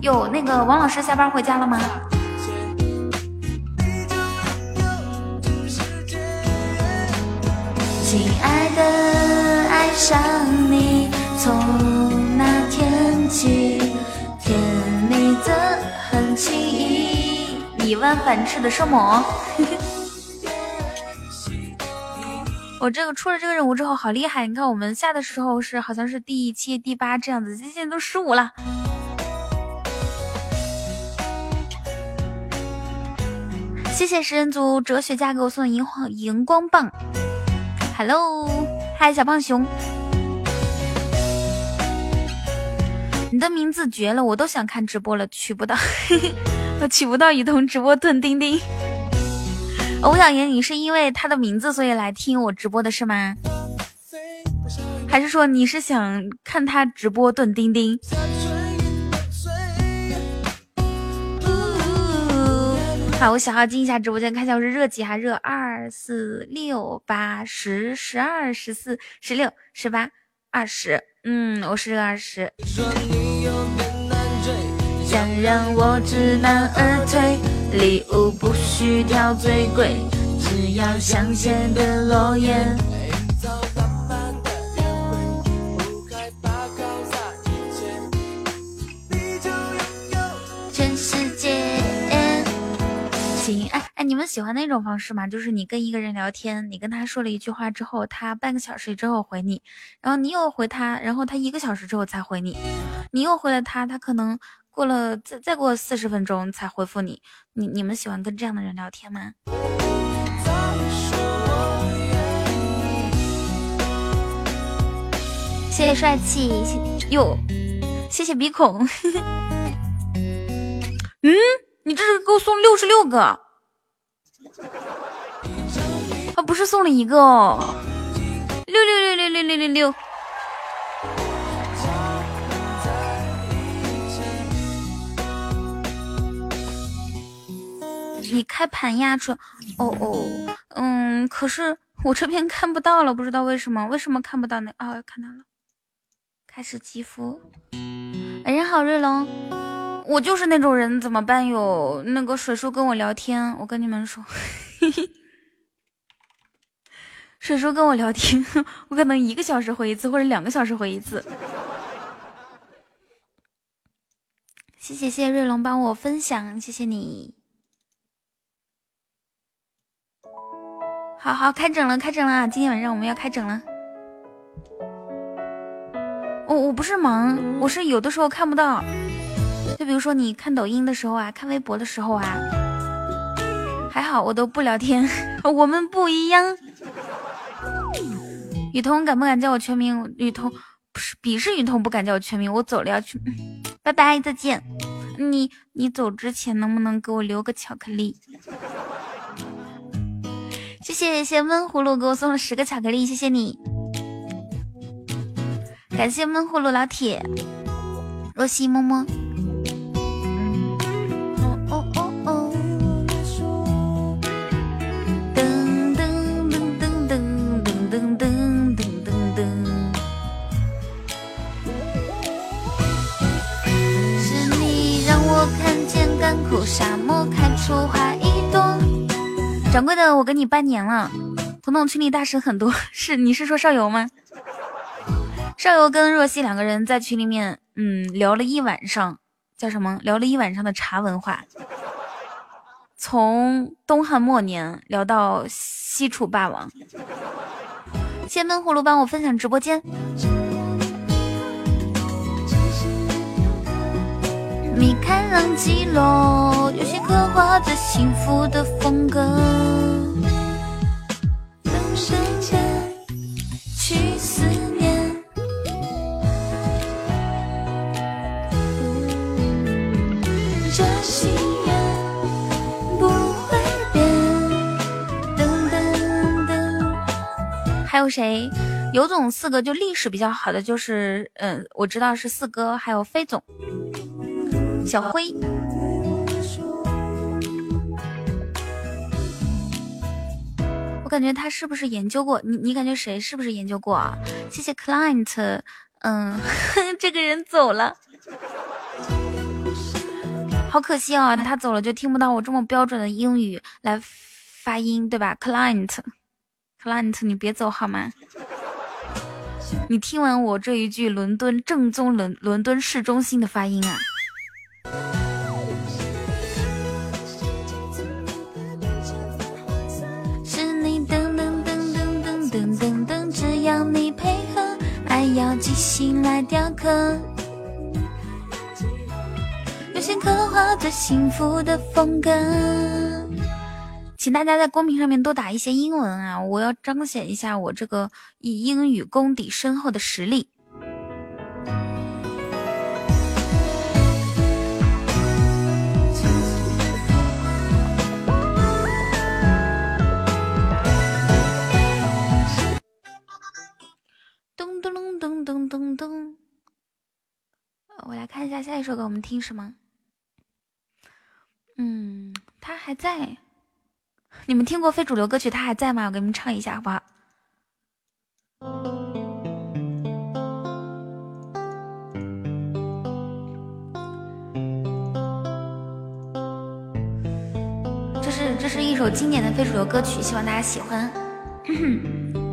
有那个王老师下班回家了吗？亲爱的，爱上你，从那天起，甜蜜的很轻易。一万反斥的圣魔，我这个出了这个任务之后好厉害！你看我们下的时候是好像是第七、第八这样子，现在都十五了。谢谢食人族哲学家给我送的荧光荧光棒。Hello，嗨，小胖熊，你的名字绝了，我都想看直播了，取不到，我取不到雨桐直播炖钉钉。欧小言，你是因为他的名字所以来听我直播的是吗？还是说你是想看他直播炖钉钉？好，我小号进一下直播间，看一下我是热几还热？二四六八十十二十四十六十八二十，嗯，我是热二十。想让我知难而退，礼物不需挑最贵，只要香榭的落叶。哎哎，你们喜欢那种方式吗？就是你跟一个人聊天，你跟他说了一句话之后，他半个小时之后回你，然后你又回他，然后他一个小时之后才回你，你又回了他，他可能过了再再过四十分钟才回复你。你你们喜欢跟这样的人聊天吗？谢谢帅气，哟，谢谢鼻孔。嗯，你这是给我送六十六个。啊，不是送了一个哦，六六六六六六六六。你开盘呀，出哦哦，嗯，可是我这边看不到了，不知道为什么，为什么看不到呢？哦，看到了，开始祈福。晚上好，瑞龙。我就是那种人，怎么办哟？那个水叔跟我聊天，我跟你们说，水叔跟我聊天，我可能一个小时回一次，或者两个小时回一次。谢谢谢谢瑞龙帮我分享，谢谢你。好好开整了，开整了，今天晚上我们要开整了。我我不是忙，我是有的时候看不到。就比如说你看抖音的时候啊，看微博的时候啊，还好我都不聊天，我们不一样。雨桐敢不敢叫我全名？雨桐不是鄙视雨桐不敢叫我全名，我走了要去，拜拜再见。你你走之前能不能给我留个巧克力？谢谢谢谢闷葫芦给我送了十个巧克力，谢谢你，感谢闷葫芦老铁，若曦么么。干枯沙漠开出花一朵。掌柜的，我跟你拜年了。彤彤群里大神很多，是你是说少游吗？少游跟若曦两个人在群里面，嗯，聊了一晚上，叫什么？聊了一晚上的茶文化，从东汉末年聊到西楚霸王。谢闷葫芦帮我分享直播间。米开朗基罗有些刻画着幸福的风格。去思念，这心愿不会变。噔噔噔，还有谁？有种四个就历史比较好的就是，嗯，我知道是四哥，还有飞总，小辉。我感觉他是不是研究过？你你感觉谁是不是研究过啊？谢谢 client，嗯，这个人走了，好可惜啊，他走了就听不到我这么标准的英语来发音，对吧？client，client，你别走好吗？你听完我这一句伦敦正宗伦伦敦市中心的发音啊？是你噔噔噔噔噔噔噔噔，只要你配合，爱要精心来雕刻，用心刻画最幸福的风格。请大家在公屏上面多打一些英文啊！我要彰显一下我这个以英语功底深厚的实力。咚咚咚咚咚咚咚！我来看一下下一首歌，我们听什么？嗯，他还在。你们听过非主流歌曲？他还在吗？我给你们唱一下，好不好？这是这是一首经典的非主流歌曲，希望大家喜欢。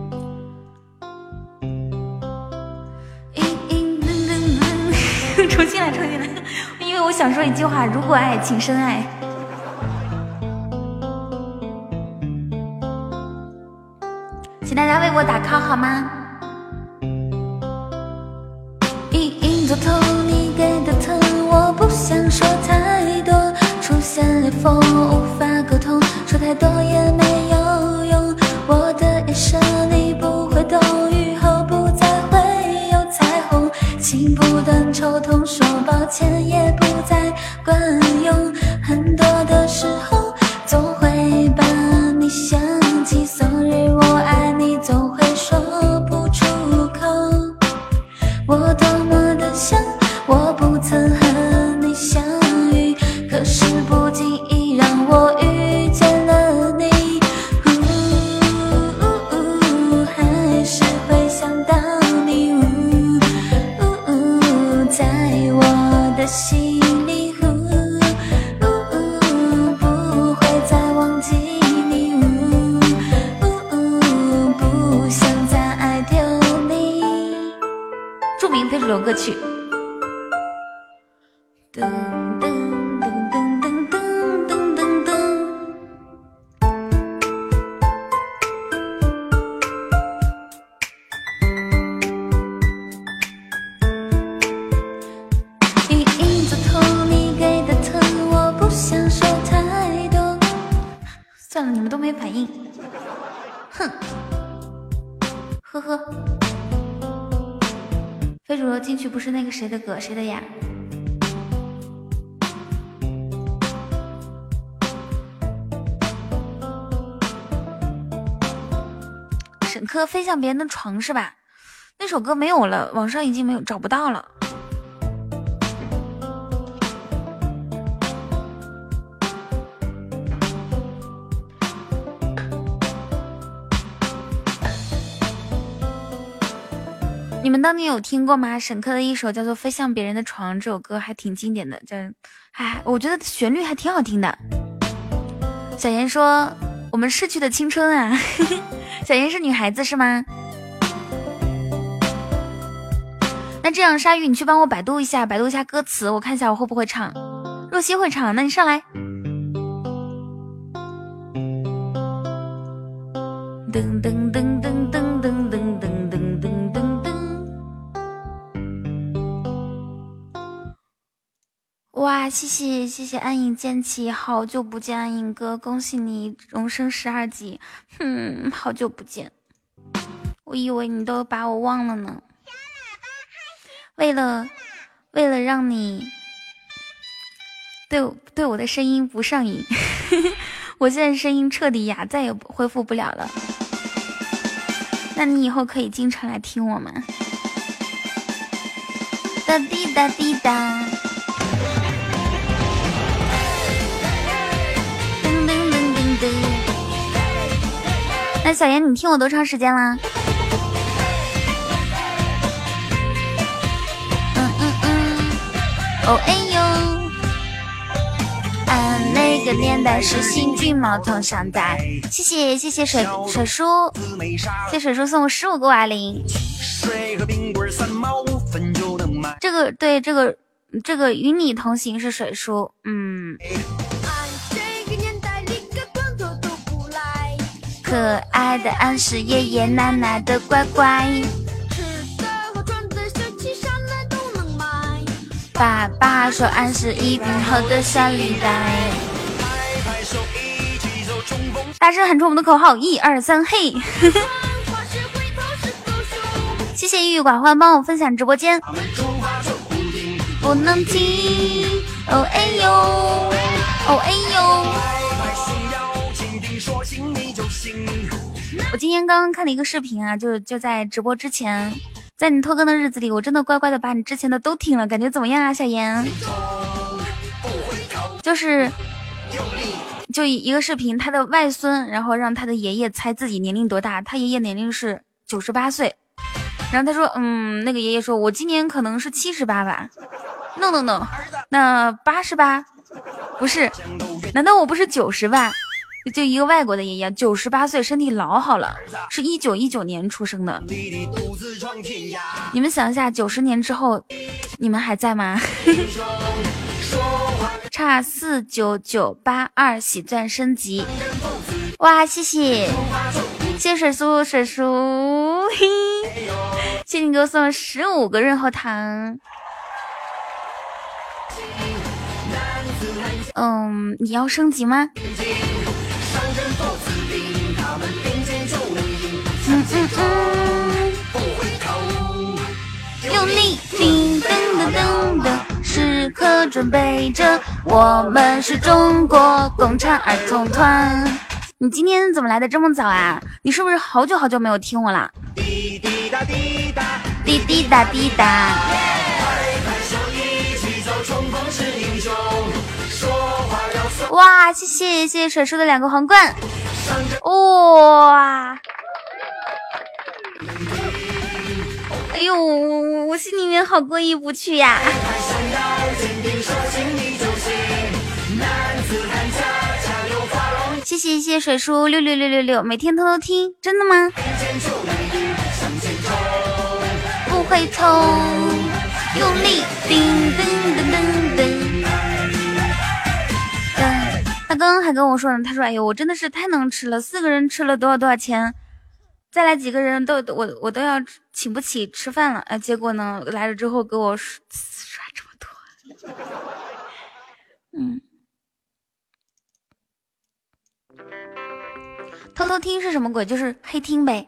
重新来，重新来，因为我想说一句话：如果爱，请深爱。请大家为我打 call 好吗？隐隐作痛，你给的疼，我不想说太多。出现裂缝，无法沟通，说太多也没不断抽痛，说抱歉也不谁的，呀？沈科飞向别人的床是吧？那首歌没有了，网上已经没有找不到了。当你有听过吗？沈科的一首叫做《飞向别人的床》这首歌还挺经典的，叫哎，我觉得旋律还挺好听的。小妍说：“我们逝去的青春啊！” 小妍是女孩子是吗？那这样，鲨鱼你去帮我百度一下，百度一下歌词，我看一下我会不会唱。若曦会唱，那你上来。噔噔噔谢谢谢谢暗影剑气，好久不见，暗影哥，恭喜你荣升十二级，哼，好久不见，我以为你都把我忘了呢。为了为了让你对对我的声音不上瘾，我现在声音彻底哑，再也恢复不了了。那你以后可以经常来听我们。哒滴哒滴哒。那小严，你听我多长时间啦？嗯嗯嗯。哦哎呦。啊那个年代是新军毛头上戴。谢谢谢谢水水叔，谢水叔送我十五个瓦铃。这个对这个这个与你同行是水叔，嗯。可爱的俺是爷爷奶奶的乖乖。爸爸说俺是一瓶好的小礼袋。大声喊出我们的口号：一二三，嘿！谢谢郁郁寡欢帮我分享直播间。不能停，哦哎呦，哦哎呦。我今天刚刚看了一个视频啊，就就在直播之前，在你拖更的日子里，我真的乖乖的把你之前的都听了，感觉怎么样啊，小严？就是，就一一个视频，他的外孙，然后让他的爷爷猜自己年龄多大，他爷爷年龄是九十八岁。然后他说：“嗯，那个爷爷说，我今年可能是七十八吧。”“No No No，那八十八？不是？难道我不是九十吧？就一个外国的爷爷，九十八岁，身体老好了，是一九一九年出生的。你们想一下，九十年之后，你们还在吗？” 差四九九八二喜钻升级，哇，谢谢，谢谢水叔，水叔，嘿。谢谢你给我送了十五个润喉糖。嗯，你要升级吗？嗯嗯嗯。用力，叮噔噔噔噔，时刻准备着。我们是中国共产儿童团。你今天怎么来的这么早啊？你是不是好久好久没有听我了？滴滴答滴答，滴滴答滴答。哇，谢谢谢谢水叔的两个皇冠。哇！哎呦，我心里面好过意不去呀。谢谢谢谢水叔六六六六六，每天偷偷听，真的吗？不回头，用力，叮噔噔噔噔。嗯，他刚刚还跟我说呢，他说：“哎呦，我真的是太能吃了，四个人吃了多少多少钱，再来几个人都我我都要请不起吃饭了。”哎，结果呢来了之后给我刷这么多，嗯。偷偷听是什么鬼？就是黑听呗。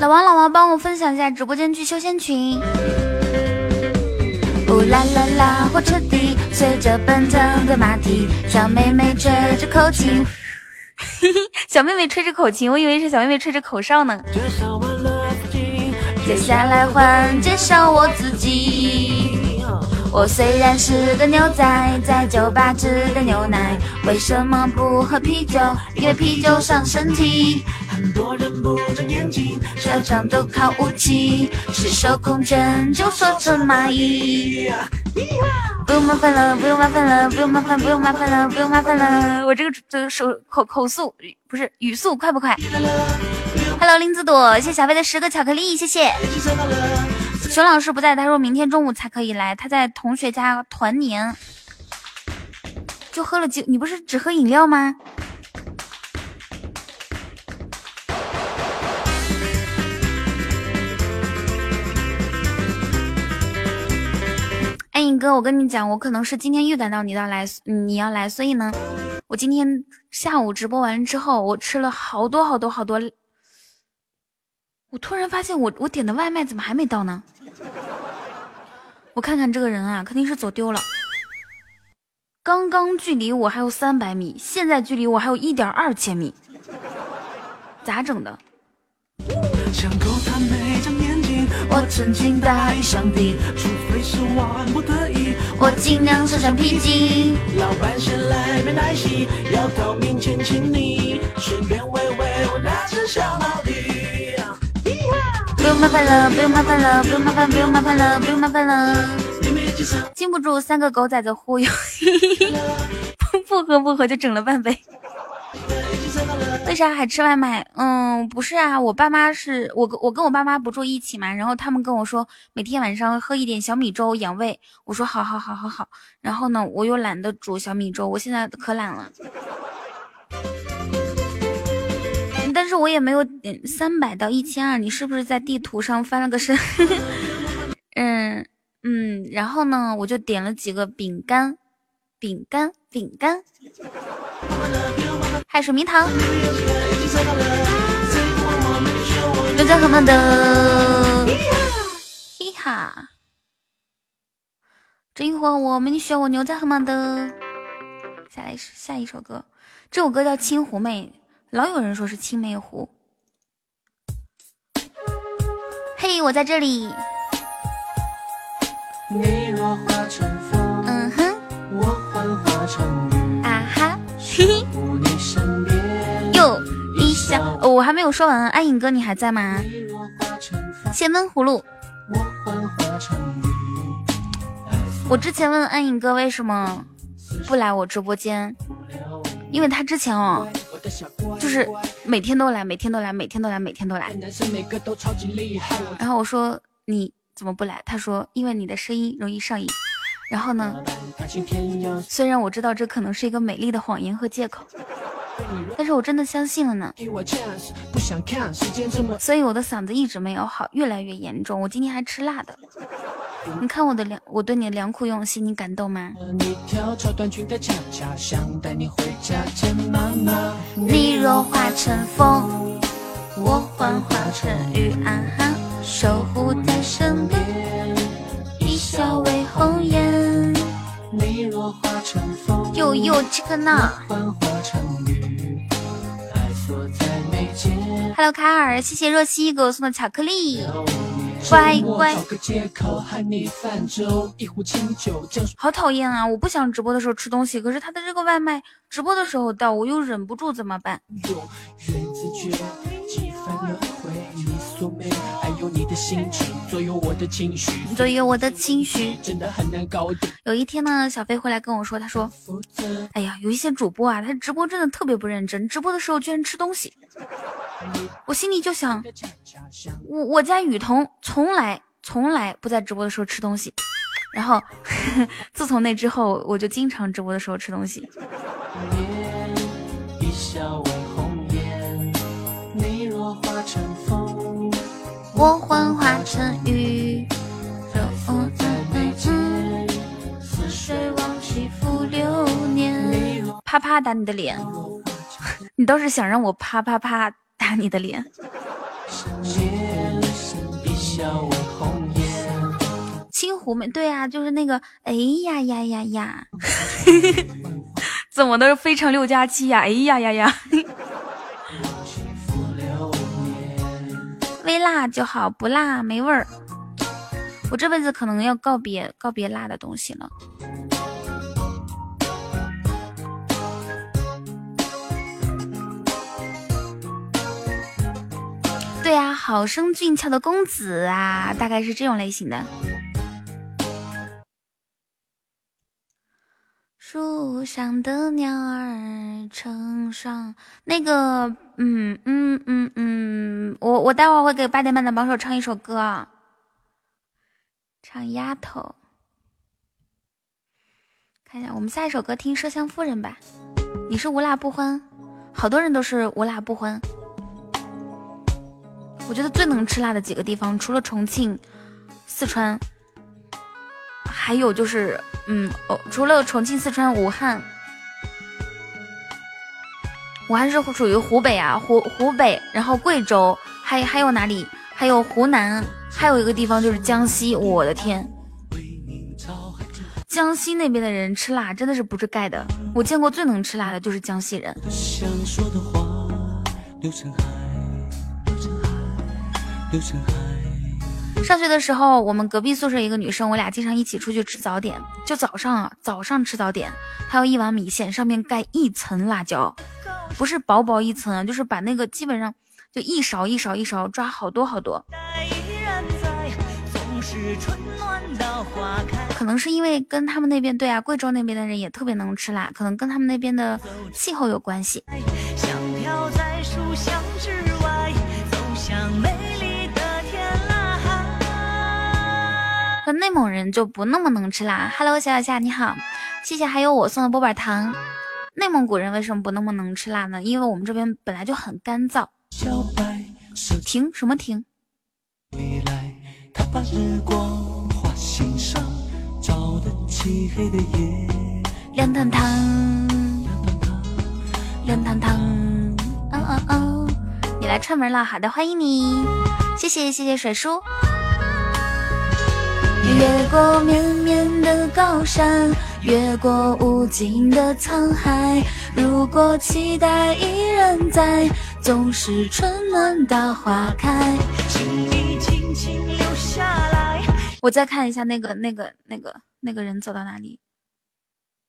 老王，老王，帮我分享一下直播间去修仙群。呜啦啦啦，火车底随着奔腾的马蹄，小妹妹吹着口琴。小妹妹吹着口琴，我以为是小妹妹吹着口哨呢。接下来换介绍我自己。我虽然是个牛仔，在酒吧只点牛奶，为什么不喝啤酒？因为啤酒伤身体。很多人不长眼睛，社长都靠武器，赤手空拳就说成蚂蚁。不用麻烦了，不用麻烦了，不用麻烦，不用麻烦了，不用麻烦了。我这个这手口口速不是语速快不快？Hello，林子朵，谢小飞的十个巧克力，谢谢。熊老师不在，他说明天中午才可以来。他在同学家团年，就喝了几。你不是只喝饮料吗？哥，我跟你讲，我可能是今天预感到你要来，你要来，所以呢，我今天下午直播完之后，我吃了好多好多好多。我突然发现，我我点的外卖怎么还没到呢？我看看这个人啊，肯定是走丢了。刚刚距离我还有三百米，现在距离我还有一点二千米，咋整的？我曾经大意上帝，除非是万不得，我尽量身上皮筋。老板先来没耐心，要透明前请你，顺便喂喂我那只小毛驴。不用麻烦了，不用麻烦了，不用麻烦，不用麻烦了，不用麻烦了。禁不住三个狗崽子忽悠，不喝不喝就整了半杯。为啥还吃外卖？嗯，不是啊，我爸妈是我我跟我爸妈不住一起嘛，然后他们跟我说每天晚上喝一点小米粥养胃，我说好好好好好。然后呢，我又懒得煮小米粥，我现在可懒了。但是我也没有点三百到一千二，你是不是在地图上翻了个身？嗯嗯，然后呢，我就点了几个饼干，饼干，饼干。海水蜜糖，牛仔河马的，嘿哈，这一会我们需要我牛仔河马的。下来下一首歌，这首歌叫《青湖妹》，老有人说是青梅湖。嘿，我在这里。你若化成。啊哈。嘿嘿。一笑，我还没有说完，暗影哥你还在吗？谢闷葫芦。我之前问暗影哥为什么不来我直播间，因为他之前哦，就是每天都来，每天都来，每天都来，每天都来。然后我说你怎么不来？他说因为你的声音容易上瘾。然后呢，虽然我知道这可能是一个美丽的谎言和借口。但是我真的相信了呢，所以我的嗓子一直没有好，越来越严重。我今天还吃辣的，你看我的良，我对你的良苦用心，你感动吗？你若化成风，我幻化成雨啊哈，守护在身边，一笑又又这个呢？Hello，卡尔，谢谢若曦给我送的巧克力，乖乖。好讨厌啊！我不想直播的时候吃东西，可是他的这个外卖直播的时候到，我又忍不住，怎么办？左右我的情绪，左右我的情绪，真的很难搞定。有一天呢，小飞回来跟我说，他说：“哎呀，有一些主播啊，他直播真的特别不认真，直播的时候居然吃东西。”我心里就想，我我家雨桐从来从来不在直播的时候吃东西，然后 自从那之后，我就经常直播的时候吃东西。我幻化成雨，似水往昔浮流年。啪啪打你的脸，你倒是想让我啪啪啪打你的脸。青湖妹，对啊，就是那个，哎呀呀呀呀，怎么都是非常六加七呀？哎呀呀呀。微辣就好，不辣没味儿。我这辈子可能要告别告别辣的东西了。对呀，好生俊俏的公子啊，大概是这种类型的。树上的鸟儿成双，那个，嗯嗯嗯嗯，我我待会儿会给八点半的榜首唱一首歌，唱丫头。看一下，我们下一首歌听麝香夫人吧。你是无辣不欢，好多人都是无辣不欢。我觉得最能吃辣的几个地方，除了重庆、四川，还有就是。嗯哦，除了重庆、四川、武汉，武汉是属于湖北啊，湖湖北，然后贵州，还还有哪里？还有湖南，还有一个地方就是江西。我的天，江西那边的人吃辣真的是不是盖的，我见过最能吃辣的就是江西人。上学的时候，我们隔壁宿舍一个女生，我俩经常一起出去吃早点。就早上啊，早上吃早点，她要一碗米线，上面盖一层辣椒，不是薄薄一层，就是把那个基本上就一勺一勺一勺抓好多好多。可能是因为跟他们那边对啊，贵州那边的人也特别能吃辣，可能跟他们那边的气候有关系。和内蒙人就不那么能吃辣。Hello，小小夏你好，谢谢还有我送的波板糖。内蒙古人为什么不那么能吃辣呢？因为我们这边本来就很干燥。停什么停？亮堂堂，亮堂堂，哦哦哦！你来串门了，好的，欢迎你，谢谢谢谢水叔。越过绵绵的高山，越过无尽的沧海。如果期待依然在，总是春暖到花开。请你轻轻留下来。我再看一下那个那个那个那个人走到哪里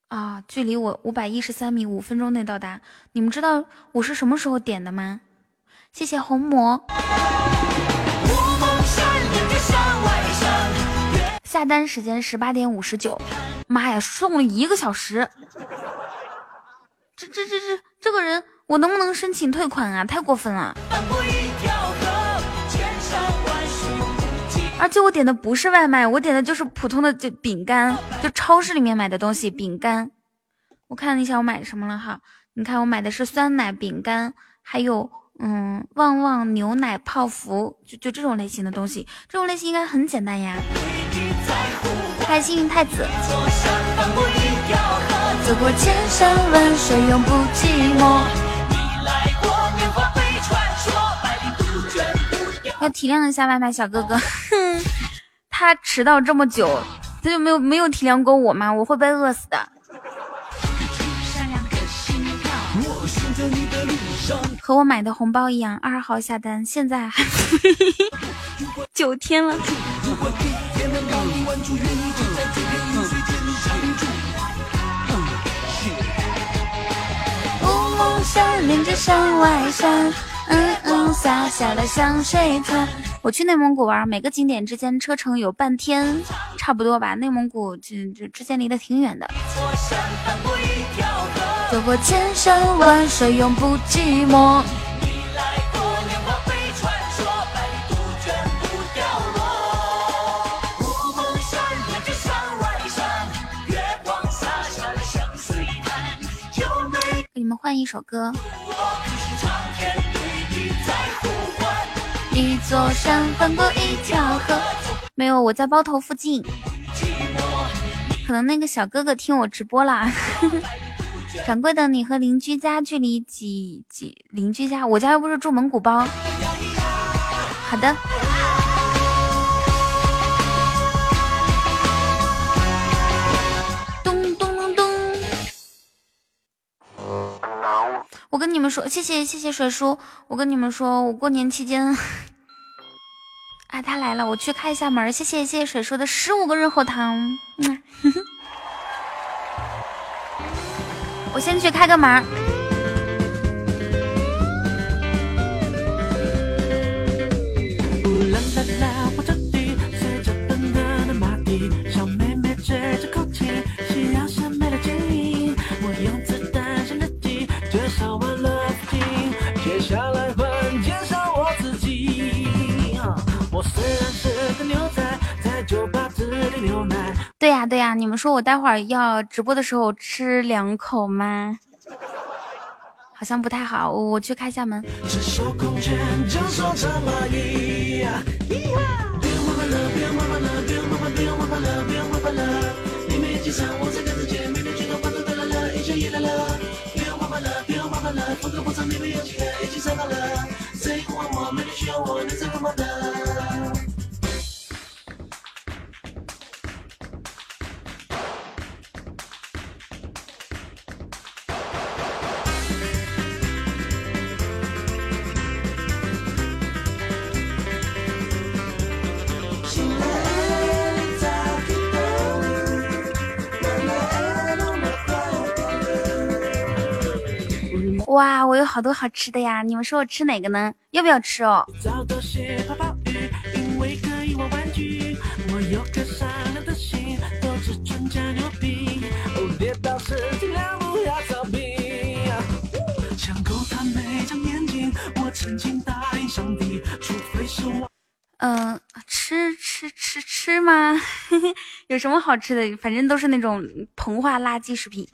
啊？距离我五百一十三米，五分钟内到达。你们知道我是什么时候点的吗？谢谢红魔。下单时间十八点五十九，妈呀，送了一个小时！这这这这这个人，我能不能申请退款啊？太过分了！而且我点的不是外卖，我点的就是普通的就饼干，就超市里面买的东西饼干。我看了一下我买什么了哈，你看我买的是酸奶饼干，还有。嗯，旺旺牛奶泡芙，就就这种类型的东西，这种类型应该很简单呀。开幸运太子，走过千山万水永不寂寞。要体谅一下外卖小哥哥，哼，他迟到这么久，他就没有没有体谅过我吗？我会被饿死的。和我买的红包一样，二号下单，现在还 九天了。山连着山外山，嗯嗯，洒下了香水滩。我去内蒙古玩，每个景点之间车程有半天，差不多吧。内蒙古这这之间离得挺远的。走过千山万水，永不寂寞。换一首歌。一座山翻过一条河，没有，我在包头附近。可能那个小哥哥听我直播啦。掌柜的，你和邻居家距离几几？邻居家，我家又不是住蒙古包。好的。我跟你们说，谢谢谢谢水叔。我跟你们说，我过年期间，啊，他来了，我去开一下门。谢谢谢谢水叔的十五个润喉糖。我先去开个门。对呀对呀你们说我待会儿要直播的时候吃两口吗？好像不太好我去开下门。间一哇，我有好多好吃的呀！你们说我吃哪个呢？要不要吃哦？嗯，吃吃吃吃吗？有什么好吃的？反正都是那种膨化垃圾食品。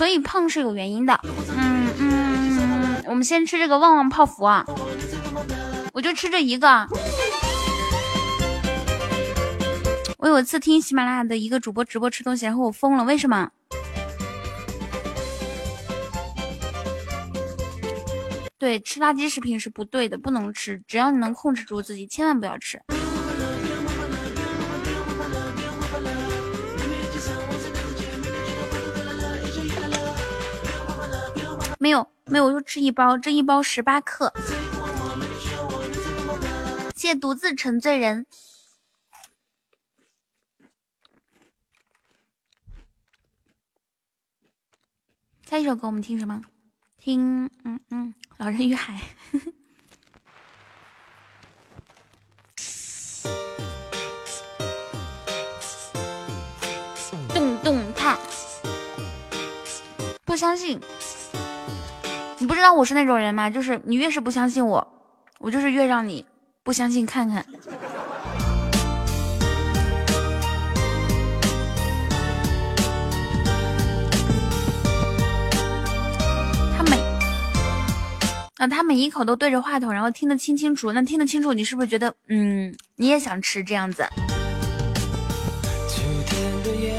所以胖是有原因的。嗯嗯，我们先吃这个旺旺泡芙啊，我就吃这一个。我有一次听喜马拉雅的一个主播直播吃东西，然后我疯了，为什么？对，吃垃圾食品是不对的，不能吃。只要你能控制住自己，千万不要吃。没有，没有，我就吃一包，这一包十八克。谢独自沉醉人。下一首歌我们听什么？听，嗯嗯，《老人与海》。动动态，不相信？不知道我是那种人吗？就是你越是不相信我，我就是越让你不相信看看。他每啊，他每一口都对着话筒，然后听得清清楚。那听得清楚，你是不是觉得，嗯，你也想吃这样子？秋天的夜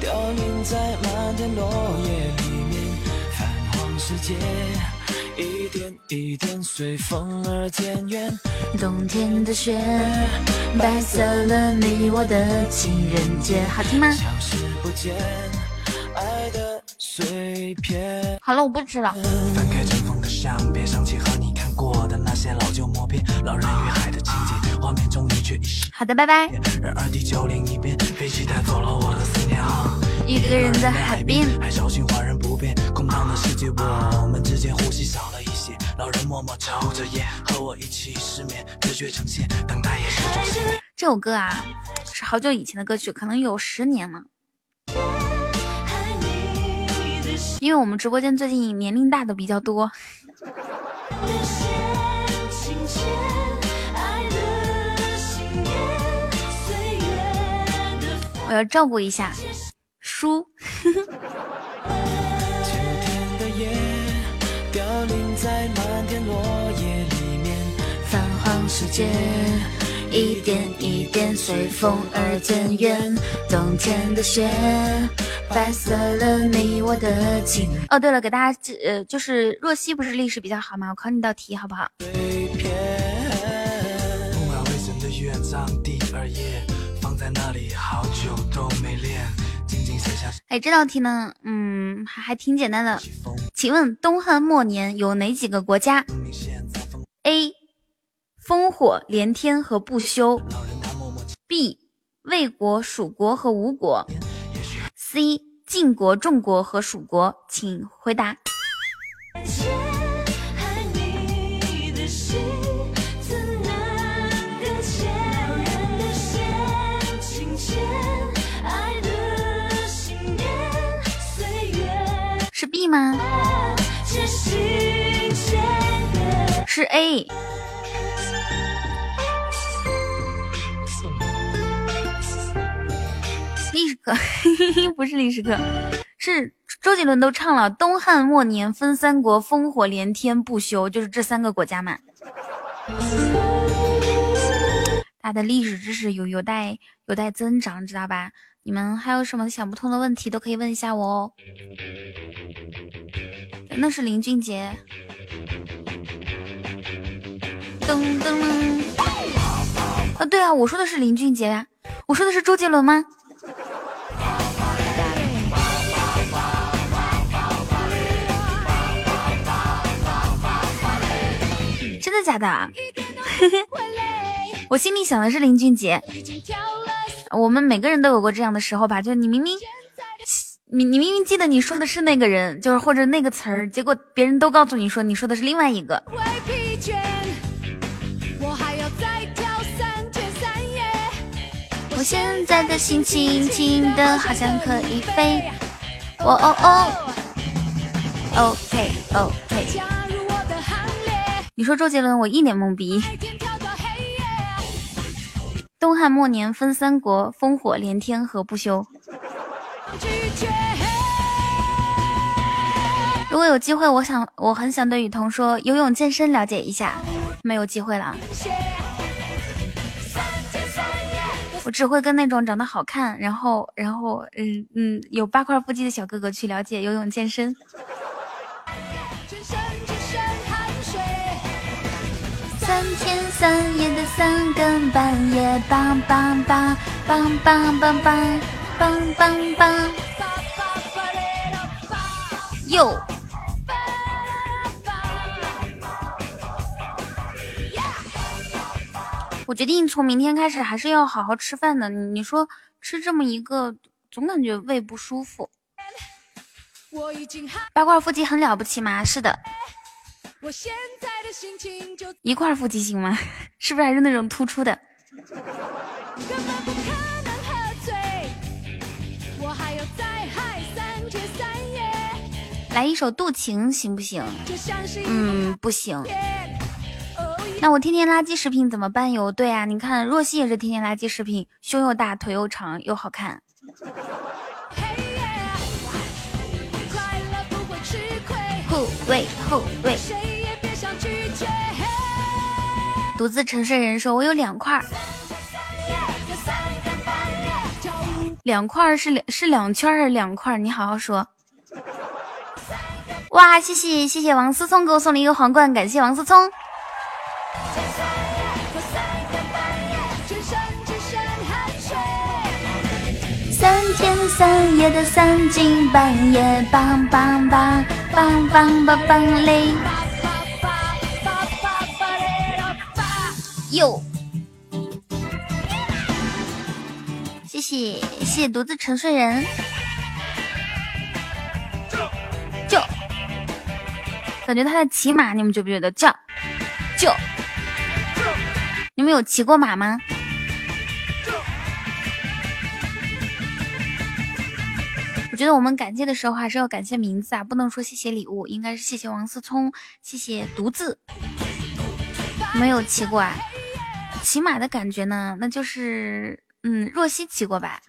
凋零在满天落叶冬天的雪，白色了你我的情人节，好听吗？消失不见，爱的碎片好了，我不吃了。翻开尘封的相片想起和你看过的那些老旧默片，老人与海的情节，画面中你却遗失。好的，拜拜。然而地球另一边，飞机带走了我的思念啊。一个人在海边，还小心华人不变，空荡的世界，我们之间呼吸少了一些。老人默默抽着烟，和我一起失眠，直觉呈现，等待也是种幸运。这首歌啊，是好久以前的歌曲，可能有十年了。因为我们直播间最近年龄大的比较多。我要照顾一下书。泛黄世界，一点一点随风而渐远。冬天的雪。白色了你我的情。哦，对了，给大家呃，就是若曦不是历史比较好吗？我考你道题好不好？这道题呢，嗯，还还挺简单的。请问东汉末年有哪几个国家？A. 烽火连天和不休。B. 魏国、蜀国和吴国。C 晋国、郑国和蜀国，请回答。B 吗？是 A。历史课 不是历史课，是周杰伦都唱了。东汉末年分三国，烽火连天不休，就是这三个国家嘛。他的历史知识有有待有待增长，知道吧？你们还有什么想不通的问题，都可以问一下我哦。那是林俊杰。噔噔。啊，对啊，我说的是林俊杰呀，我说的是周杰伦吗？真的假的？我心里想的是林俊杰。我们每个人都有过这样的时候吧，就你明明你你明明记得你说的是那个人，就是或者那个词儿，结果别人都告诉你说你说的是另外一个。我现在的心情轻的好像可以飞。哦哦哦，OK OK。你说周杰伦，我一脸懵逼。东汉末年分三国，烽火连天何不休？如果有机会，我想我很想对雨桐说游泳健身了解一下，没有机会了。我只会跟那种长得好看，然后然后嗯嗯有八块腹肌的小哥哥去了解游泳健身。三夜的三更半夜，梆梆梆梆梆梆梆梆梆梆，哟。我决定从明天开始还是要好好吃饭的。你说吃这么一个，总感觉胃不舒服。八块腹肌很了不起吗？是的。一块腹肌行吗？是不是还是那种突出的？来一首《渡情》行不行？嗯，不行。那我天天垃圾食品怎么办哟？对啊，你看若曦也是天天垃圾食品，胸又大，腿又长，又好看。后卫后卫。独自沉睡人说：“我有两块，两块是两是两圈还是两块？你好好说。”哇，谢谢谢谢王思聪给我送了一个皇冠，感谢王思聪。三天三夜的三更半夜，梆梆梆棒棒棒棒嘞！哟，谢谢谢谢独自沉睡人，就感觉他在骑马，你们觉不觉得？叫就，你们有骑过马吗？我觉得我们感谢的时候还是要感谢名字啊，不能说谢谢礼物，应该是谢谢王思聪，谢谢独自，没有骑过啊。骑马的感觉呢，那就是嗯，若曦骑过吧。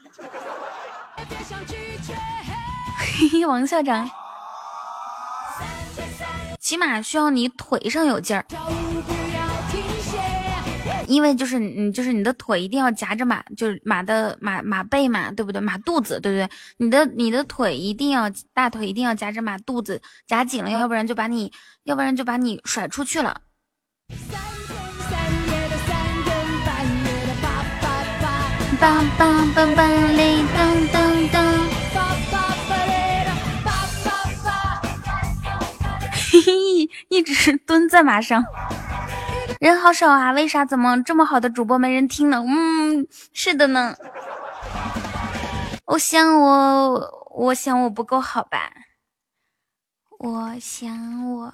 嘿嘿，王校长，骑马需要你腿上有劲儿。因为就是你，就是你的腿一定要夹着马，就是马的马马背嘛，对不对？马肚子，对不对？你的你的腿一定要大腿一定要夹着马肚子，夹紧了，要不然就把你，要不然就把你甩出去了。嘿嘿，一直蹲在马上。人好少啊，为啥？怎么这么好的主播没人听呢？嗯，是的呢。我想我，我想我不够好吧？我想我。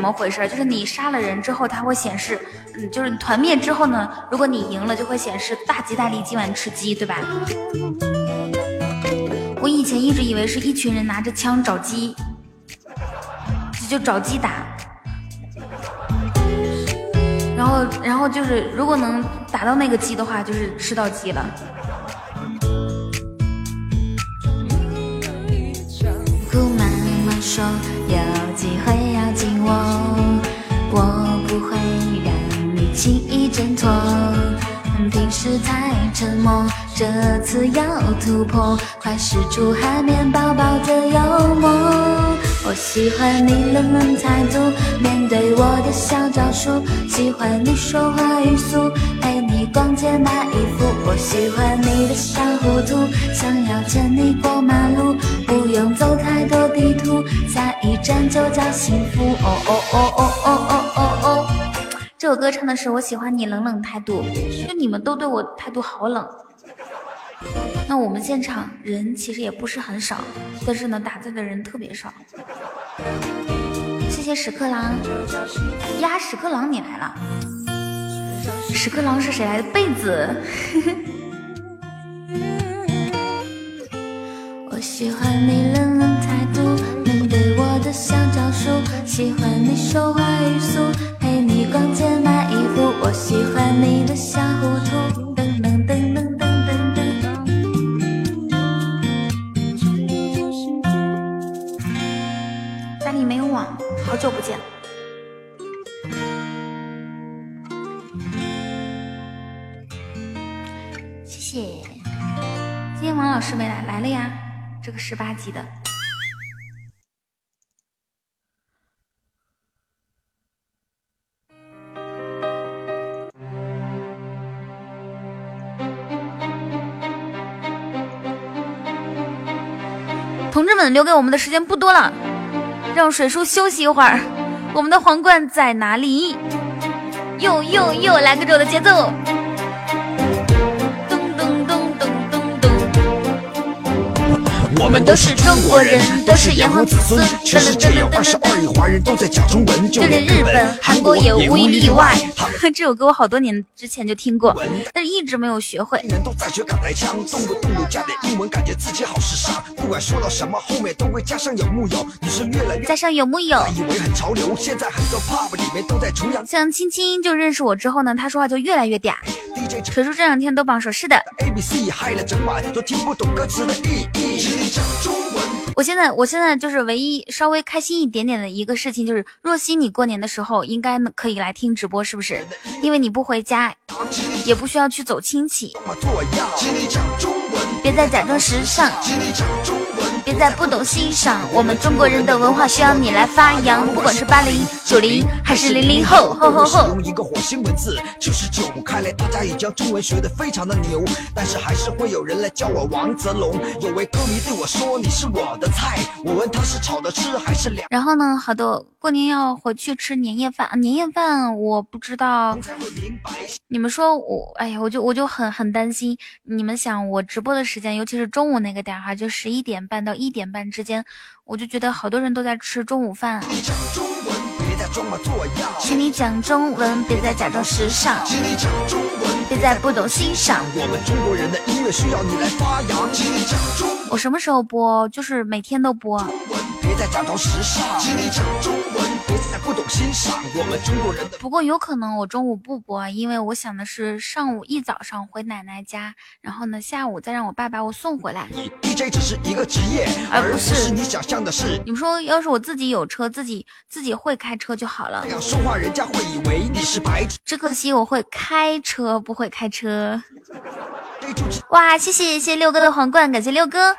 怎么回事，就是你杀了人之后，它会显示，嗯，就是团灭之后呢，如果你赢了，就会显示大吉大利，今晚吃鸡，对吧？我以前一直以为是一群人拿着枪找鸡，就找鸡打，然后然后就是如果能打到那个鸡的话，就是吃到鸡了。突破，快使出海绵宝宝的幽默。我喜欢你冷冷态度，面对我的小招数，喜欢你说话语速，陪你逛街买衣服。我喜欢你的小糊涂，想要牵你过马路，不用走太多地图，下一站就叫幸福。哦哦哦哦哦哦哦哦。这首歌唱的是我喜欢你冷冷态度，就你们都对我态度好冷。那我们现场人其实也不是很少，但是呢打字的人特别少。谢谢屎壳郎呀，屎壳郎你来了。屎壳郎是谁来的？被子。我喜欢你冷冷态度，面对我的小招数，喜欢你说话语速，陪你逛街买衣服。我喜欢你的小糊涂，好久不见。谢谢。今天王老师没来，来了呀。这个十八级的。同志们，留给我们的时间不多了，让水叔休息一会儿。我们的皇冠在哪里？又又又来跟着我的节奏。我们都是中国人，都是炎黄子孙。全世界有二十二亿华人都在讲中文，就连日本、韩国也无一例外。这首歌我好多年之前就听过，但是一直没有学会。人都在学港台腔，动不动就加点英文，感觉自己好时尚。不管说到什么，后面都会加上有木有。女生越来越加上有木有，以为很潮流。现在很多 pop 里面都在崇洋。像青青就认识我之后呢，他说话就越来越嗲。锤叔这两天都榜说，是的。A B C 嗨了整晚，都听不懂歌词的意义。我现在，我现在就是唯一稍微开心一点点的一个事情，就是若曦，你过年的时候应该可以来听直播，是不是？因为你不回家，也不需要去走亲戚。别再假装时尚。别再不懂欣赏，我们中国人的文化需要你来发扬。不管是八零、九零还是零零后，吼吼吼！用一个火星文字就是九，看来大家已将中文学得非常的牛，但是还是会有人来叫我王泽龙。有位歌迷对我说：“你是我的菜。”我问他是炒的吃还是凉。然后呢，好的过年要回去吃年夜饭，年夜饭我不知道。你们说我，哎呀，我就我就很很担心。你们想我直播的时间，尤其是中午那个点哈，就十一点半到。一点半之间，我就觉得好多人都在吃中午饭。请你讲中文，别再假装时尚。请你讲中文，别再不懂欣赏。我们中国人的音乐需要你来发扬。请你讲中文，我什么时候播？就是每天都播。别再假装时尚。请你讲中文。我们中国人的。不过有可能我中午不播，因为我想的是上午一早上回奶奶家，然后呢下午再让我爸把我送回来。你 DJ 只是一个职业，而不是你想象的是。你们说，要是我自己有车，自己自己会开车就好了。这样说话，人家会以为你是白痴。只可惜我会开车，不会开车。哇，谢谢谢谢六哥的皇冠，感谢六哥。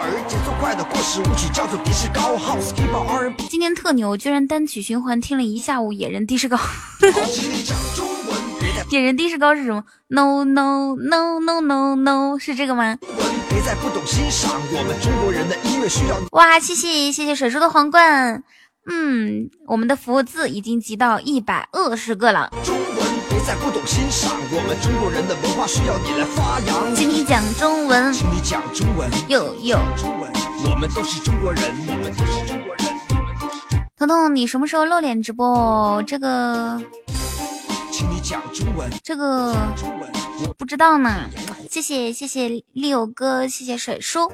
而节奏快的过时舞曲叫做迪士高 house k e R B。今天特牛，居然单曲循环听了一下午野人迪士高。野人迪士高是什么？No no no no no no，是这个吗？别再不懂欣赏我们中国人的音乐需要。哇，谢谢谢谢水叔的皇冠。嗯，我们的福字已经集到一百二十个了。中文别再不懂欣赏我们中国人的文化需要你来发扬。请你讲中文，请你讲中文，有有中文，我们都是中国人，我们都是中国人。彤彤，你什么时候露脸直播？这个，请你讲中文，这个我不知道呢。谢谢谢谢六哥，谢谢水叔。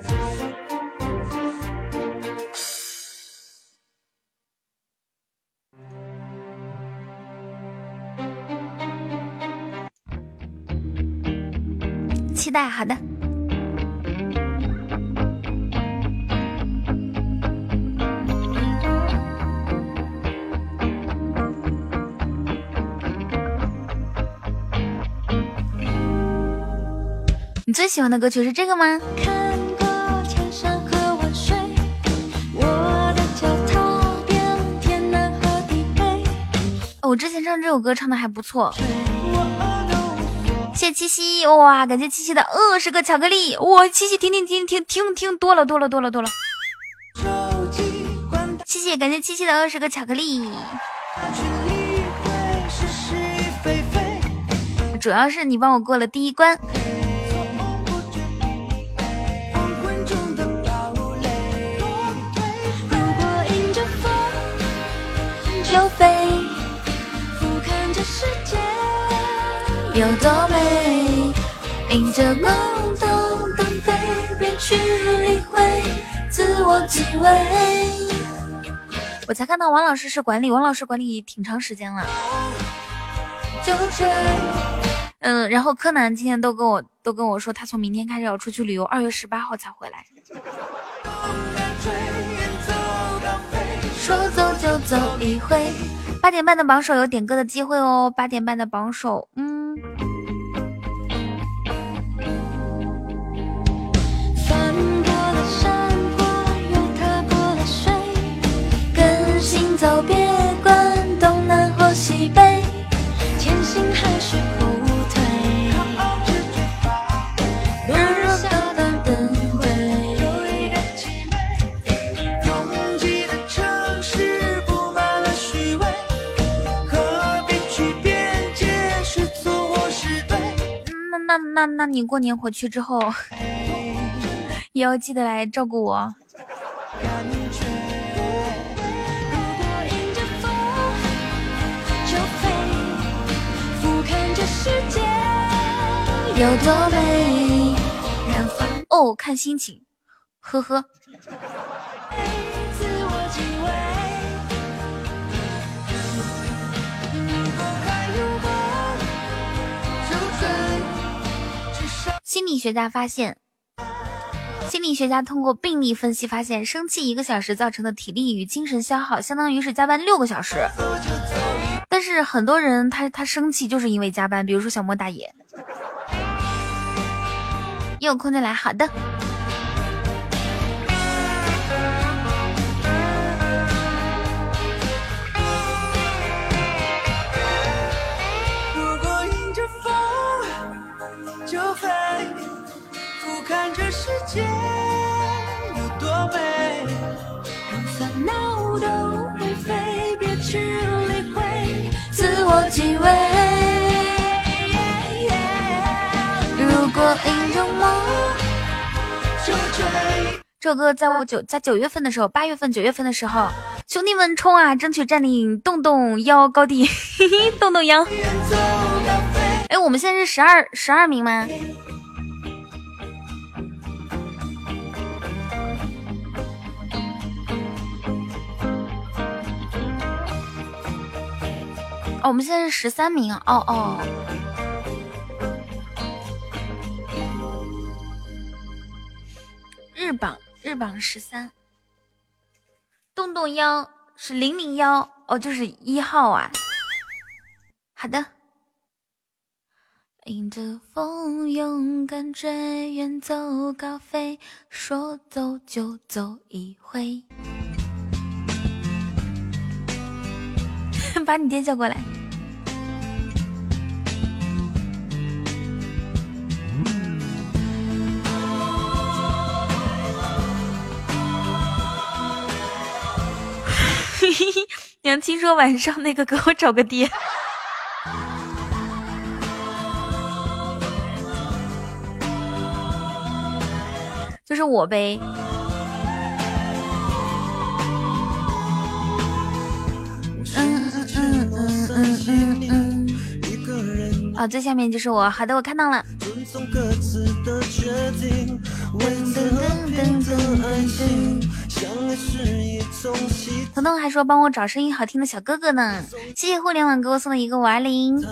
期待，好的。你最喜欢的歌曲是这个吗？我之前唱这首歌唱的还不错。谢七夕哇，感谢七夕的二十个巧克力哇，七夕听听听听听听多了多了多了多了。谢谢，感谢七夕的二十个巧克力。主要是你帮我过了第一关。就飞，有多美，迎着梦动动飞，别去理会自我几位。我才看到王老师是管理，王老师管理挺长时间了。就追，嗯，然后柯南今天都跟我都跟我说，他从明天开始要出去旅游，二月十八号才回来。说走就走一回。八点半的榜首有点歌的机会哦，八点半的榜首，嗯。走，别管那那那那你过年回去之后，也要记得来照顾我。有多美？哦，看心情，呵呵。心理学家发现，心理学家通过病例分析发现，生气一个小时造成的体力与精神消耗，相当于是加班六个小时。但是很多人他他生气就是因为加班，比如说小莫大爷。也有空就来，好的。几位。如果迎着梦就追。这首歌在我九在九月份的时候，八月份九月份的时候，兄弟们冲啊，争取占领洞洞幺高地，洞洞幺。哎，我们现在是十二十二名吗？哦，我们现在是十三名。哦哦。日榜日榜十三，洞洞幺是零零幺哦，就是一号啊。好的。迎着风，勇敢追，远走高飞，说走就走一回。把你爹叫过来。娘亲说晚上那个给我找个爹，就是我呗。嗯嗯。啊，最下面就是我。好的，我看到了。彤彤还说帮我找声音好听的小哥哥呢，谢谢互联网给我送的一个五二零。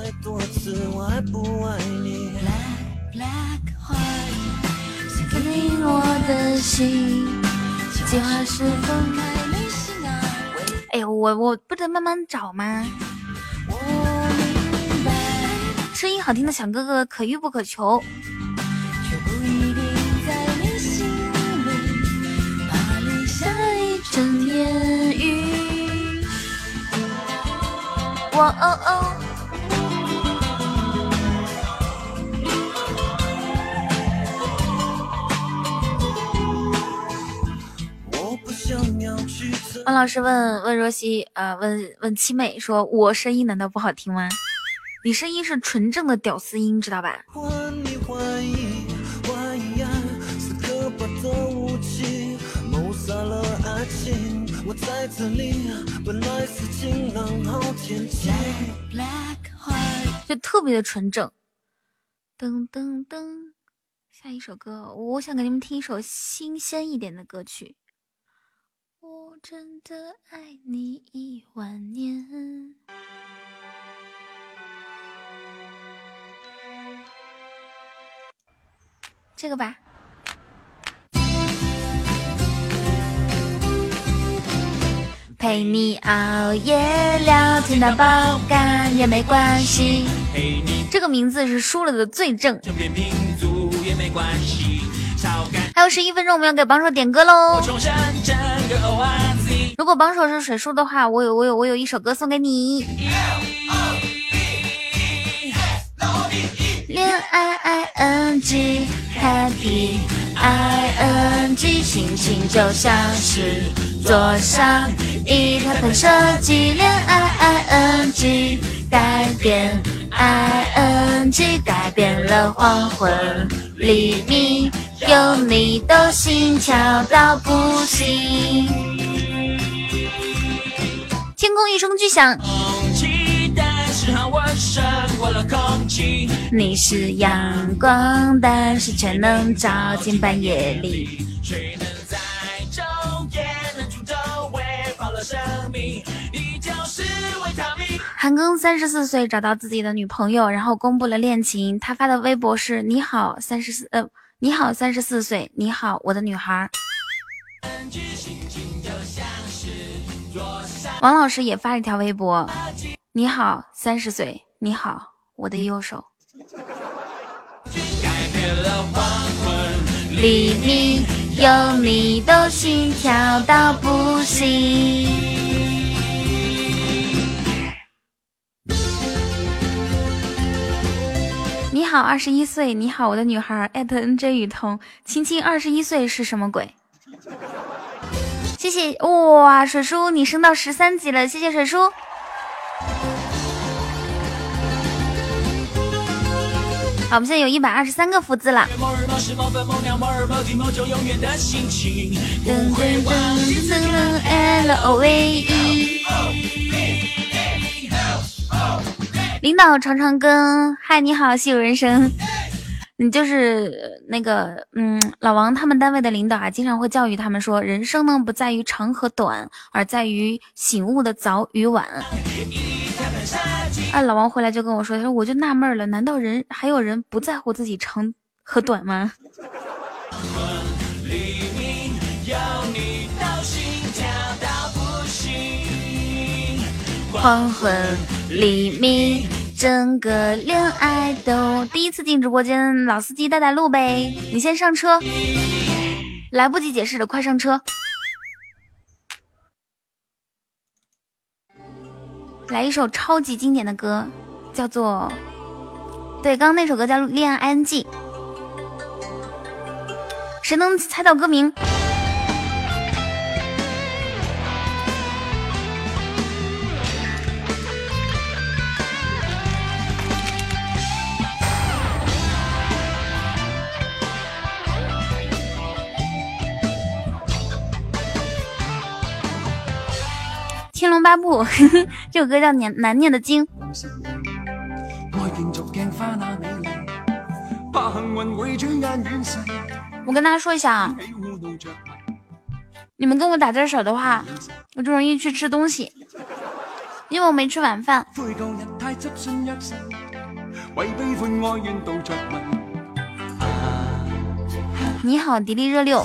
哎呦，我我不得慢慢找吗？声音好听的小哥哥可遇不可求。阵烟雨，我哦哦。王老师问问若曦，呃，问问七妹说：“我声音难道不好听吗？你声音是纯正的屌丝音，知道吧？”就特别的纯正。噔噔噔，下一首歌，我想给你们听一首新鲜一点的歌曲。我真的爱你一万年。这个吧。陪你熬夜聊天到爆肝也没关系。这个名字是输了的最正。还有十一分钟，我们要给榜首点歌喽。如果榜首是水叔的话，我有我有我有一首歌送给你。恋爱 i n g happy i n g 心情就像是坐上一台喷射机。恋爱 i n g 改变 i n g 改变了黄昏黎明，有你的心跳到不行。天空一声巨响。空气，但是好，我胜过了空气你是阳光，但是却能照进半夜里。韩庚三十四岁找到自己的女朋友，然后公布了恋情。他发的微博是：你好三十四，呃，你好三十四岁，你好我的女孩。王老师也发了一条微博：你好三十岁。你好，我的右手。黎明有你的心跳到不行。你好，二十一岁。你好，我的女孩。艾特 N J 雨桐，亲亲二十一岁是什么鬼？谢谢哇，水叔你升到十三级了，谢谢水叔。好，我们现在有一百二十三个福字了。领导常常跟嗨，你好，戏有人生。你就是那个，嗯，老王他们单位的领导啊，经常会教育他们说，人生呢不在于长和短，而在于醒悟的早与晚。哎，老王回来就跟我说，他说我就纳闷了，难道人还有人不在乎自己长和短吗？黄昏黎明，整个恋爱都第一次进直播间，老司机带带路呗，你先上车，来不及解释了，快上车。来一首超级经典的歌，叫做……对，刚刚那首歌叫《恋爱 I N G》，谁能猜到歌名？八部，这首歌叫难难念的经。我跟大家说一下啊，你们跟我打字少的话，我就容易去吃东西，因为我没吃晚饭。你好，迪丽热六。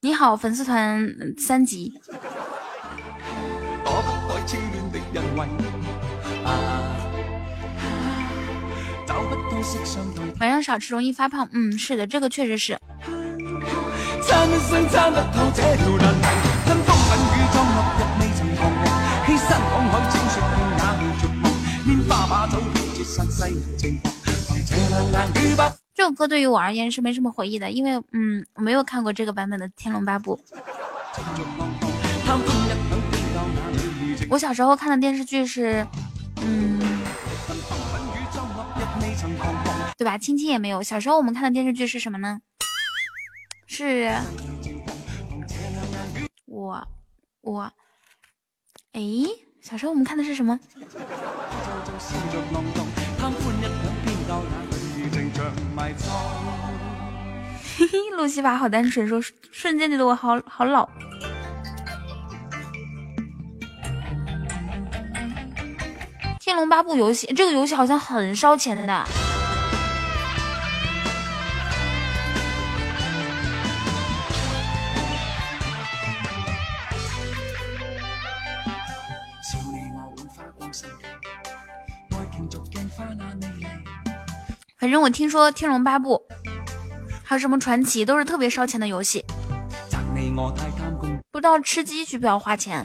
你好，粉丝团三级。晚上少吃容易发胖，嗯，是的，这个确实是。这首歌对于我而言是没什么回忆的，因为嗯，我没有看过这个版本的《天龙八部》。我小时候看的电视剧是，嗯，对吧？亲亲也没有。小时候我们看的电视剧是什么呢？是，我，我，哎，小时候我们看的是什么？嘿嘿，路西法好单纯，说瞬间觉得我好好老。天龙八部游戏，这个游戏好像很烧钱的。反正我听说天龙八部还有什么传奇，都是特别烧钱的游戏。不知道吃鸡需不需要花钱？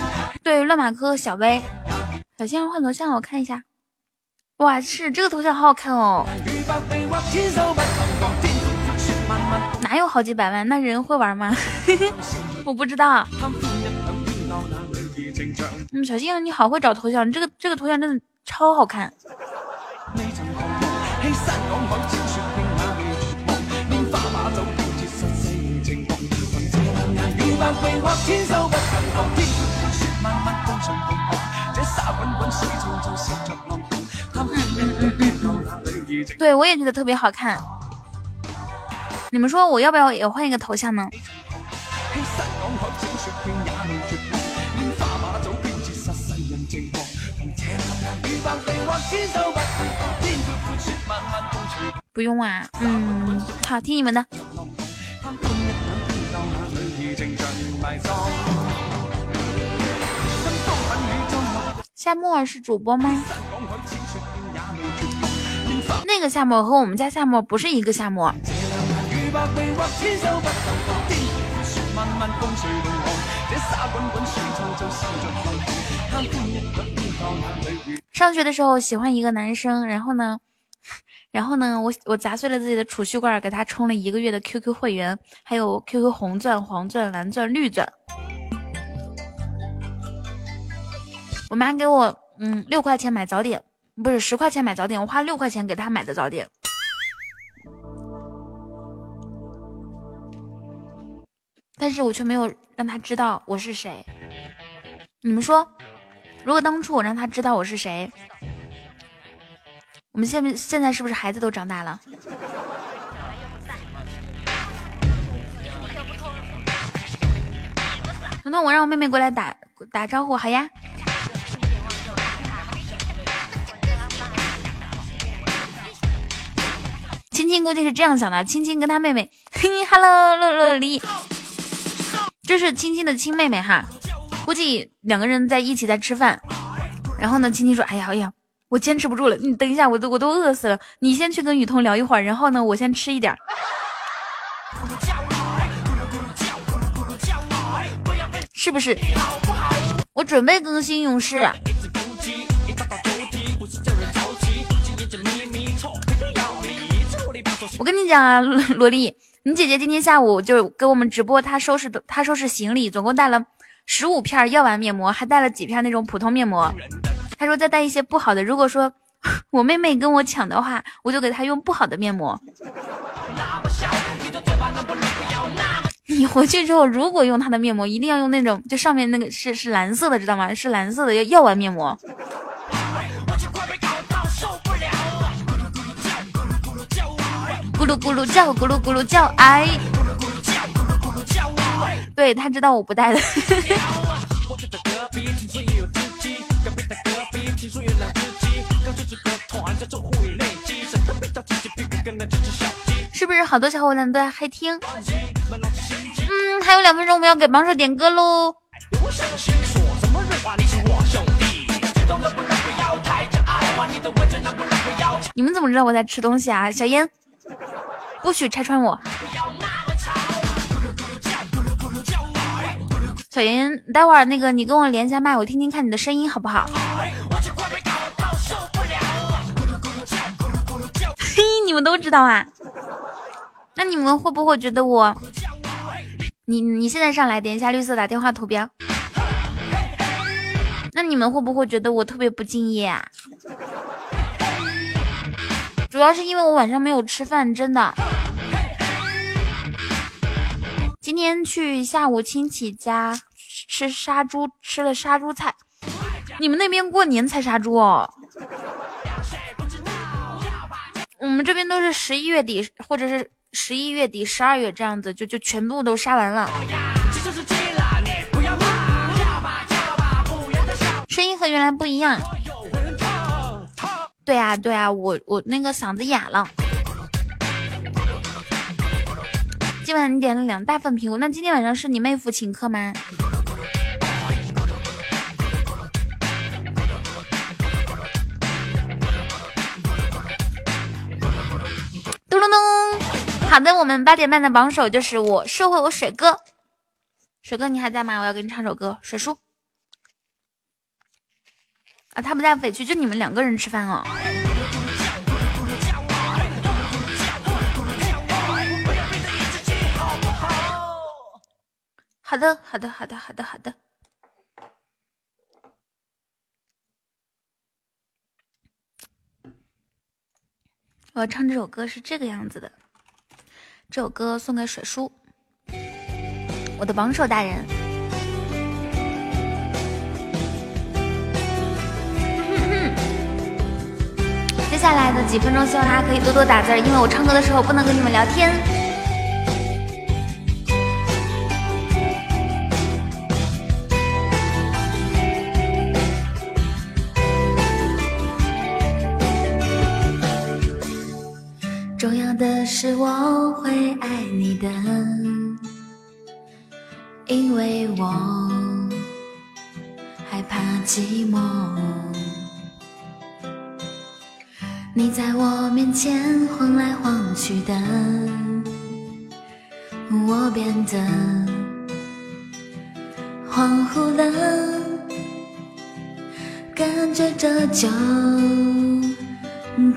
对，乱马哥小薇。小仙儿换头像，我看一下。哇，是这个头像好好看哦。哪有好几百万？那人会玩吗？我不知道。嗯，小仙儿你好会找头像，这个这个头像真的超好看。对，我也觉得特别好看。你们说我要不要也换一个头像呢？不用啊，嗯，好听你们的。夏沫是主播吗？那个夏沫和我们家夏沫不是一个夏沫。上学的时候喜欢一个男生，然后呢，然后呢，我我砸碎了自己的储蓄罐，给他充了一个月的 QQ 会员，还有 QQ 红钻、黄钻、蓝钻、绿钻。我妈给我嗯，六块钱买早点，不是十块钱买早点，我花六块钱给她买的早点。但是我却没有让他知道我是谁。你们说，如果当初我让他知道我是谁，我们现在现在是不是孩子都长大了？彤彤我让我妹妹过来打打招呼，好呀。青青估计是这样想的，青青跟他妹妹，嘿，Hello，乐乐丽。这是青青的亲妹妹哈，估计两个人在一起在吃饭，然后呢，青青说：“哎呀哎呀，我坚持不住了，你等一下，我都我都饿死了，你先去跟雨桐聊一会儿，然后呢，我先吃一点，是不是？我准备更新勇士。”我跟你讲啊，萝莉。你姐姐今天下午就给我们直播，她收拾的，她收拾行李，总共带了十五片药丸面膜，还带了几片那种普通面膜。她说再带一些不好的，如果说 我妹妹跟我抢的话，我就给她用不好的面膜。你回去之后，如果用她的面膜，一定要用那种，就上面那个是是蓝色的，知道吗？是蓝色的药药丸面膜。咕噜咕噜叫，咕噜咕噜叫，哎，对他知道我不带的，是不是好多小伙伴都在嗨听？嗯，还有两分钟，我们要给榜首点歌喽。你们怎么知道我在吃东西啊？小烟。不许拆穿我，小妍，待会儿那个你跟我连一下麦，我听听看你的声音好不好？嘿，你们都知道啊？那你们会不会觉得我？你你现在上来点一下绿色打电话图标。那你们会不会觉得我特别不敬业啊？主要是因为我晚上没有吃饭，真的。今天去下午亲戚家吃杀猪，吃了杀猪菜。你们那边过年才杀猪哦？我们这边都是十一月底，或者是十一月底、十二月这样子，就就全部都杀完了。声音和原来不一样。对啊，对啊，我我那个嗓子哑了。今晚你点了两大份苹果，那今天晚上是你妹夫请客吗？咚咚咚！好的，我们八点半的榜首就是我，社会我水哥。水哥你还在吗？我要给你唱首歌，水叔。啊，他不在委屈，就你们两个人吃饭哦。好的，好的，好的，好的，好的。我要唱这首歌是这个样子的，这首歌送给水叔，我的榜首大人。下来的几分钟，希望大家可以多多打字，因为我唱歌的时候不能跟你们聊天。重要的是我会爱你的，因为我害怕寂寞。你在我面前晃来晃去的，我变得恍惚了，感觉这就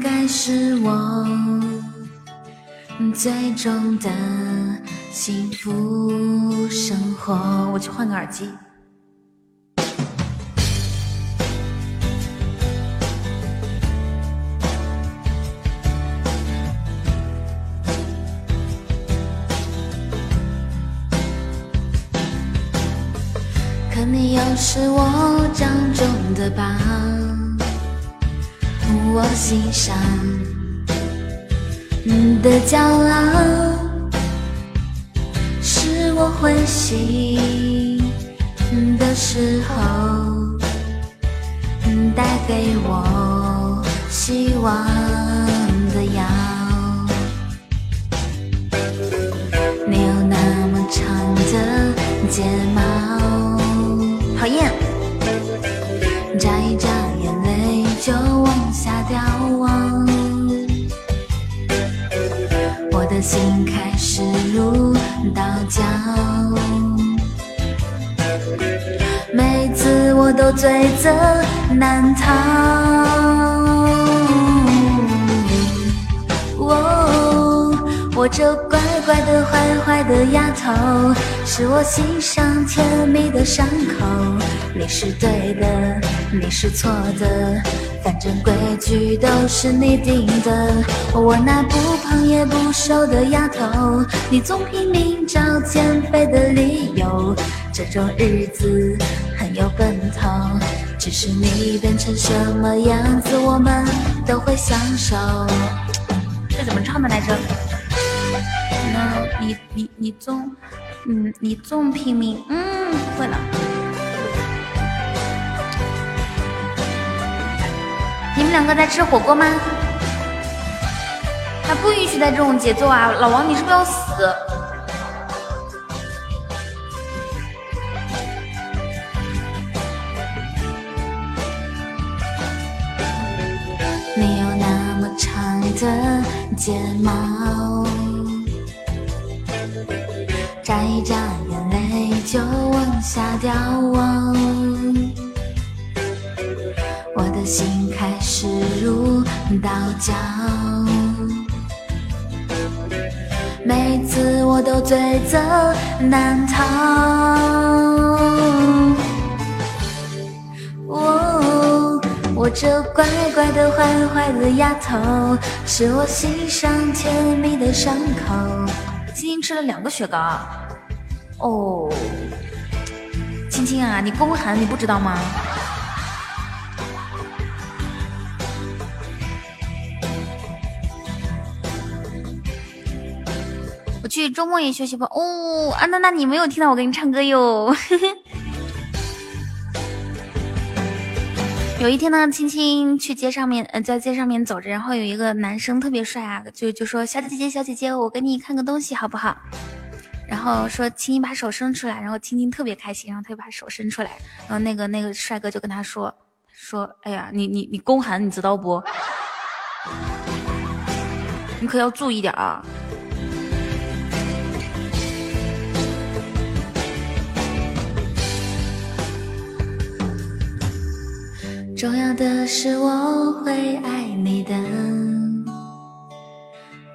该是我最终的幸福生活。我去换个耳机。是我掌中的宝，我心上的骄傲，是我欢喜的时候带给我希望的药。你有那么长的睫毛，就往下掉望，我的心开始如刀绞，每次我都罪责难逃。哦，我这乖乖的、坏坏的丫头，是我心上甜蜜的伤口。你是对的，你是错的，反正规矩都是你定的。我那不胖也不瘦的丫头，你总拼命找减肥的理由。这种日子很有奔头，只是你变成什么样子，我们都会享受。这怎么唱的来着？你你你总，嗯，你总拼命，嗯，会了。你们两个在吃火锅吗？他不允许带这种节奏啊！老王，你是不是要死？你有那么长的睫毛，眨一眨眼泪就往下掉，我的心开始如刀绞，每次我都罪责难逃。哦，我这乖乖的、坏坏的丫头，是我心上甜蜜的伤口。青青吃了两个雪糕。哦，青青啊，你宫寒你不知道吗？我去周末也休息吧。哦，啊，那那你没有听到我给你唱歌哟。有一天呢，青青去街上面，呃，在街上面走着，然后有一个男生特别帅啊，就就说小姐姐小姐姐，我给你看个东西好不好？然后说青青把手伸出来，然后青青特别开心，然后他就把手伸出来，然后那个那个帅哥就跟他说说，哎呀，你你你宫寒，你知道不？你可要注意点啊！重要的是我会爱你的，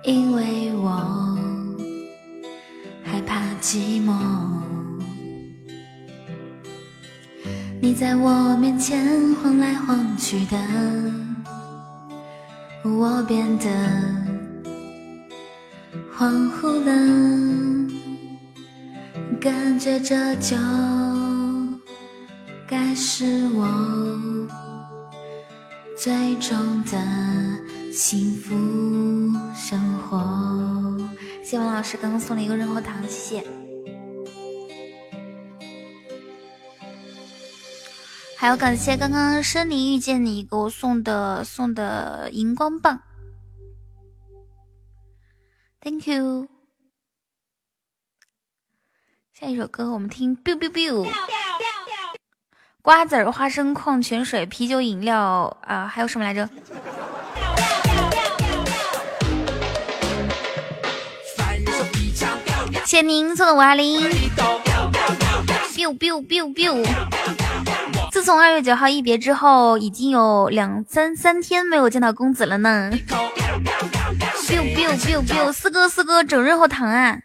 因为我害怕寂寞。你在我面前晃来晃去的，我变得恍惚了，感觉这就该是我。最终的幸福生活。谢谢王老师刚刚送了一个润喉糖，谢谢。还有感谢刚刚生离遇见你给我送的送的荧光棒，Thank you。下一首歌我们听 biu biu biu。瓜子儿、花生、矿泉水、啤酒、饮料啊，还有什么来着？谢谢您送的五二零，biu biu biu biu。自从二月九号一别之后，已经有两三三天没有见到公子了呢。biu biu biu biu，四哥四哥整任后糖啊！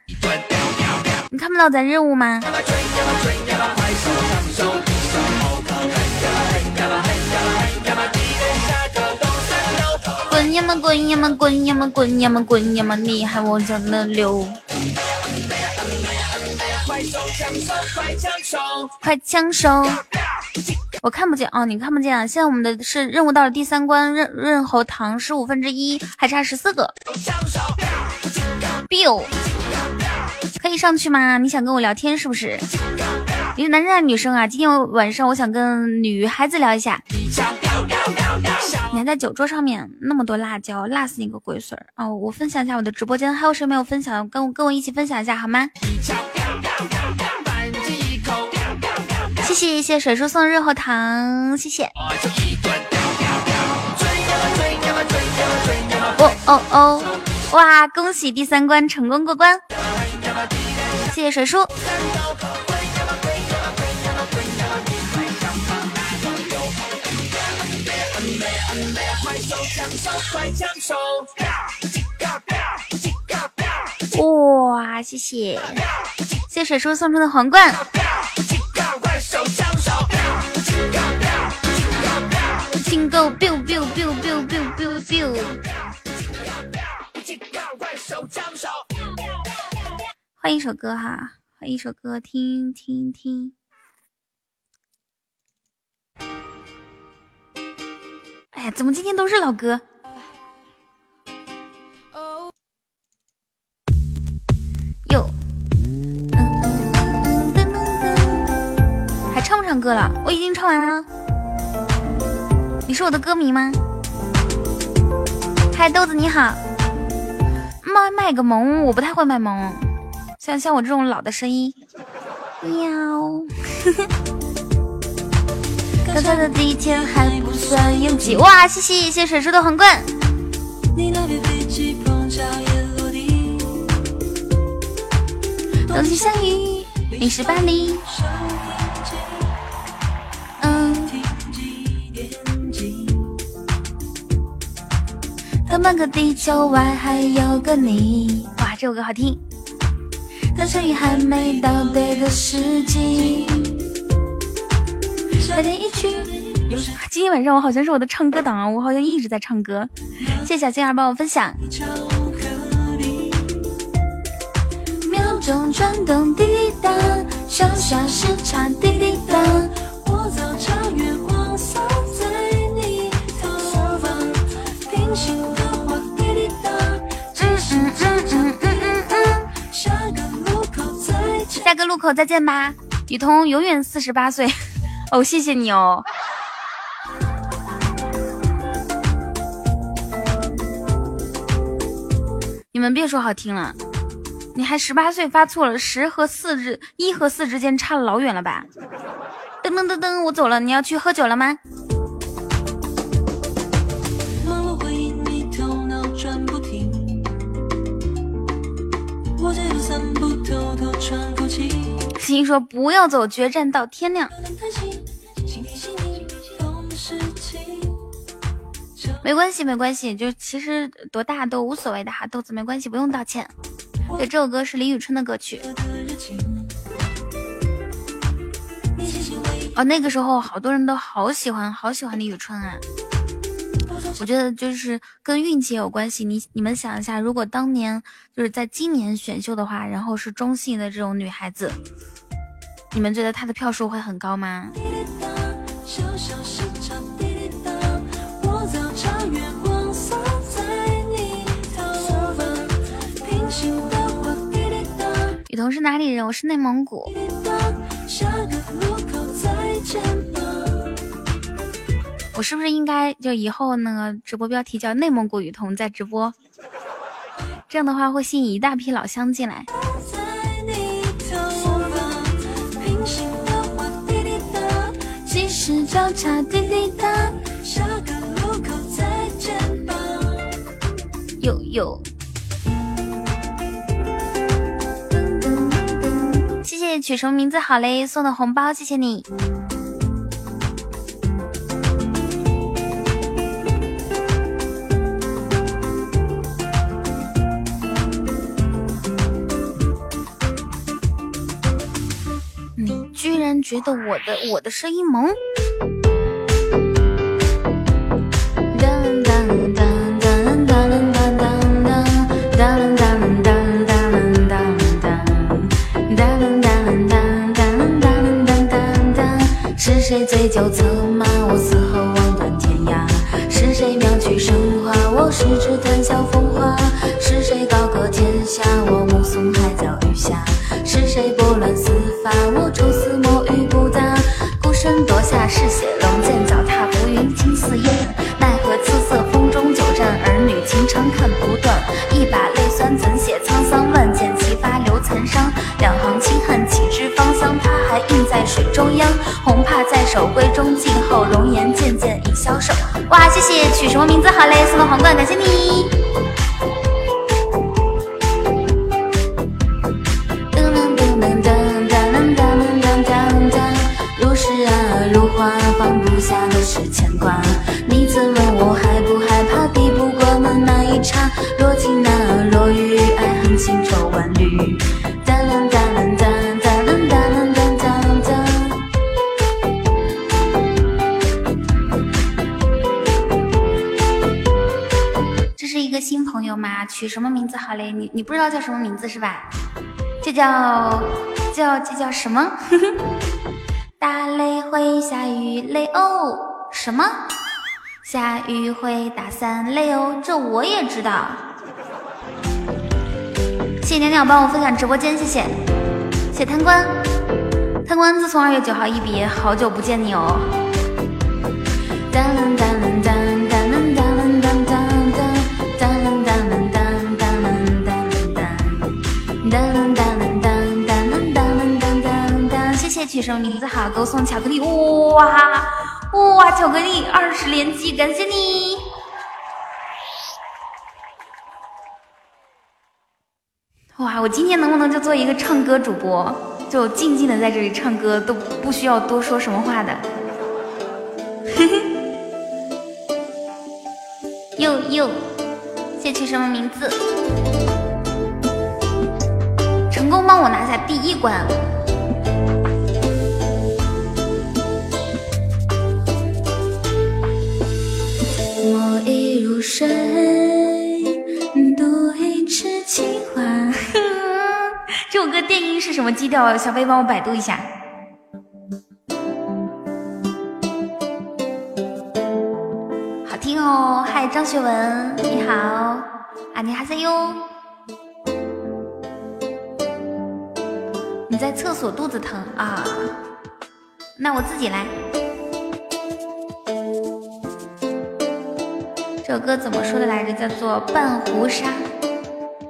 你看不到咱任务吗？呀么滚呀么滚呀么滚呀么滚呀么厉害，我怎么溜！快枪手，快枪手！我看不见啊，你看不见啊！现在我们的是任务到了第三关，任任侯糖十五分之一，还差十四个。biu，可以上去吗？你想跟我聊天是不是？你是男生还是女生啊？今天晚上我想跟女孩子聊一下。你还在酒桌上面，那么多辣椒，辣死你个龟孙儿！哦，我分享一下我的直播间，还有谁没有分享？跟我跟我一起分享一下好吗？谢谢谢谢水叔送热喉糖，谢谢。哦哦哦，哇！恭喜第三关成功过关，谢谢水叔。哇！谢谢谢谢水叔送出的皇冠。金钩 biu biu biu biu biu biu biu。换一首歌哈，换一首歌听听听。哎呀，怎么今天都是老歌？哟，还唱不唱歌了？我已经唱完了。你是我的歌迷吗？嗨，豆子你好。卖卖个萌，我不太会卖萌。像像我这种老的声音，喵。刚才的第一天还不算拥挤，哇！谢谢谢谢水叔的皇冠。东西相遇，你是百里。嗯。当半个地球外还有个你，哇，这首歌好听。当相遇还没到对的时机。今天晚上我好像是我的唱歌档啊，我好像一直在唱歌。谢谢小星儿帮我分享。秒钟转动滴滴答，小小时差滴滴答。我早下个路口再见吧，雨桐永远四十八岁。哦，谢谢你哦。你们别说好听了，你还十八岁发错了，十和四之一和四之间差了老远了吧？噔噔噔噔，我走了，你要去喝酒了吗？心说不要走，决战到天亮。没关系，没关系，就其实多大都无所谓的哈，豆子没关系，不用道歉。对，这首歌是李宇春的歌曲。哦，那个时候好多人都好喜欢，好喜欢李宇春啊。我觉得就是跟运气有关系。你你们想一下，如果当年就是在今年选秀的话，然后是中性的这种女孩子，你们觉得她的票数会很高吗？雨桐是哪里人？我是内蒙古。下个路口再见我是不是应该就以后那个直播标题叫内蒙古雨桐在直播？这样的话会吸引一大批老乡进来。有有。谢谢取什么名字好嘞？送的红包，谢谢你。然觉得我的我的声音萌。是谁醉酒策马，我嘶吼望断天涯。是谁妙曲生花，我十指谈笑风华。是谁高歌天下，我目送海角余霞。是谁拨乱丝发，我愁。嗜血龙剑，脚踏浮云惊四燕。奈何瑟瑟风中久战，儿女情长看不断。一把泪酸怎写沧桑？万箭齐发留残伤。两行清恨岂知芳香？他还印在水中央。红帕在手，闺中静候，容颜渐渐已消瘦。哇，谢谢取什么名字好嘞？送的皇冠，感谢你。不知道叫什么名字是吧？这叫叫这叫什么？打雷会下雨雷哦，什么？下雨会打伞雷哦，这我也知道。谢谢鸟鸟帮我分享直播间，谢谢，谢谢贪官，贪官自从二月九号一别，好久不见你哦。哒啦哒取什么名字好，给我送巧克力，哇哇，巧克力二十连击，感谢你。哇，我今天能不能就做一个唱歌主播，就静静的在这里唱歌，都不需要多说什么话的。嘿嘿，又又，谢取什么名字？成功帮我拿下第一关。我已入睡，独一痴情花。这首歌电音是什么基调？小飞帮我百度一下。好听哦！嗨，张学文，你好，啊，你还在哟。你在厕所肚子疼啊？那我自己来。这首歌怎么说的来着？叫做《半壶纱》。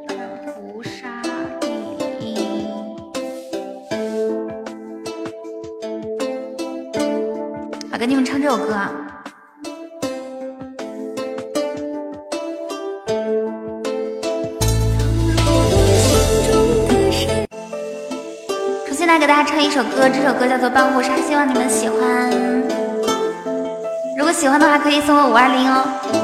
半壶纱。我给你们唱这首歌啊。重新来给大家唱一首歌，这首歌叫做《半壶纱》，希望你们喜欢。如果喜欢的话，可以送我五二零哦。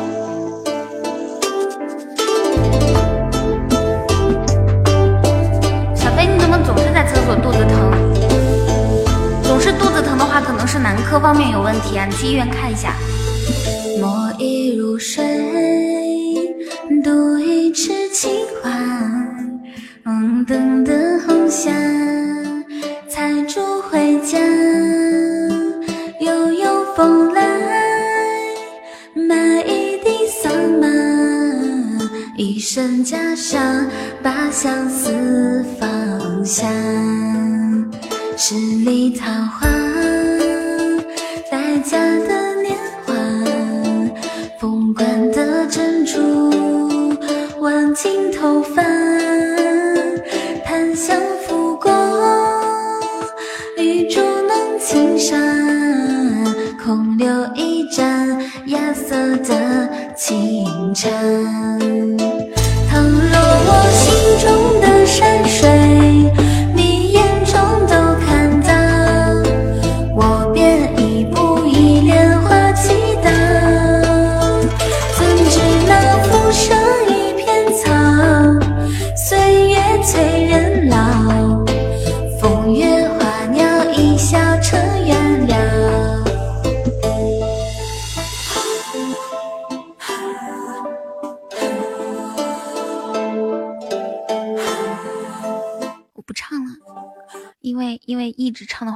是男科方面有问题啊，你去医院看一下。墨已入水，独一痴情花。红灯的红霞，采竹回家。悠悠风来，买一顶桑麻。一身袈裟，把相思放下。十里桃花，烛，挽进头发。檀香拂过，玉竹弄轻纱，空留一盏芽色的清茶。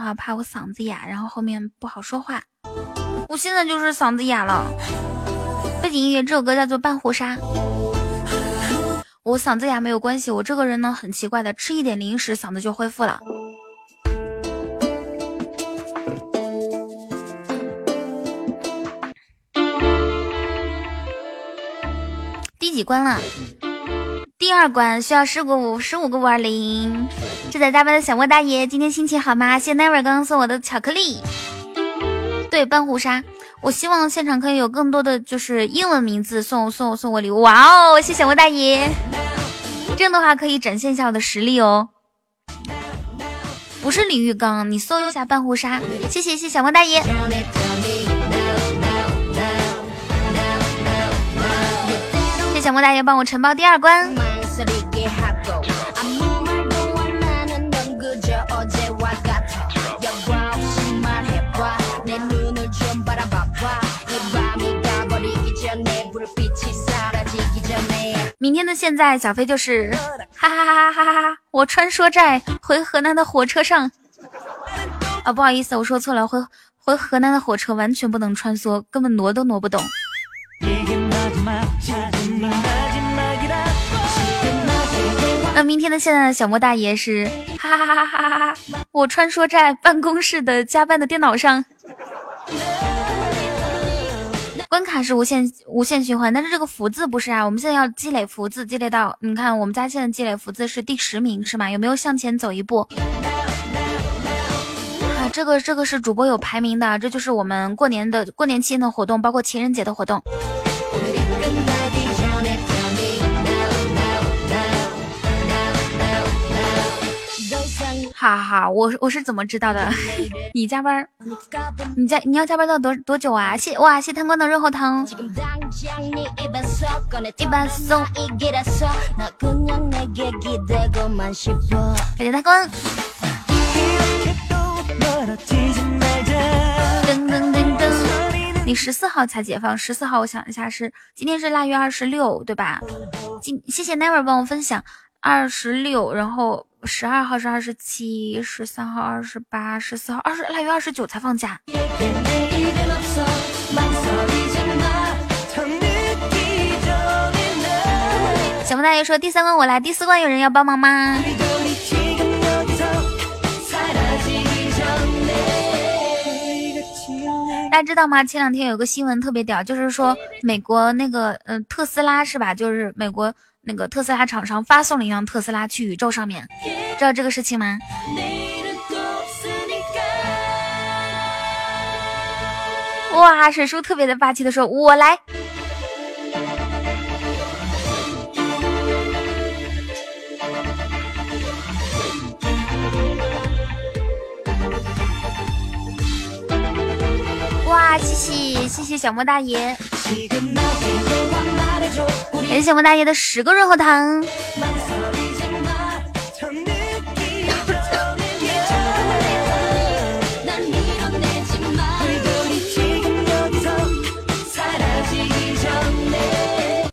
话，怕我嗓子哑，然后后面不好说话。我现在就是嗓子哑了。背景音乐这首歌叫做《半壶纱》。我嗓子哑没有关系，我这个人呢很奇怪的，吃一点零食嗓子就恢复了。第几关了？第二关需要十五十五个五二零。正在加班的小莫大爷，今天心情好吗？谢谢 Never 刚刚送我的巧克力。对，半壶纱。我希望现场可以有更多的就是英文名字送送送我礼物。哇哦，谢谢我大爷。这样的话可以展现一下我的实力哦。不是李玉刚，你搜一下半壶纱。谢谢谢小莫大爷。谢小莫大爷帮我承包第二关。明天的现在，小飞就是哈哈哈哈哈哈！我穿梭在回河南的火车上。啊，不好意思，我说错了，回回河南的火车完全不能穿梭，根本挪都挪不动。那明天的现在的小莫大爷是哈哈哈哈哈哈哈！我穿梭在办公室的加班的电脑上。关卡是无限无限循环，但是这个福字不是啊！我们现在要积累福字，积累到你看，我们家现在积累福字是第十名，是吗？有没有向前走一步？啊，这个这个是主播有排名的，这就是我们过年的过年期间的活动，包括情人节的活动。哈哈，我我是怎么知道的？你加班？你加你要加班到多多久啊？谢哇谢贪官的润喉糖，感谢贪官。噔噔噔噔，你十四号才解放？十四号，我想一下，是今天是腊月二十六，对吧？今谢谢 Never 帮我分享二十六，然后。十二号是二十七，十三号二十八，十四号二十腊月二十九才放假。小莫大爷说第三关我来，第四关有人要帮忙吗？大家知道吗？前两天有个新闻特别屌，就是说美国那个嗯特斯拉是吧？就是美国。那个特斯拉厂商发送了一辆特斯拉去宇宙上面，知道这个事情吗？哇，水叔特别的霸气的说：“我来。”哇，谢谢谢谢小莫大爷。感谢小莫大爷的十个润喉糖。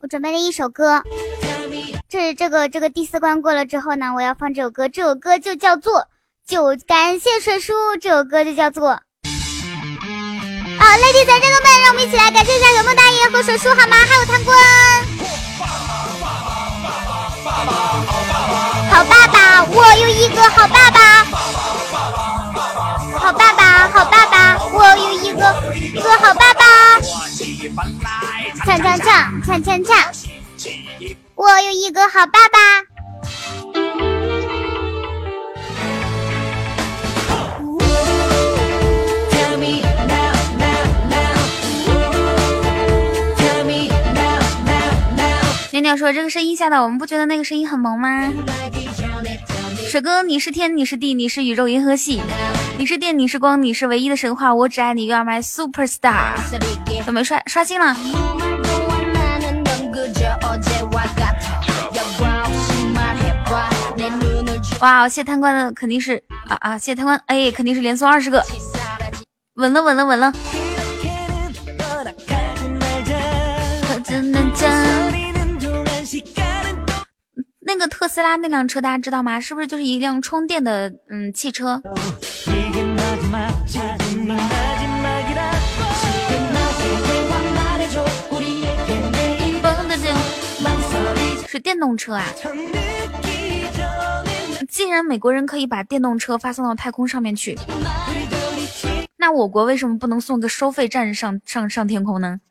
我准备了一首歌，这是这个这个第四关过了之后呢，我要放这首歌，这首歌就叫做《就感谢水叔》，这首歌就叫做。好，ladies and gentlemen，让我们一起来感谢一下有梦大爷和水叔好吗？还有贪官。好爸爸，我有一个好爸爸。好爸爸，好爸爸，我有一个一个好爸爸。唱唱唱唱唱唱，我有一个好爸爸。鸟鸟说：“这个声音吓到我们，不觉得那个声音很萌吗？”水哥，你是天，你是地，你是宇宙银河系，你是电，你是光，你是唯一的神话，我只爱你，You are my superstar。有没有刷刷新了？哇，谢谢贪官的肯定是啊啊，谢贪官，哎，肯定是连送二十个，稳了稳了稳了。那个特斯拉那辆车大家知道吗？是不是就是一辆充电的嗯汽车？是电动车啊。既然美国人可以把电动车发送到太空上面去那我国为什么不能送个收费站上上上天空呢？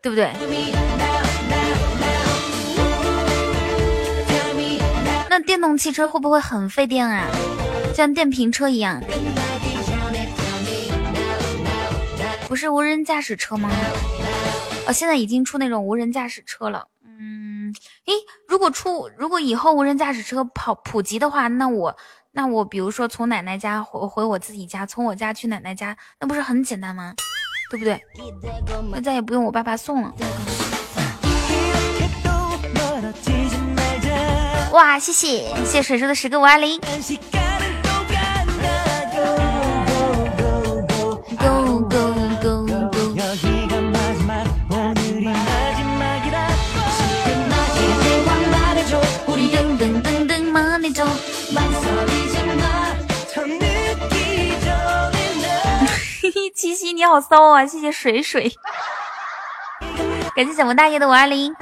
对不对？那电动汽车会不会很费电啊？像电瓶车一样？不是无人驾驶车吗？哦，现在已经出那种无人驾驶车了。嗯，诶，如果出，如果以后无人驾驶车跑普及的话，那我，那我比如说从奶奶家回回我自己家，从我家去奶奶家，那不是很简单吗？对不对？那再也不用我爸爸送了。哇，谢谢谢谢水叔的十个五二零。七夕你好骚啊！谢谢水水，感谢小萌大爷的五二零。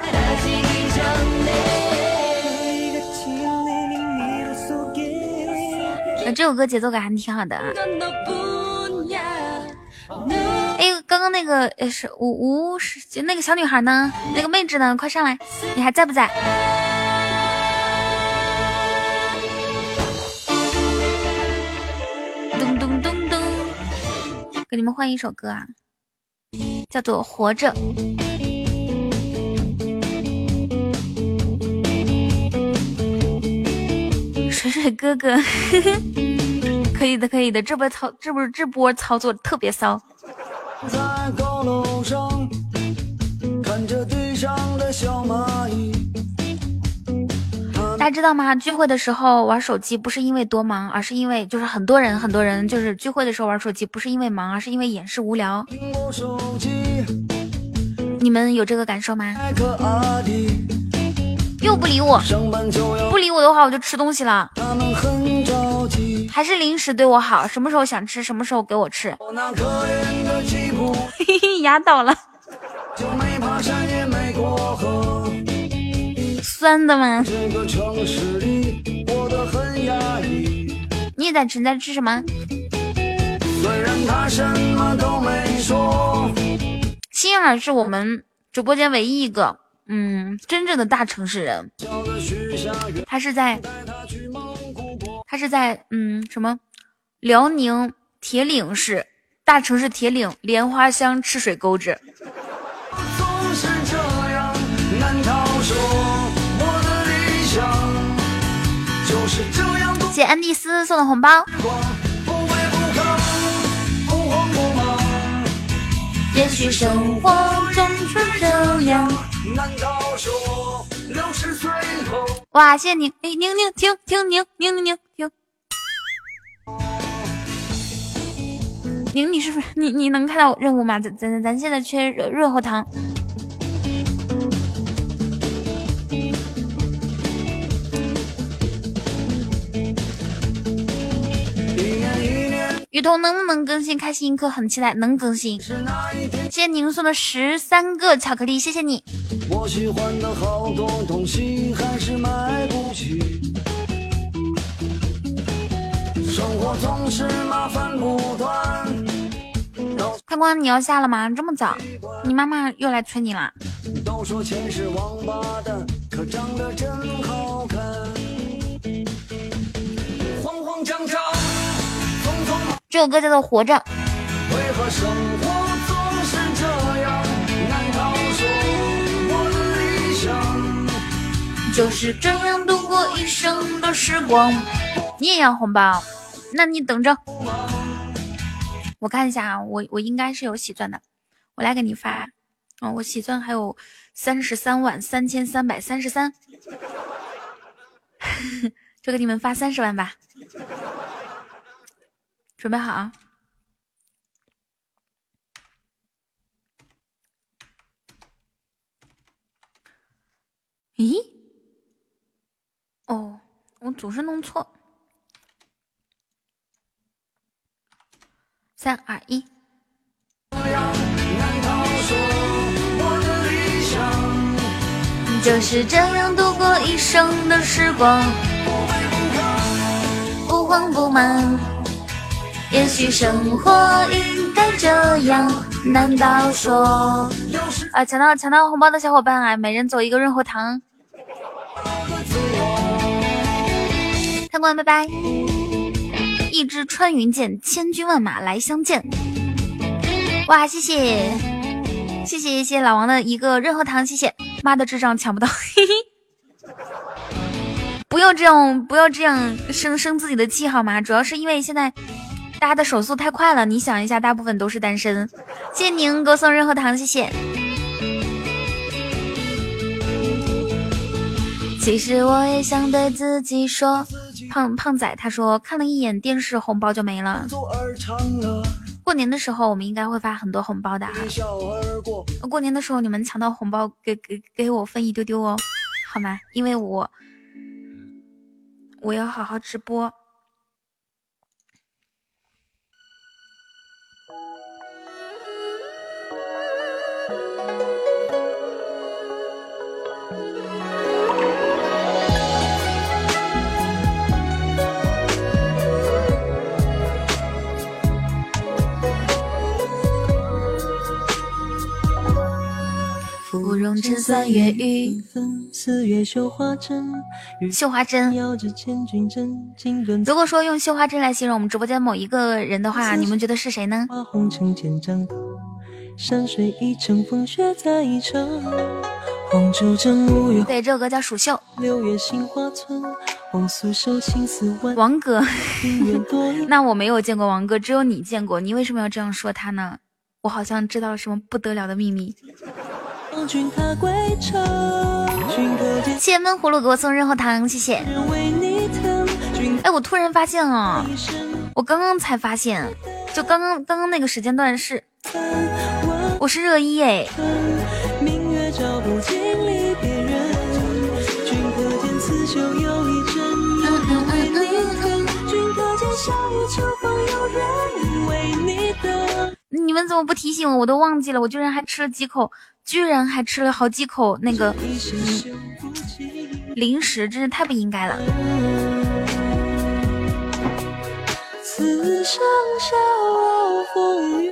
这首歌节奏感还挺好的啊。哎，刚刚那个是吴吴是那个小女孩呢？那个妹纸呢？快上来，你还在不在？咚咚咚咚，给你们换一首歌啊，叫做《活着》。哥哥，可以的，可以的，这波操，这不是这波操作特别骚。大家知道吗？聚会的时候玩手机不是因为多忙，而是因为就是很多人很多人就是聚会的时候玩手机不是因为忙，而是因为掩饰无聊。你们有这个感受吗？又不理我，不理我的话我就吃东西了。还是零食对我好，什么时候想吃什么时候给我吃。嘿嘿，压倒了。酸的吗？你也在吃？在吃什么？心儿是我们直播间唯一一个，嗯，真正的大城市人。他是在，他是在，嗯，什么？辽宁铁岭市大城市铁岭莲花乡赤水沟子。谢安蒂斯送的红包。也许生活总是这样难道说六十岁后。哇，谢谢你！哎，宁宁，停停宁宁宁宁停。宁，你是不是你你能看到任务吗？咱咱咱现在缺润喉糖。雨桐能不能更新开心一刻？很期待能更新。谢谢您送的十三个巧克力，谢谢你。生活总是麻烦不断开关，你要下了吗？这么早？你妈妈又来催你啦？慌慌张张。这首歌叫做《活着》。就是这样度过一生的时光。你也要红包？那你等着，我看一下啊，我我应该是有喜钻的，我来给你发。哦，我喜钻还有三十三万三千三百三十三，就给你们发三十万吧。准备好啊！咦？哦，我总是弄错。三二一。就是这样度过一生的时光，不慌不忙。也许生活应该这样，难道说？啊，抢到抢到红包的小伙伴啊，每人走一个润喉糖。看官，拜拜。一支穿云箭，千军万马来相见。哇，谢谢，谢谢谢谢老王的一个润喉糖，谢谢。妈的智障抢不到，嘿嘿。不要这样，不要这样生生自己的气好吗？主要是因为现在。大家的手速太快了，你想一下，大部分都是单身。谢谢您给我送任何糖，谢谢。其实我也想对自己说，胖胖仔他说看了一眼电视，红包就没了。过年的时候我们应该会发很多红包的啊。过年的时候你们抢到红包，给给给我分一丢丢哦，好吗？因为我我要好好直播。三月雨，四月绣花针。绣花针。如果说用绣花针来形容我们直播间某一个人的话，你们觉得是谁呢？对，这首歌叫《蜀绣》。王哥，那我没有见过王哥，只有你见过。你为什么要这样说他呢？我好像知道了什么不得了的秘密。谢谢闷葫芦给我送润喉糖，谢谢。哎，我突然发现啊，我刚刚才发现，就刚刚刚刚那个时间段是，我是热一哎。你们怎么不提醒我？我都忘记了，我居然还吃了几口。居然还吃了好几口那个零食，真是太不应该了。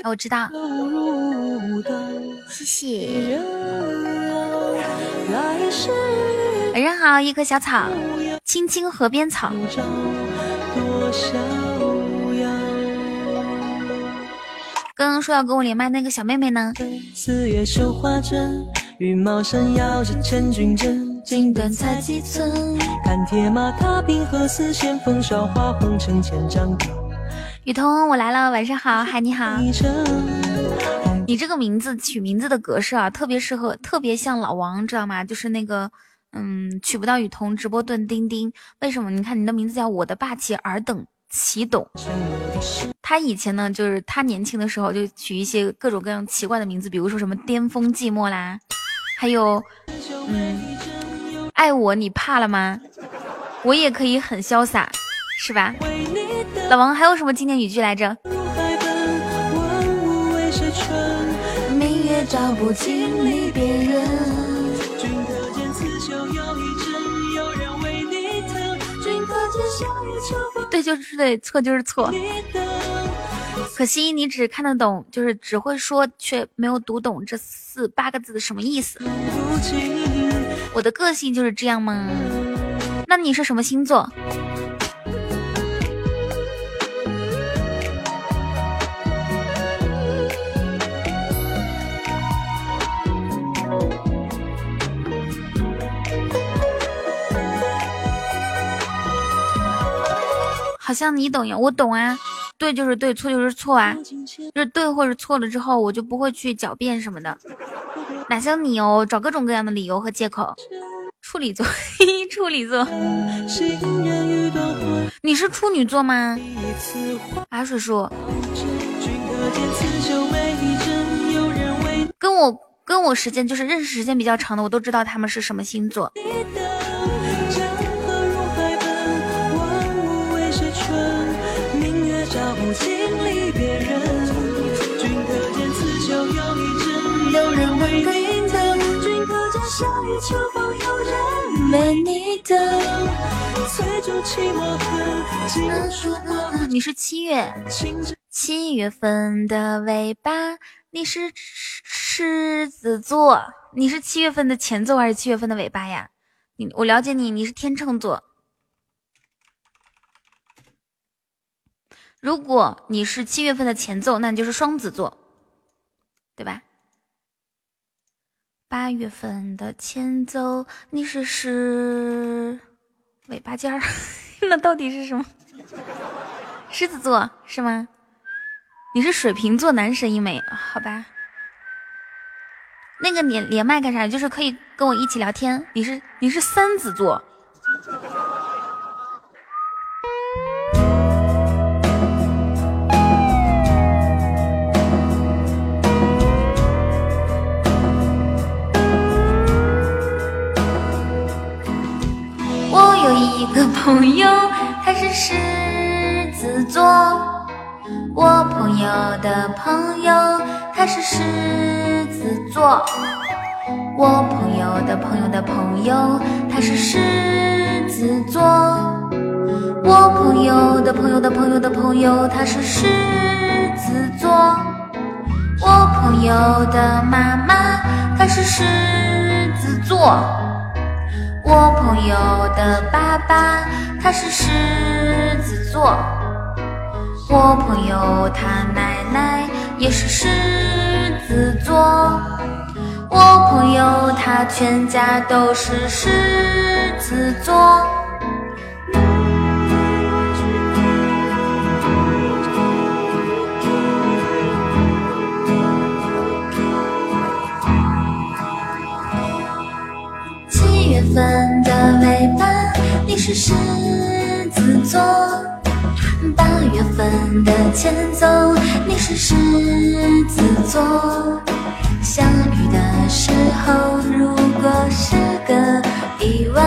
我知道，谢谢。晚上好，一棵小草，青青河边草。刚刚说要跟我连麦那个小妹妹呢？四月绣花针，羽毛闪耀着千军阵，锦缎裁几寸？看铁马踏冰河，丝线风韶华，红尘千。雨桐，我来了，晚上好，嗨，你好。你这个名字取名字的格式啊，特别适合，特别像老王，知道吗？就是那个，嗯，取不到雨桐直播蹲钉钉，为什么？你看你的名字叫我的霸气尔等。启董，他以前呢，就是他年轻的时候就取一些各种各样奇怪的名字，比如说什么巅峰寂寞啦，还有，嗯，爱我你怕了吗？我也可以很潇洒，是吧？老王还有什么经典语句来着？君可见刺绣又一针，有人为你疼。君可见夏雨秋对，就是对，错就是错。可惜你只看得懂，就是只会说，却没有读懂这四八个字的什么意思。我的个性就是这样吗？那你是什么星座？好像你懂呀，我懂啊，对就是对，错就是错啊，就是对或者错了之后，我就不会去狡辩什么的，哪像你哦，找各种各样的理由和借口。处女座，处女座，你是处女座吗？啊水叔，跟我跟我时间就是认识时间比较长的，我都知道他们是什么星座。你是七月七月份的尾巴，你是狮子座，你是七月份的前奏还是七月份的尾巴呀？你我了解你，你是天秤座。如果你是七月份的前奏，那你就是双子座，对吧？八月份的前奏，你是狮尾巴尖儿，那到底是什么？狮子座是吗？你是水瓶座男神一枚，好吧？那个连连麦干啥？就是可以跟我一起聊天。你是你是三子座。的朋友，他是狮子座。我朋友的朋友，他是狮子座。我朋友的朋友的朋友，他是狮子座。我朋友的朋友的朋友的朋友，他是狮子座。我朋友的妈妈，她是狮子座。我朋友的爸爸，他是狮子座。我朋友他奶奶也是狮子座。我朋友他全家都是狮子座。月份的尾巴，你是狮子座；八月份的前奏，你是狮子座。相遇的时候，如果是个意外；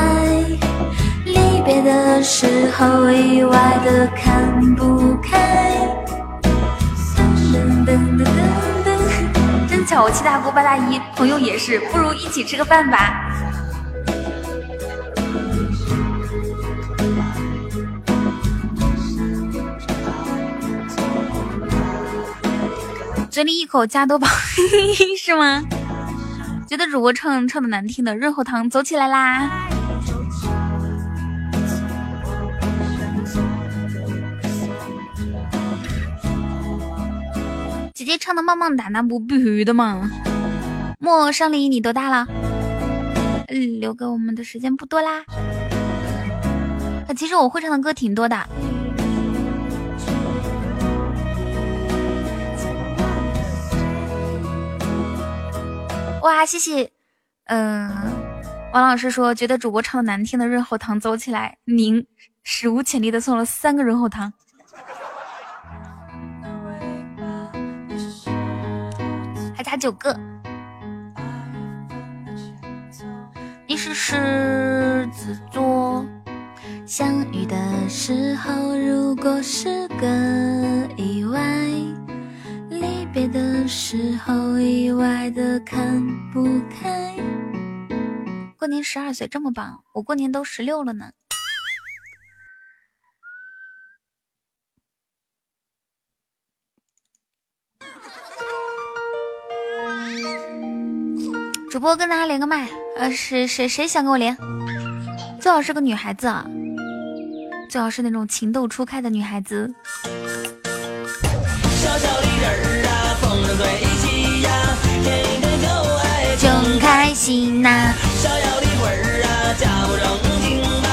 离别的时候，意外的看不开。噔噔噔噔噔，真巧，我七大姑八大姨朋友也是，不如一起吃个饭吧。嘴里一口加多宝 是吗？觉得主播唱唱的难听的润喉糖走起来啦！姐姐唱的棒棒哒，那不必须的吗？莫上离，你多大了？嗯，留给我们的时间不多啦。其实我会唱的歌挺多的。哇，谢谢，嗯，王老师说觉得主播唱的难听的润喉糖走起来，您史无前例的送了三个润喉糖，还差九个。你是狮子座，相遇的时候如果是个意外。离别的时候，意外的看不开。过年十二岁这么棒，我过年都十六了呢。主播跟大家连个麦，呃，谁谁谁想跟我连？最好是个女孩子啊，最好是那种情窦初开的女孩子。小小就爱真开心呐。逍遥的魂儿啊，假不正经吧，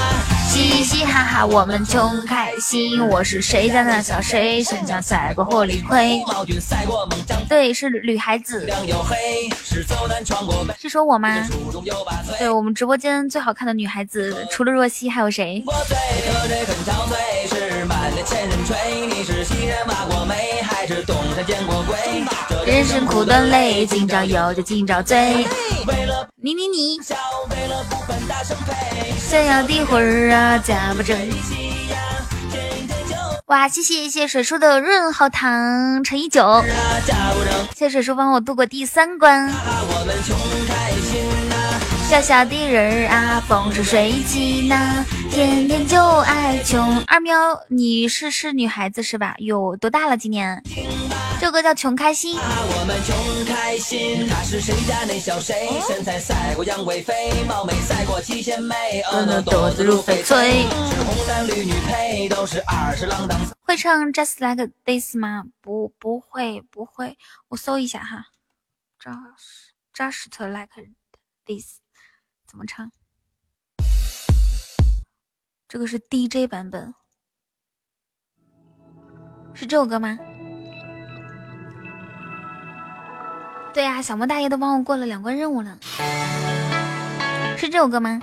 嘻嘻哈哈我们穷开心。我是谁家的小谁，身强赛过火力亏。对，是女孩子。是说我吗？对我们直播间最好看的女孩子，除了若曦还有谁？人人生苦短累，今朝有酒今朝醉。你你你，想要的魂儿啊，假不正。哇，谢谢谢谢水叔的润喉糖乘以九，谢谢水叔帮我度过第三关。小小的人儿啊，风生水起呢，天天就爱穷。二喵，你是是女孩子是吧？有多大了？今年？这歌叫穷开心。我们穷开心，他是谁家那小谁？身材赛过杨贵妃，貌美赛过七仙妹，如翡翠。是红男绿女配，都是二十郎当。会唱 Just Like This 吗？不，不会，不会。我搜一下哈，Just Just Like This。怎么唱？这个是 DJ 版本，是这首歌吗？对呀，小莫大爷都帮我过了两关任务了，是这首歌吗？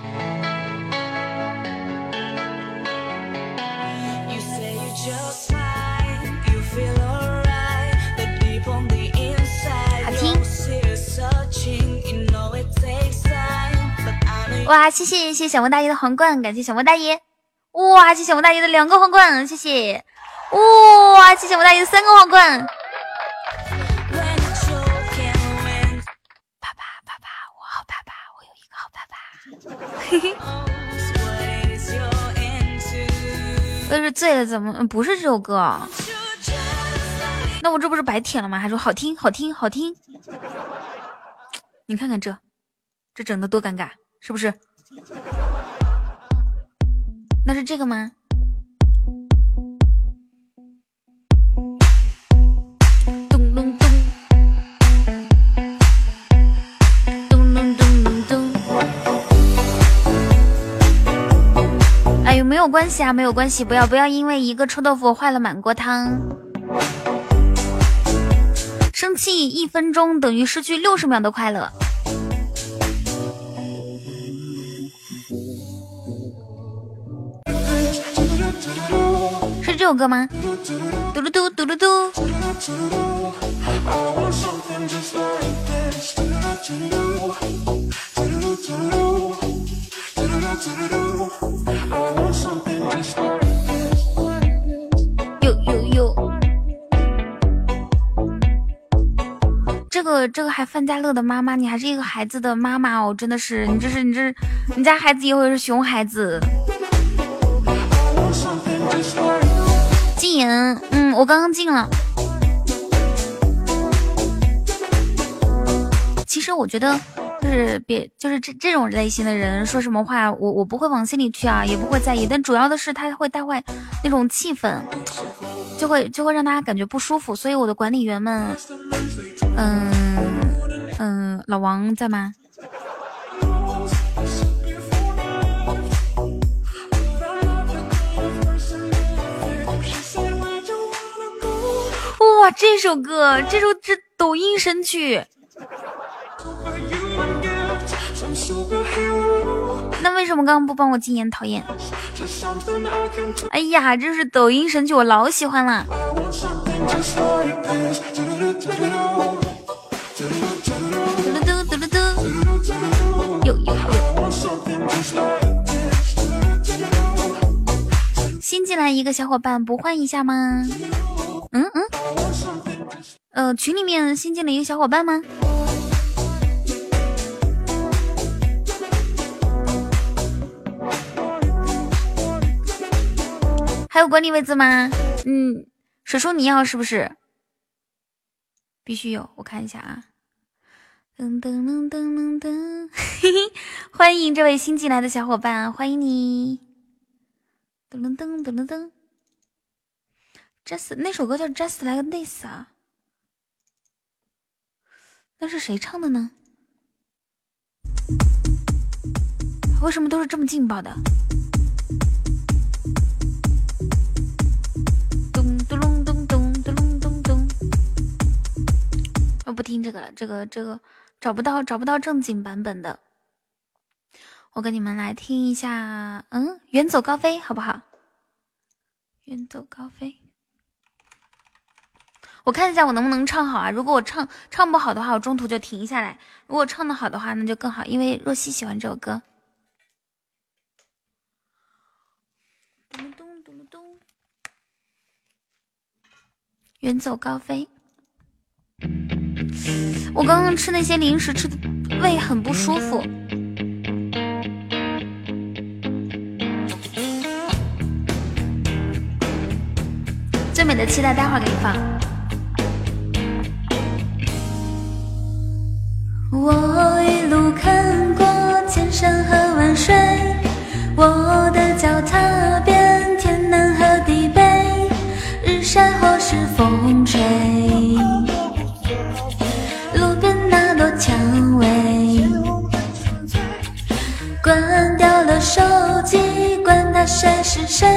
哇，谢谢谢谢小莫大爷的皇冠，感谢小莫大爷。哇，谢谢小莫大爷的两个皇冠，谢谢。哇，谢谢小莫大爷的三个皇冠。爸爸爸爸，我好爸爸，我有一个好爸爸。嘿嘿。要是醉了怎么？不是这首歌。那我这不是白舔了吗？还说好听好听好听。你看看这，这整的多尴尬。是不是？那是这个吗？咚咚咚，咚咚咚。哎呦，没有关系啊，没有关系，不要不要，因为一个臭豆腐坏了满锅汤。生气一分钟等于失去六十秒的快乐。这首歌吗？嘟噜嘟嘟噜嘟。有有有。这个这个还范家乐的妈妈，你还是一个孩子的妈妈哦，真的是你这是你这你家孩子以后是熊孩子。禁言，嗯，我刚刚进了。其实我觉得，就是别，就是这这种类型的人说什么话，我我不会往心里去啊，也不会在意。但主要的是他会带坏那种气氛，就会就会让大家感觉不舒服。所以我的管理员们，嗯嗯，老王在吗？哇，这首歌，这首这抖音神曲。那为什么刚刚不帮我禁言？讨厌！哎呀，这是抖音神曲，我老喜欢了。嘟嘟嘟嘟嘟，有有有。新进来一个小伙伴，不换一下吗？嗯嗯，呃，群里面新进了一个小伙伴吗？还有管理位置吗？嗯，水叔你要是不是？必须有，我看一下啊。噔噔噔噔噔噔，嘿嘿，欢迎这位新进来的小伙伴，欢迎你。噔噔噔噔噔噔。Just 那首歌叫 Just Like This 啊，那是谁唱的呢？为什么都是这么劲爆的？咚咚隆咚咚咚咚咚！我不听这个了，这个这个找不到找不到正经版本的。我给你们来听一下，嗯，远走高飞好不好？远走高飞。我看一下我能不能唱好啊如果我唱唱不好的话我中途就停下来。如果唱的好的话那就更好因为若曦喜欢这首歌。咚咚咚咚。远走高飞。我刚刚吃那些零食吃的胃很不舒服。最美的期待待会给你放。我一路看过千山和万水，我的脚踏遍天南和地北，日晒或是风吹，路边那朵蔷薇，关掉了手机，管他谁是谁。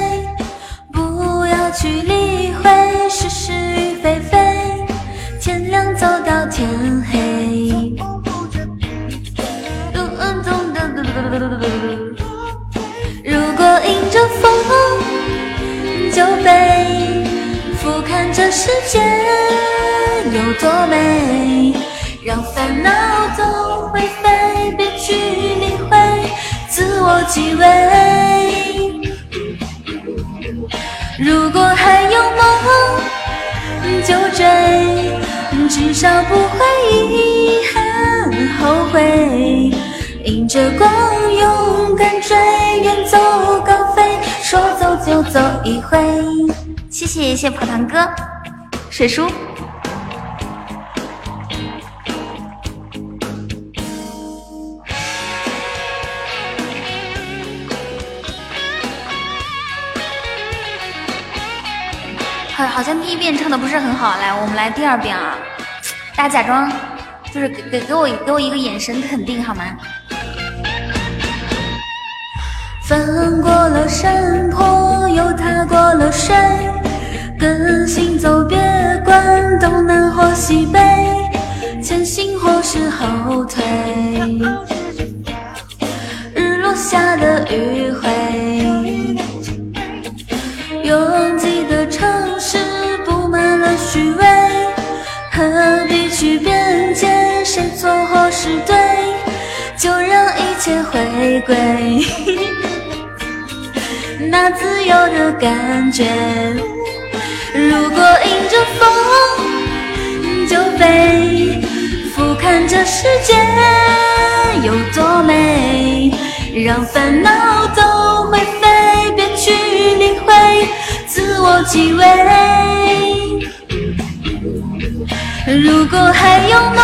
不要去理会是是与非非，天亮走到天黑。如果迎着风就飞，俯瞰这世界有多美，让烦恼都灰飞，别去理会自我极危。如果还有梦，就追，至少不会遗憾后悔。迎着光，勇敢追，远走高飞，说走就走一回。谢谢谢谢跑堂哥，水叔。好像第一遍唱的不是很好，来，我们来第二遍啊！大家假装，就是给给给我给我一个眼神肯定好吗？翻过了山坡，又踏过了水，跟行走别管东南或西北，前行或是后退，日落下的余晖，拥挤的城市布满了。虚伪，何必去辩解谁错或是对？就让一切回归那自由的感觉。如果迎着风就飞，俯瞰这世界有多美，让烦恼都灰飞，别去理会自我极危。如果还有梦，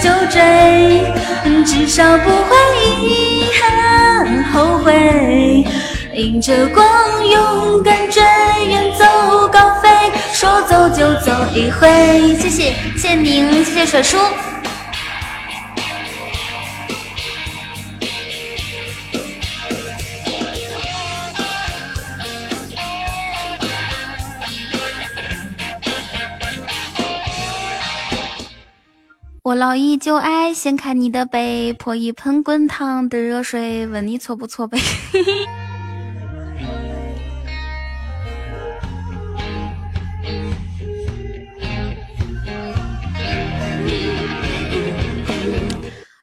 就追，至少不会遗憾后悔。迎着光，勇敢追，远走高飞，说走就走一回。谢谢谢宁，谢谢水叔。我老依旧爱掀开你的被，泼一盆滚烫的热水，问你错不错呗。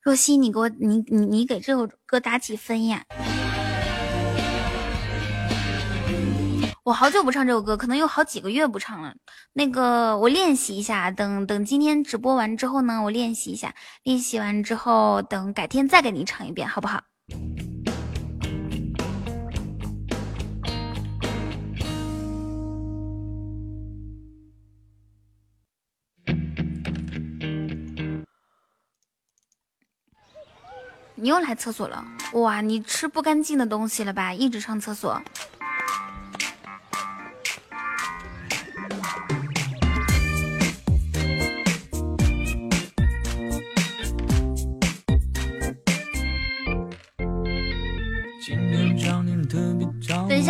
若曦，你给我，你你你给这首歌打几分呀？我好久不唱这首歌，可能有好几个月不唱了。那个，我练习一下，等等今天直播完之后呢，我练习一下。练习完之后，等改天再给你唱一遍，好不好？你又来厕所了？哇，你吃不干净的东西了吧？一直上厕所。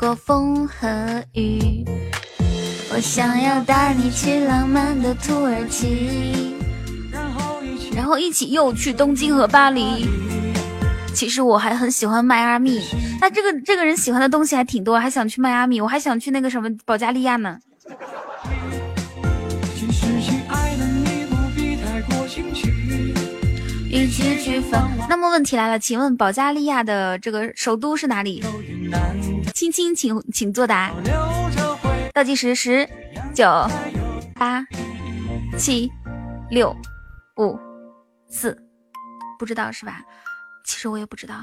过风和雨。我想要带你去浪漫的土耳其，然后一起又去东京和巴黎。其实我还很喜欢迈阿密，那这个这个人喜欢的东西还挺多，还想去迈阿密，我还想去那个什么保加利亚呢。那么问题来了，请问保加利亚的这个首都是哪里？亲亲，请请作答。倒计时十、九、八、七、六、五、四，不知道是吧？其实我也不知道。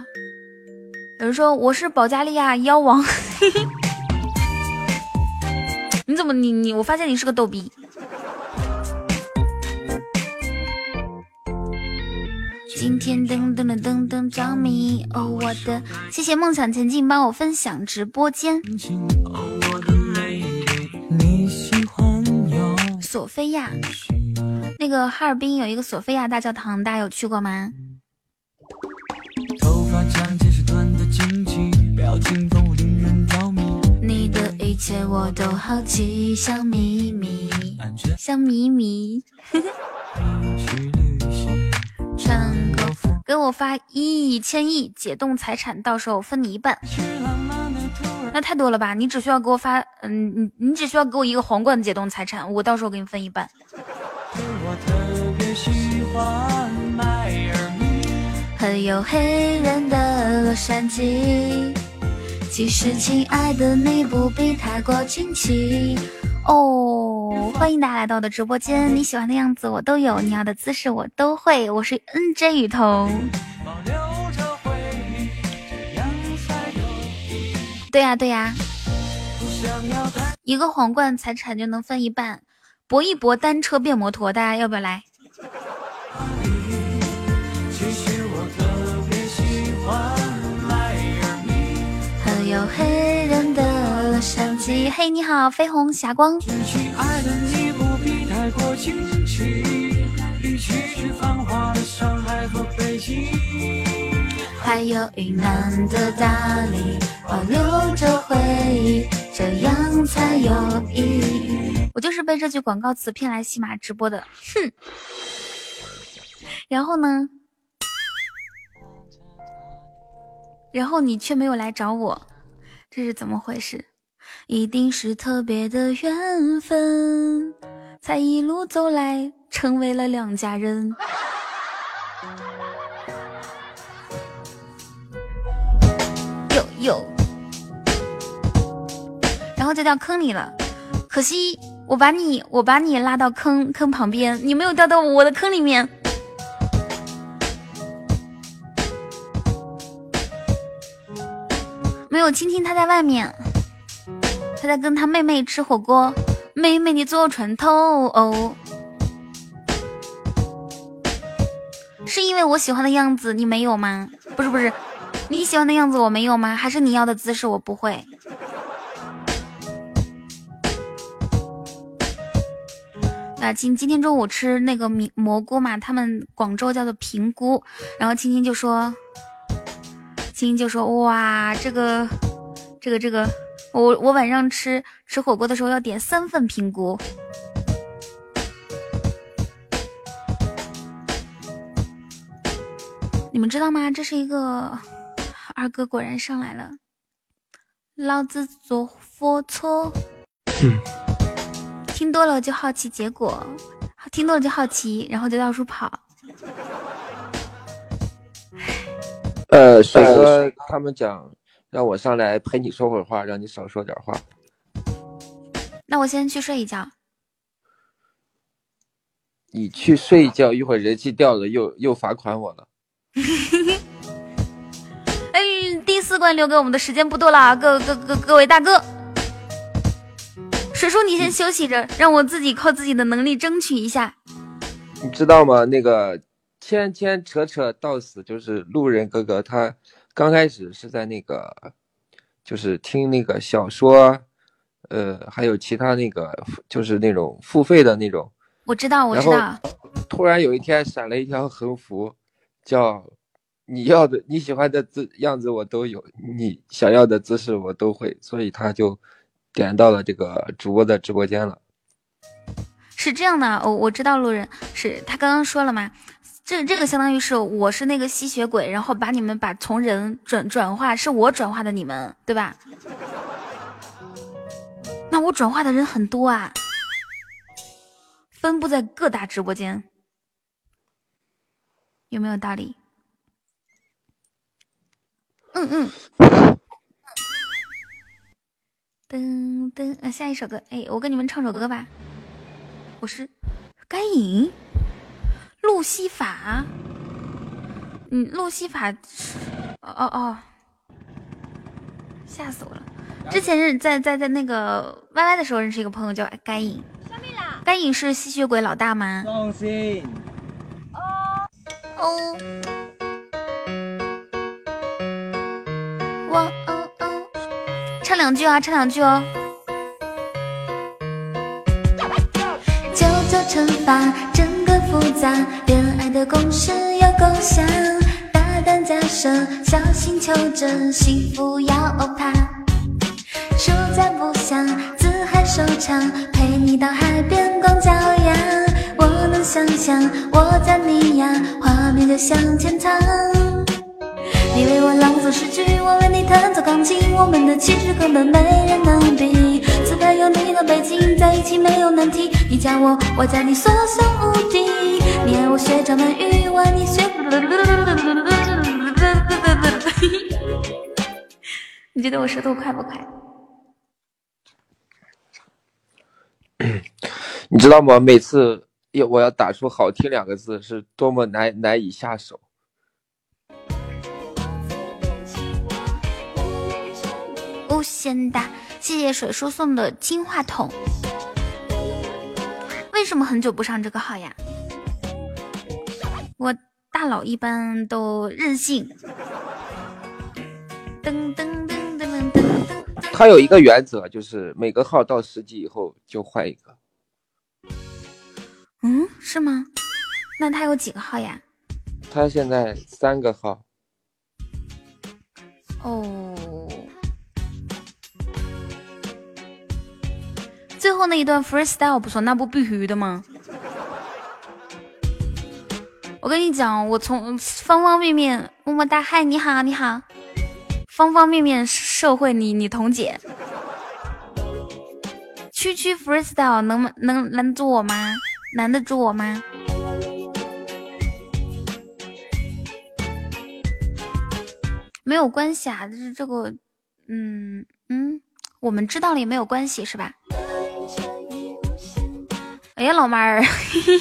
有人说我是保加利亚妖王，你怎么你你？我发现你是个逗逼。今天噔噔噔噔噔着迷哦，我的谢谢梦想前进帮我分享直播间。索菲亚，那个哈尔滨有一个索菲亚大教堂，大家有去过吗？你的一切我都好奇，像秘密，像秘密。给我发一千亿解冻财产，到时候分你一半。那太多了吧？你只需要给我发，嗯，你你只需要给我一个皇冠解冻财产，我到时候给你分一半。很有黑人的洛杉矶，其实亲爱的你不必太过惊奇哦。欢迎大家来到我的直播间，你喜欢的样子我都有，你要的姿势我都会。我是 N J 雨桐。对呀对呀，一个皇冠财产就能分一半，搏一搏单车变摩托，大家要不要来？的洛杉矶，嘿你好，飞鸿霞光。还有云南的大理，保留着回忆，这样才有意义。我就是被这句广告词骗来喜马直播的，哼。然后呢？然后你却没有来找我，这是怎么回事？一定是特别的缘分，才一路走来成为了两家人。有有，然后就掉坑里了，可惜我把你我把你拉到坑坑旁边，你没有掉到我的坑里面。没有青青他在外面，在跟他妹妹吃火锅，妹妹你坐船头哦，是因为我喜欢的样子你没有吗？不是不是。你喜欢的样子我没有吗？还是你要的姿势我不会？那今今天中午吃那个米蘑菇嘛，他们广州叫做平菇，然后青青就说，青青就说哇，这个这个这个，我我晚上吃吃火锅的时候要点三份平菇。你们知道吗？这是一个。二哥果然上来了，老子做佛错。听多了就好奇结果，听多了就好奇，然后就到处跑。呃，帅哥他们讲让我上来陪你说会儿话，让你少说点话。那我先去睡一觉。你去睡一觉，一会儿人气掉了又又罚款我了。哎第四关留给我们的时间不多了，各各各各位大哥，水叔你先休息着，让我自己靠自己的能力争取一下。你知道吗？那个牵牵扯扯到死，就是路人哥哥，他刚开始是在那个，就是听那个小说，呃，还有其他那个，就是那种付费的那种。我知道，我知道。突然有一天闪了一条横幅，叫。你要的你喜欢的姿样子我都有，你想要的姿势我都会，所以他就点到了这个主播的直播间了。是这样的，我我知道路人是他刚刚说了嘛，这这个相当于是我是那个吸血鬼，然后把你们把从人转转化，是我转化的你们，对吧？那我转化的人很多啊，分布在各大直播间。有没有道理？嗯嗯。噔噔，呃，下一首歌，哎，我跟你们唱首歌吧。我是该隐，路西法。嗯，路西法，哦哦哦，吓死我了！之前是在在在那个 Y Y 的时候认识一个朋友叫该隐，该隐是吸血鬼老大吗？放心。哦。我哦哦，唱两句啊，唱两句哦。九九乘法杂，恋爱的公式有共享。大胆假设，小心求证，幸福要怕。暑假不想自嗨收场，陪你到海边光脚丫。我能想象我在你呀，画面就像天堂。你为我朗诵诗句，我为你弹奏钢琴，我们的气质根本没人能比。有你的北京在一起没有难题，你加我，我加你，所向无敌。你爱我学张曼玉，我爱你学。你觉得我舌头快不快？你知道吗？每次要我要打出“好听”两个字，是多么难难以下手。无限大，谢谢水叔送的金话筒。为什么很久不上这个号呀？我大佬一般都任性。噔噔噔噔噔噔噔。他有一个原则，就是每个号到十级以后就换一个。嗯，是吗？那他有几个号呀？他现在三个号。哦。最后那一段 freestyle 不错，那不必须的吗？我跟你讲，我从方方面面，么么哒，嗨，你好，你好，方方面面社会你你彤姐，区区 freestyle 能能拦住我吗？拦得住我吗？没有关系啊，就是这个，嗯嗯，我们知道了也没有关系，是吧？哎呀，老妹儿，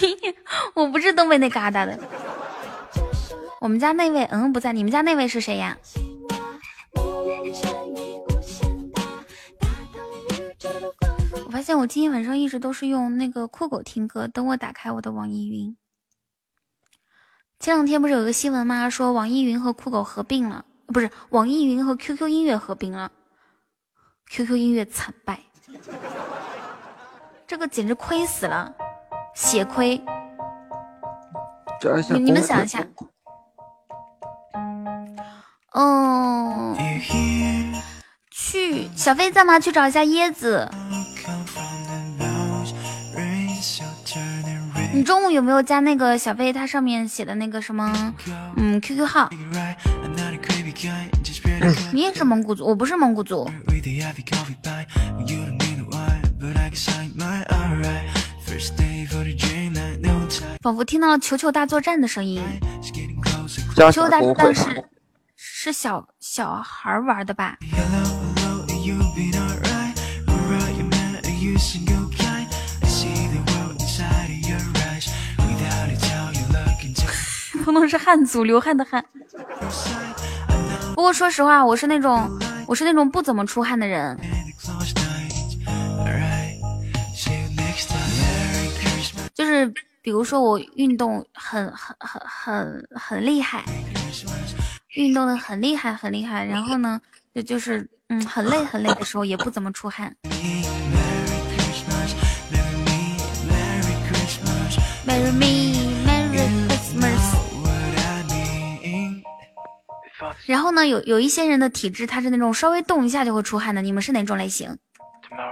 我不是东北那旮瘩的。我们家那位，嗯，不在。你们家那位是谁呀？我发现我今天晚上一直都是用那个酷狗听歌。等我打开我的网易云。前两天不是有个新闻吗？说网易云和酷狗合并了，不是网易云和 QQ 音乐合并了，QQ 音乐惨败。这个简直亏死了，血亏！你你们想一下，嗯，去小飞在吗？去找一下椰子。你中午有没有加那个小飞？他上面写的那个什么？嗯，QQ 号。你也是蒙古族，我不是蒙古族。仿佛听到了球球大作战的声音。球球大作战是是小小孩玩的吧？彤彤是汉族，流汗的汗。不过说实话，我是那种我是那种不怎么出汗的人。就是比如说我运动很很很很很厉害，运动的很厉害很厉害，然后呢，就就是嗯很累很累的时候也不怎么出汗。Marry me, Merry Christmas。然后呢，有有一些人的体质他是那种稍微动一下就会出汗的，你们是哪种类型？噔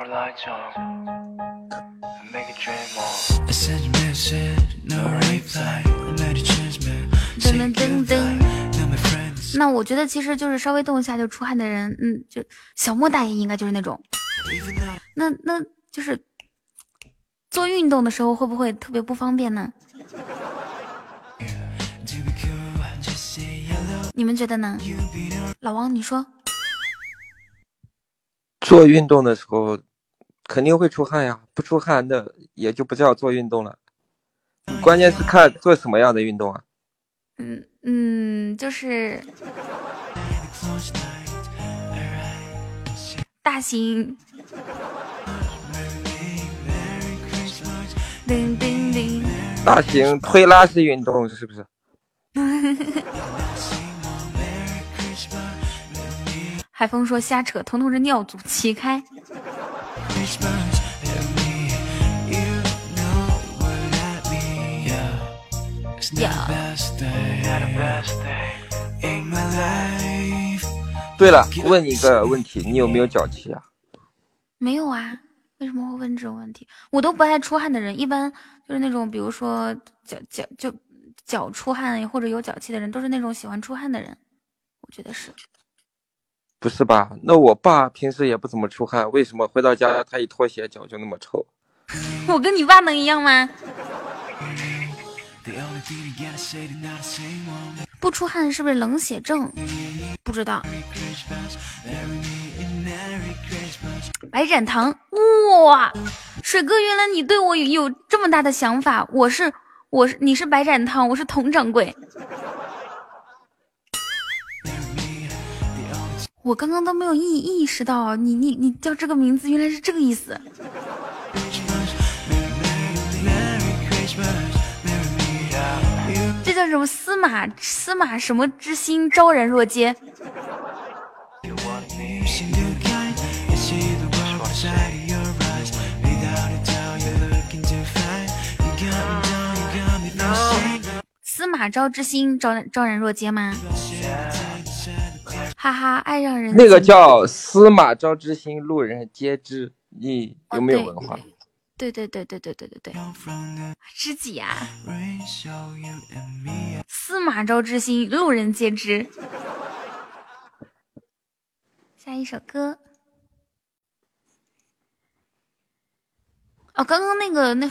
噔噔噔。那我觉得其实就是稍微动一下就出汗的人，嗯，就小莫大爷应该就是那种。那那就是做运动的时候会不会特别不方便呢？你们觉得呢？老王，你说。做运动的时候肯定会出汗呀，不出汗那也就不叫做运动了。关键是看做什么样的运动啊。嗯嗯，就是大型。叮叮叮。大型推拉式运动是不是？海峰说瞎扯，彤彤是尿阻，起开。对了，问你一个问题，你有没有脚气啊？没有啊，为什么会问这种问题？我都不爱出汗的人，一般就是那种，比如说脚脚就脚出汗或者有脚气的人，都是那种喜欢出汗的人，我觉得是。不是吧？那我爸平时也不怎么出汗，为什么回到家他一脱鞋脚就那么臭？我跟你爸能一样吗？不出汗是不是冷血症？不知道。白展堂，哇，水哥，原来你对我有这么大的想法。我是，我是，你是白展堂，我是佟掌柜。我刚刚都没有意意识到，你你你叫这个名字原来是这个意思。这叫什么司马司马什么之心昭然若揭？司马昭之心昭昭然若揭吗？哈哈，爱让人那个叫司马昭之心，路人皆知。你有没有文化？对对对对对对对对，知己啊！司马昭之心，路人皆知。下一首歌。哦，刚刚那个那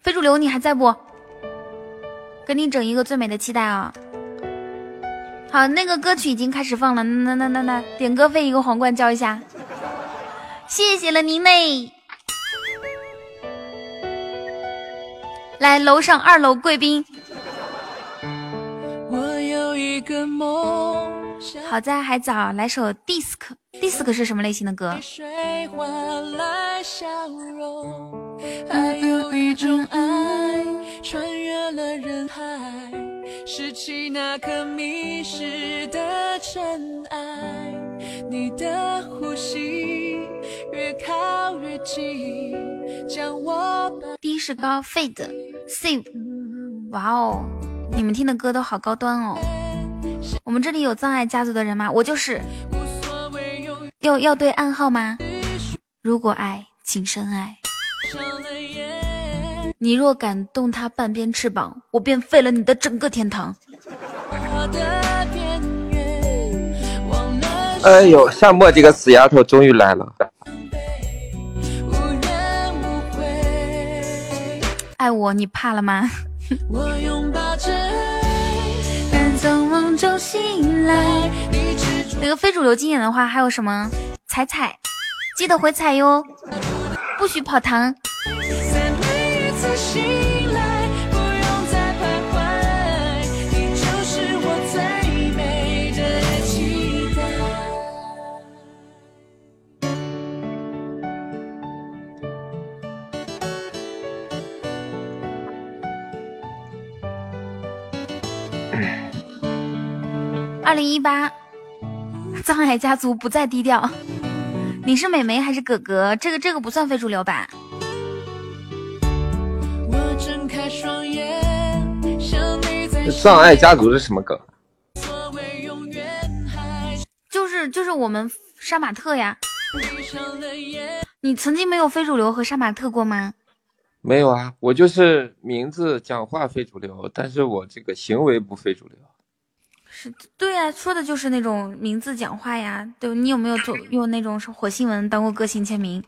非主流，你还在不？给你整一个最美的期待啊！好，那个歌曲已经开始放了，那那那那点歌费一个皇冠交一下，谢谢了您嘞。来楼上二楼贵宾。我有一个梦好在还早，来首 disc，disc 是什么类型的歌？还有一种爱穿越了人海。拾起那颗迷失的尘埃，你的呼吸越靠越近，将我低是高，fade save，哇哦，你们听的歌都好高端哦。我们这里有葬爱家族的人吗？我就是。要要对暗号吗？如果爱，请深爱。你若敢动他半边翅膀，我便废了你的整个天堂。哎呦，夏末这个死丫头终于来了。爱我，你怕了吗？那个非主流经典的话还有什么？踩踩，记得回踩哟，不许跑堂。二零一八，藏海家族不再低调。你是美眉还是哥哥？这个这个不算非主流吧？藏爱家族是什么梗？就是就是我们杀马特呀。你曾经没有非主流和杀马特过吗？没有啊，我就是名字讲话非主流，但是我这个行为不非主流。对呀说的就是那种名字讲话呀对你有没有做用那种火星文当过个性签名？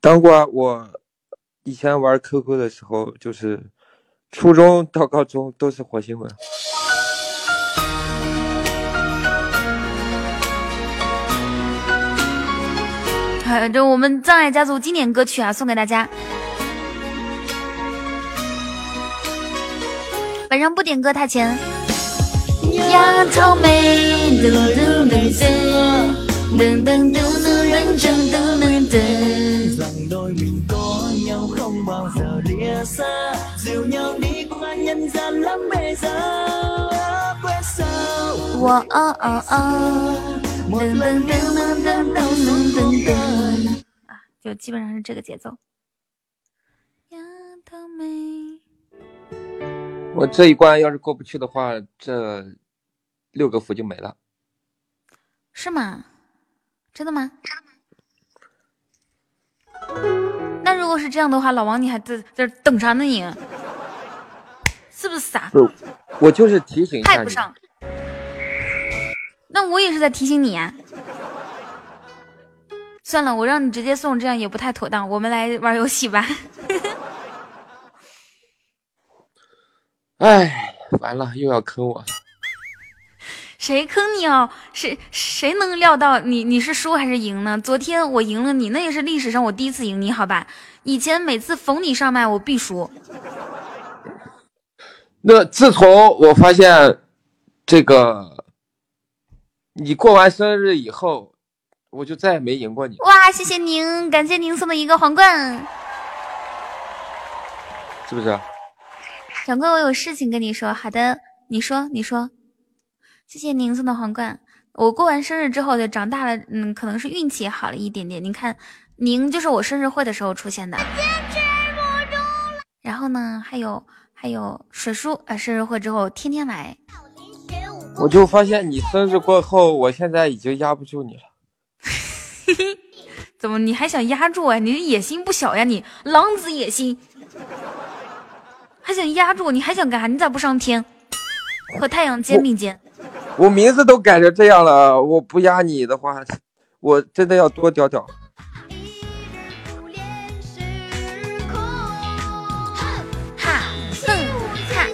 当过啊我以前玩 qq 的时候就是初中到高中都是火星文。还有就我们葬爱家族经典歌曲啊送给大家。晚上不点歌太前。丫头美。噔噔噔噔噔噔噔。啊，就基本上是这个节奏。我这一关要是过不去的话，这六个符就没了。是吗？真的吗？那如果是这样的话，老王你还在在这等啥呢？你是不是傻？不，我就是提醒一下你。派不上。那我也是在提醒你啊。算了，我让你直接送，这样也不太妥当。我们来玩游戏吧。哎，完了，又要坑我。谁坑你哦？谁谁能料到你你是输还是赢呢？昨天我赢了你，那也是历史上我第一次赢你，好吧？以前每次逢你上麦我必输。那自从我发现这个你过完生日以后，我就再也没赢过你，哇，谢谢您，感谢您送的一个皇冠。是不是？掌柜，我有事情跟你说。好的，你说，你说。谢谢您送的皇冠。我过完生日之后就长大了，嗯，可能是运气也好了一点点。您看，您就是我生日会的时候出现的。然后呢，还有还有水叔，呃，生日会之后天天来。我就发现你生日过后，我现在已经压不住你了。怎么你还想压住啊？你的野心不小呀，你狼子野心，还想压住？你还想干啥？你咋不上天和太阳肩并肩？我名字都改成这样了，我不压你的话，我真的要多屌屌。哈哼哈！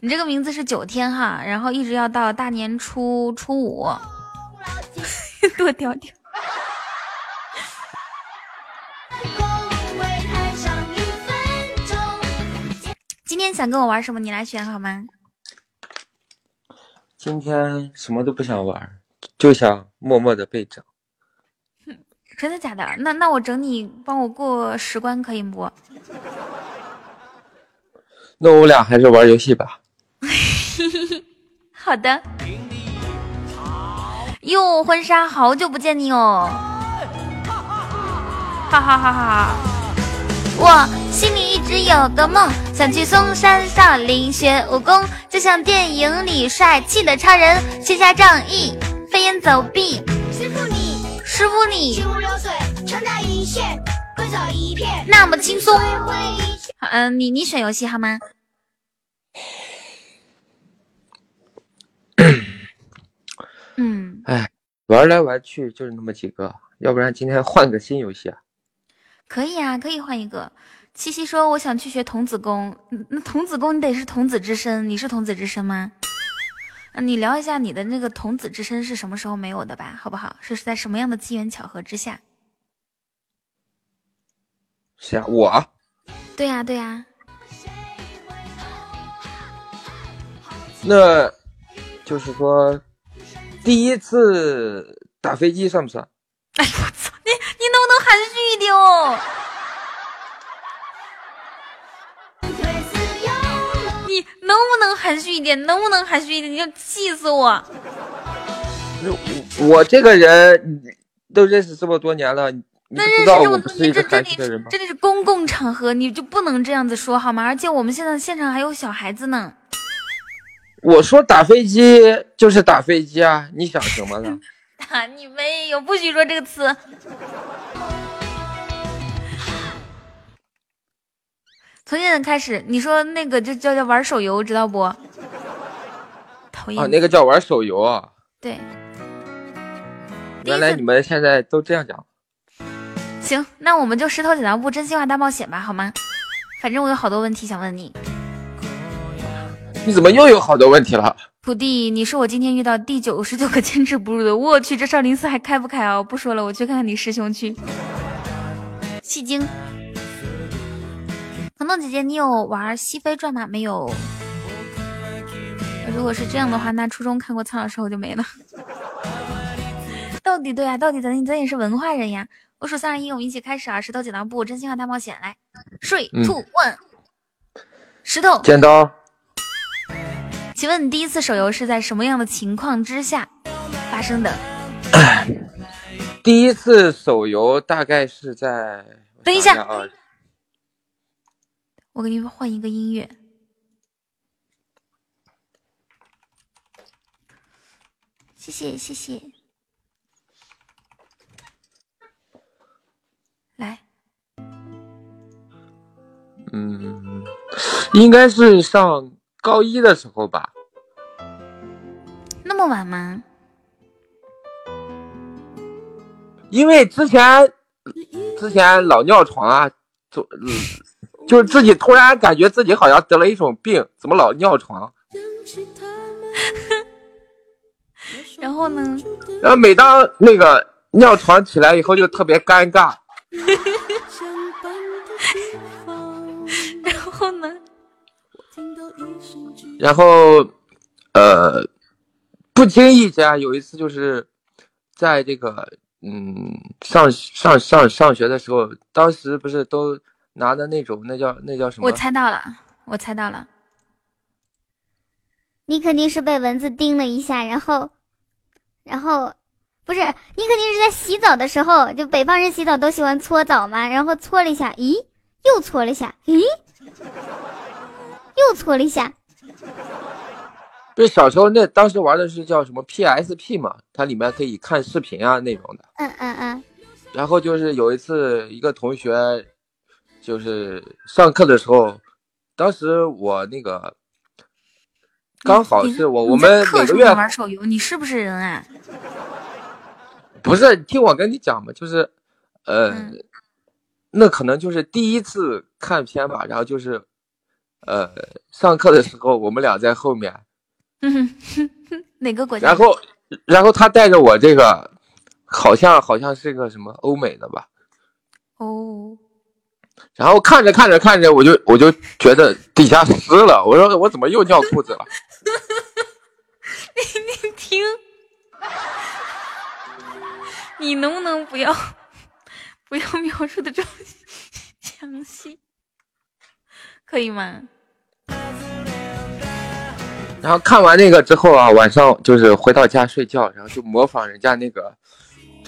你这个名字是九天哈，然后一直要到大年初初五，多屌屌！今天想跟我玩什么？你来选好吗？今天什么都不想玩，就想默默的被整。真的假的？那那我整你，帮我过十关可以不？那我俩还是玩游戏吧。好的。哟，婚纱，好久不见你哦！哈哈哈哈！我心里一直有个梦，想去嵩山少林学武功，就像电影里帅气的超人，卸下仗义，飞檐走壁。师傅你，师傅你，行如流水，长达一切，规则一片，那么轻松。嗯，你你选游戏好吗？嗯，哎，玩来玩去就是那么几个，要不然今天换个新游戏啊？可以啊，可以换一个。七夕说：“我想去学童子功，那童子功你得是童子之身，你是童子之身吗？嗯，你聊一下你的那个童子之身是什么时候没有的吧，好不好？是在什么样的机缘巧合之下？是啊，我。对呀，对呀。那，就是说，第一次打飞机算不算？哎 含蓄一点哦？你能不能含蓄一点？能不能含蓄一点？你要气死我！我这个人都认识这么多年了，那认识这么多，我不是一个你这这里？这里是公共场合，你就不能这样子说好吗？而且我们现在现场还有小孩子呢。我说打飞机就是打飞机啊，你想什么呢？打你没有，不许说这个词。从现在开始，你说那个就叫叫玩手游，知道不？讨厌。啊，那个叫玩手游啊。对，原来你们现在都这样讲。行，那我们就石头剪刀布真心话大冒险吧，好吗？反正我有好多问题想问你。你怎么又有好多问题了？徒弟，你是我今天遇到第九十九个坚持不住的。我去，这少林寺还开不开啊？不说了，我去看看你师兄去。戏精，彤彤姐姐，你有玩《西飞传》吗？没有。如果是这样的话，那初中看过苍老师我就没了。到底对啊，到底咱咱也是文化人呀。我数三二一，我们一起开始啊！石头剪刀布，真心话大冒险，来，three two one，石头剪刀。请问你第一次手游是在什么样的情况之下发生的？第一次手游大概是在……等一下，啊，我给你们换一个音乐。谢谢谢谢，来，嗯，应该是上高一的时候吧。那么晚吗？因为之前之前老尿床啊，就嗯，就是自己突然感觉自己好像得了一种病，怎么老尿床？然后呢？然后每当那个尿床起来以后，就特别尴尬。然后呢？然后，呃，不经意间有一次就是在这个嗯上上上上学的时候，当时不是都拿的那种那叫那叫什么？我猜到了，我猜到了，你肯定是被蚊子叮了一下，然后，然后，不是你肯定是在洗澡的时候，就北方人洗澡都喜欢搓澡嘛，然后搓了一下，咦，又搓了一下，咦，又搓了一下，不是小时候那当时玩的是叫什么 PSP 嘛，它里面可以看视频啊那种的。嗯嗯嗯，然后就是有一次一个同学，就是上课的时候，当时我那个刚好是我我们每个月玩手游，你是不是人啊？不是听我跟你讲嘛，就是呃，嗯那可能就是第一次看片吧，然后就是呃上课的时候我们俩在后面，嗯，哪个国家？然后然后他带着我这个，好像好像是个什么欧美的吧。哦，然后看着看着看着，我就我就觉得底下湿了，我说我怎么又尿裤子了？你听，你能不能不要不要描述的这么详细，可以吗？然后看完那个之后啊，晚上就是回到家睡觉，然后就模仿人家那个，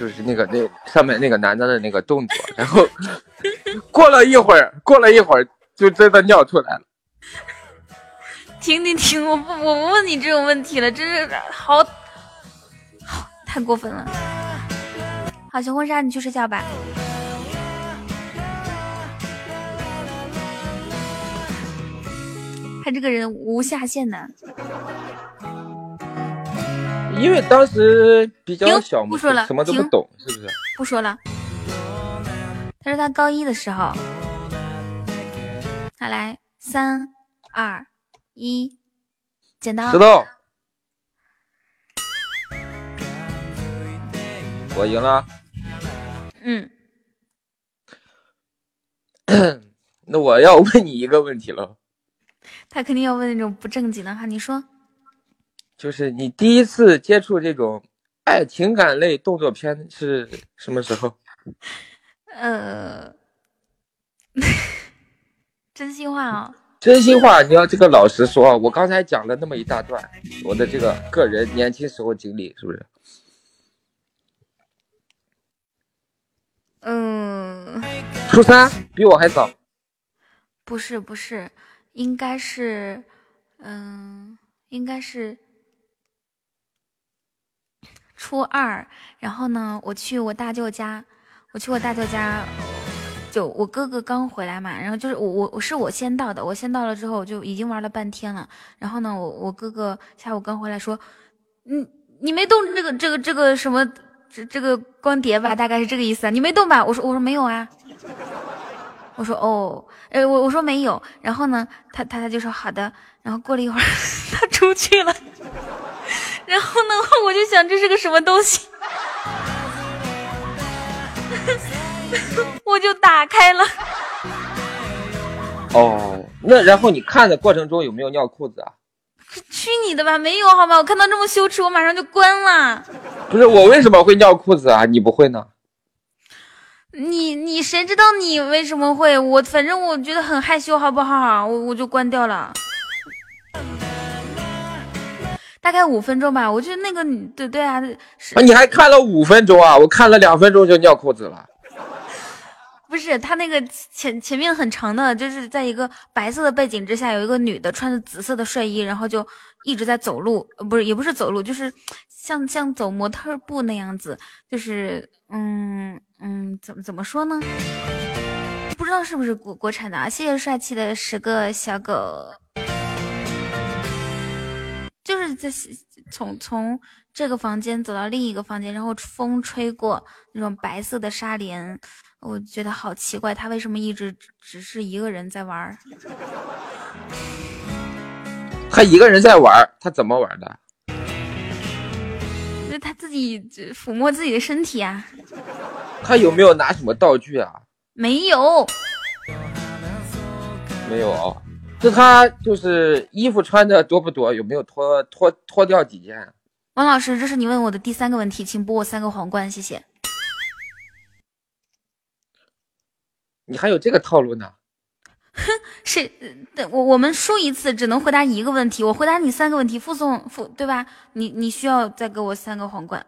就是那个那上面那个男的的那个动作，然后过了一会儿，过了一会儿就真的尿出来了。停停停！我不我不问你这种问题了，真是好，好太过分了。好，小婚纱，你去睡觉吧。他这个人无下限呢，因为当时比较小嘛，不说了什么都不懂，是不是？不说了。他说他高一的时候，好来，三二一，剪刀石。头，我赢了。嗯，那我要问你一个问题了，他肯定要问那种不正经的话。你说，就是你第一次接触这种爱情感类动作片是什么时候？呃，真心话哦，真心话，你要这个老实说，我刚才讲了那么一大段我的这个个人年轻时候经历，是不是？嗯，初三比我还早，不是不是，应该是，嗯，应该是初二。然后呢，我去我大舅家，我去我大舅家，就我哥哥刚回来嘛，然后就是我我我是我先到的，我先到了之后我就已经玩了半天了。然后呢，我我哥哥下午刚回来说，你你没动这个这个这个什么这这个光碟吧？大概是这个意思啊，你没动吧？我说我说没有啊。我说哦，哎，我我说没有，然后呢，他他他就说好的，然后过了一会儿，他出去了，然后呢，我就想这是个什么东西，我就打开了，哦，那然后你看的过程中有没有尿裤子啊？去你的吧，没有好吧？我看到这么羞耻，我马上就关了。不是我为什么会尿裤子啊？你不会呢？你你谁知道你为什么会？我反正我觉得很害羞，好不好？我我就关掉了。大概五分钟吧，我觉得那个对对啊，你还看了五分钟啊？我看了两分钟就尿裤子了。不是他那个前前面很长的，就是在一个白色的背景之下，有一个女的穿着紫色的睡衣，然后就一直在走路，呃不是也不是走路，就是像像走模特步那样子，就是嗯嗯，怎么怎么说呢？不知道是不是国国产的啊？谢谢帅气的十个小狗，就是在从从这个房间走到另一个房间，然后风吹过那种白色的纱帘。我觉得好奇怪，他为什么一直只是一个人在玩？他一个人在玩，他怎么玩的？就他自己抚摸自己的身体啊。他有没有拿什么道具啊？没有，没有。就他就是衣服穿的多不多？有没有脱脱脱掉几件？王老师，这是你问我的第三个问题，请拨我三个皇冠，谢谢。你还有这个套路呢？哼，是，我我们输一次只能回答一个问题，我回答你三个问题，附送附对吧？你你需要再给我三个皇冠，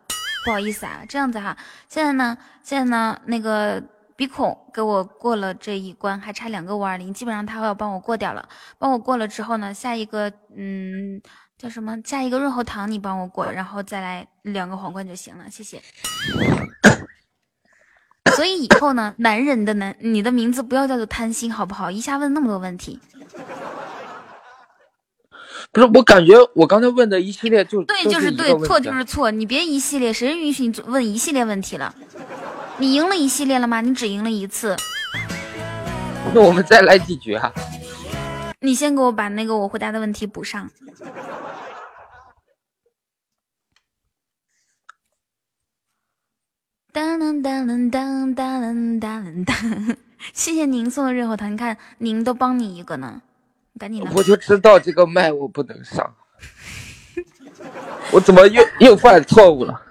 不好意思啊，这样子哈。现在呢，现在呢，那个鼻孔给我过了这一关，还差两个五二零，基本上他要帮我过掉了。帮我过了之后呢，下一个嗯叫什么？下一个润喉糖你帮我过，然后再来两个皇冠就行了，谢谢。所以以后呢，男人的男，你的名字不要叫做贪心，好不好？一下问那么多问题，不是我感觉我刚才问的一系列就对就是对，错就是错，你别一系列，谁允许你问一系列问题了？你赢了一系列了吗？你只赢了一次。那我们再来几局啊？你先给我把那个我回答的问题补上。当当当当当当当！谢谢您送的热火糖，你看您都帮你一个呢，赶紧来！我就知道这个麦我不能上，我怎么又又犯错误了？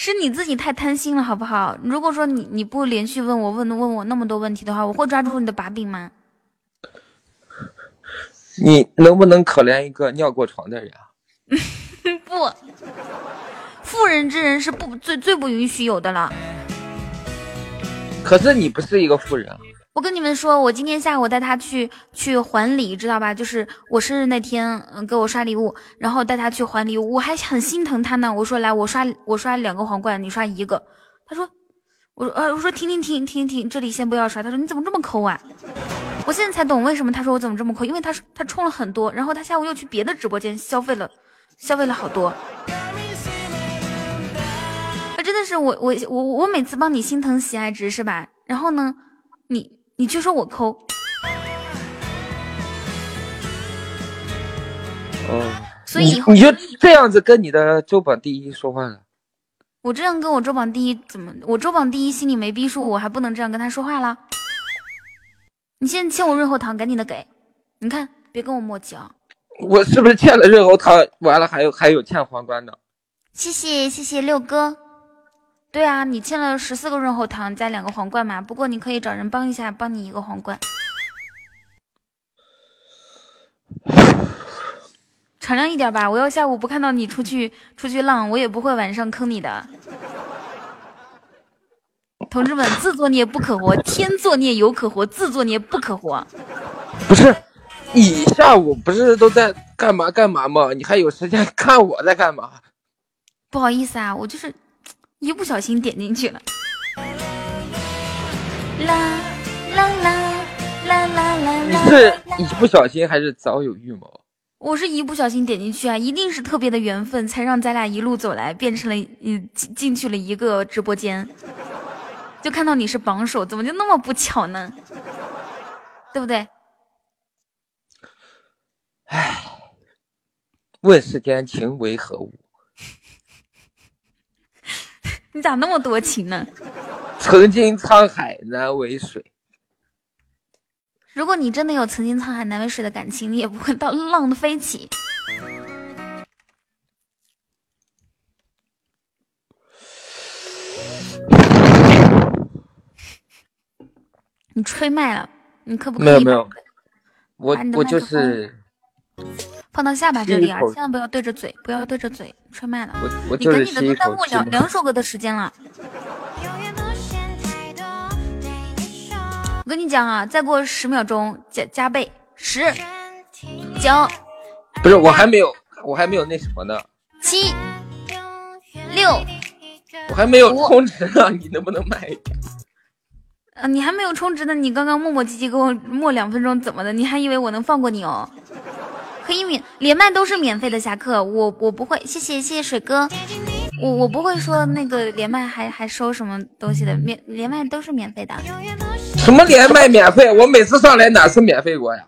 是你自己太贪心了，好不好？如果说你你不连续问我问问我那么多问题的话，我会抓住你的把柄吗？你能不能可怜一个尿过床的人啊？不。妇人之仁是不最最不允许有的了。可是你不是一个妇人啊！我跟你们说，我今天下午带他去去还礼，知道吧？就是我生日那天，嗯，给我刷礼物，然后带他去还礼物，我还很心疼他呢。我说来，我刷我刷两个皇冠，你刷一个。他说，我说呃，我说停停停停停，这里先不要刷。他说你怎么这么抠啊？我现在才懂为什么他说我怎么这么抠，因为他他充了很多，然后他下午又去别的直播间消费了，消费了好多。真的是我我我我每次帮你心疼喜爱值是吧？然后呢，你你却说我抠。哦，所以你就这样子跟你的周榜第一说话了？我这样跟我周榜第一怎么？我周榜第一心里没逼数，我还不能这样跟他说话了？你现在欠我润喉糖，赶紧的给！你看，别跟我磨叽啊！我是不是欠了润喉糖？完了还有还有欠皇冠的？谢谢谢谢六哥。对啊，你欠了十四个润喉糖加两个皇冠嘛。不过你可以找人帮一下，帮你一个皇冠。敞亮一点吧，我要下午不看到你出去出去浪，我也不会晚上坑你的。同志们，自作孽不可活，天作孽犹可活，自作孽不可活。不是，你下午不是都在干嘛干嘛吗？你还有时间 看我在干嘛？不好意思啊，我就是。一不小心点进去了，啦啦啦啦啦啦！你是一不小心还是早有预谋？我是一不小心点进去啊，一定是特别的缘分，才让咱俩一路走来变成了进进去了一个直播间，就看到你是榜首，怎么就那么不巧呢？对不对？唉，问世间情为何物？你咋那么多情呢？曾经沧海难为水。如果你真的有曾经沧海难为水的感情，你也不会到浪的飞起。你吹麦了，你可不可以没有没有，我我就是放到下巴这里啊？千万不要对着嘴，不要对着嘴吹麦了。我我你跟你的弹幕两口气嘛。两首歌的时间了。我跟你讲啊，再过十秒钟加加倍，十、九、不是，我还没有，我还没有那什么呢，七、六，我还没有充值呢，你能不能慢一点？啊，你还没有充值呢，你刚刚磨磨唧唧给我磨两分钟，怎么的？你还以为我能放过你哦？可以免连麦都是免费的，侠客，我我不会，谢谢谢谢水哥，我我不会说那个连麦还还收什么东西的，免连麦都是免费的。什么连麦免费？我每次上来哪次免费过呀？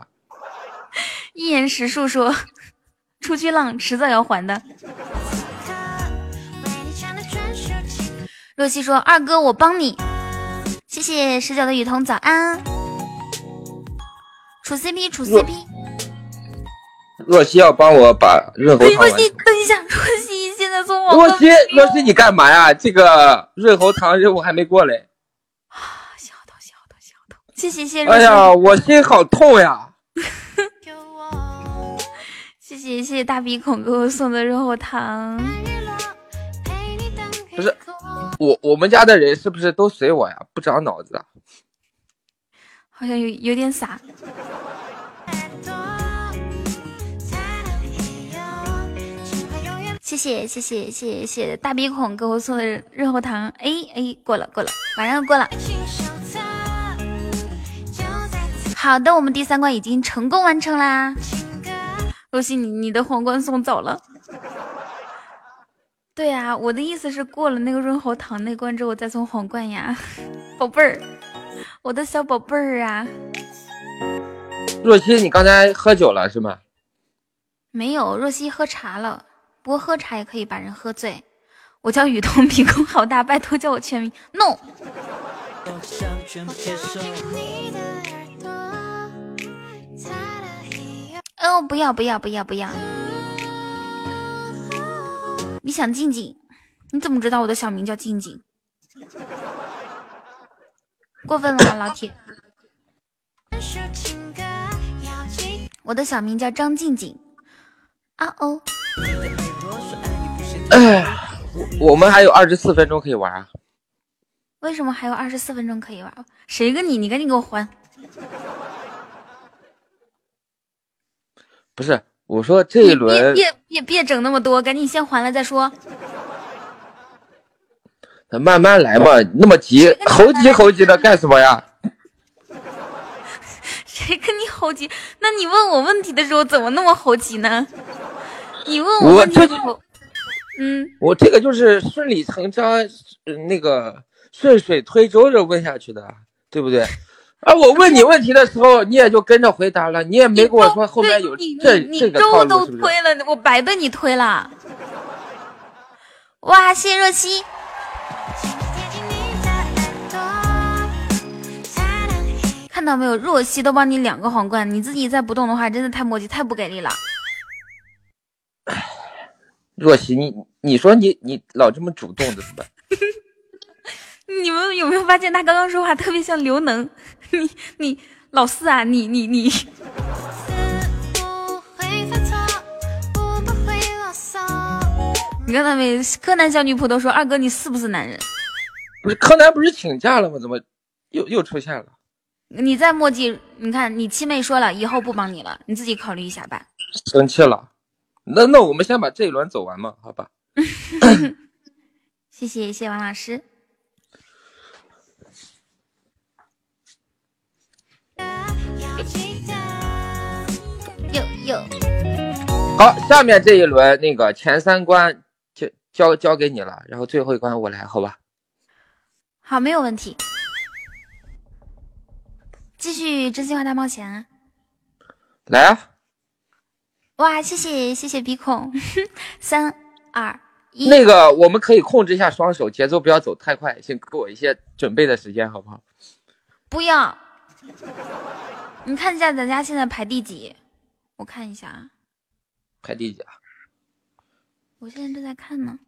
一言实述说，出去浪迟早要还的。若曦说：“二哥，我帮你。”谢谢十九的雨桐，早安。处 CP，处 CP。若曦要帮我把润喉，糖若曦，等一下，若曦现在从我若曦，若曦，你干嘛呀？这个润喉糖任务还没过来。小头小头小头，谢谢谢谢，哎呀，我心好痛呀！谢谢谢谢大鼻孔给我送的润喉糖。不是我我们家的人是不是都随我呀？不长脑子啊？好像有有点傻。谢谢谢谢谢谢大鼻孔给我送的润喉糖，哎哎，过了过了，马上要过了。好的，我们第三关已经成功完成啦。若曦，你你的皇冠送走了。对呀、我的意思是过了那个润喉糖那关之后再送皇冠呀，宝贝儿，我的小宝贝儿啊。若曦，你刚才喝酒了是吗？没有，若曦喝茶了。不过喝茶也可以把人喝醉。我叫雨桐，鼻孔好大，拜托叫我全名。No，哦，不要不要不要不要！你想静静？你怎么知道我的小名叫静静？过分了吧，老铁！我的小名叫张静静。啊哦，哎，我我们还有二十四分钟可以玩啊！为什么还有二十四分钟可以玩？谁跟你？你赶紧给我还！不是，我说这一轮别别别别整那么多，赶紧先还了再说。咱慢慢来嘛，那么急，猴急猴急的干什么呀？谁跟你猴急？那你问我问题的时候怎么那么猴急呢？你问我问题的时候，嗯，我这个就是顺理成章，呃那个顺水推舟着问下去的，对不对？啊，我问你问题的时候，你也就跟着回答了，你也没跟我说后面有这你这个套你粥都路，是不是？推了，我白被你推了。哇，谢谢若曦。看到没有，若曦都帮你两个皇冠，你自己再不动的话，真的太磨叽，太不给力了。若曦，你你说你你老这么主动的怎么办？你们有没有发现他刚刚说话特别像刘能？你你老四啊，你你你，你 看到没？柯南小女仆都说二哥你是不是男人？不是柯南不是请假了吗？怎么又又出现了？你再墨迹，你看你七妹说了，以后不帮你了，你自己考虑一下吧。生气了？那那我们先把这一轮走完嘛，好吧？谢谢谢谢王老师。有有，好，下面这一轮那个前三关就交交给你了，然后最后一关我来，好吧？好，没有问题。继续真心话大冒险啊！来啊！哇，谢谢谢谢鼻孔，三二一，那个我们可以控制一下双手，节奏不要走太快，先给我一些准备的时间，好不好？不要。你看一下咱家现在排第几？我看一下啊，排第几啊？我现在正在看呢。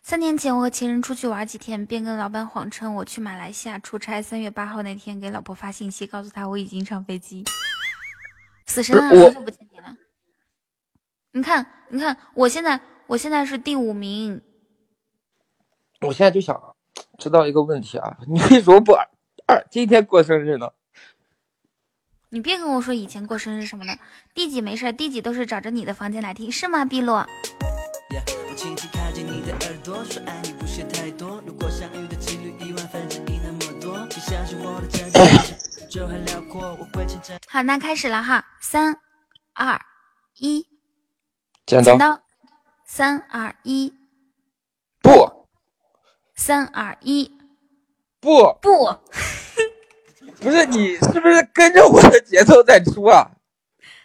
三年前，我和情人出去玩几天，便跟老板谎称我去马来西亚出差。三月八号那天，给老婆发信息，告诉她我已经上飞机。死神啊，好久不见你了。你看，你看，我现在，我现在是第五名。我现在就想知道一个问题啊，你为什么不二二今天过生日呢？你别跟我说以前过生日什么的，第几没事，第几都是找着你的房间来听，是吗，碧落？好，那开始了哈，三二一，剪刀，三二一，不，三二一，不。不，不是你是不是跟着我的节奏在出啊？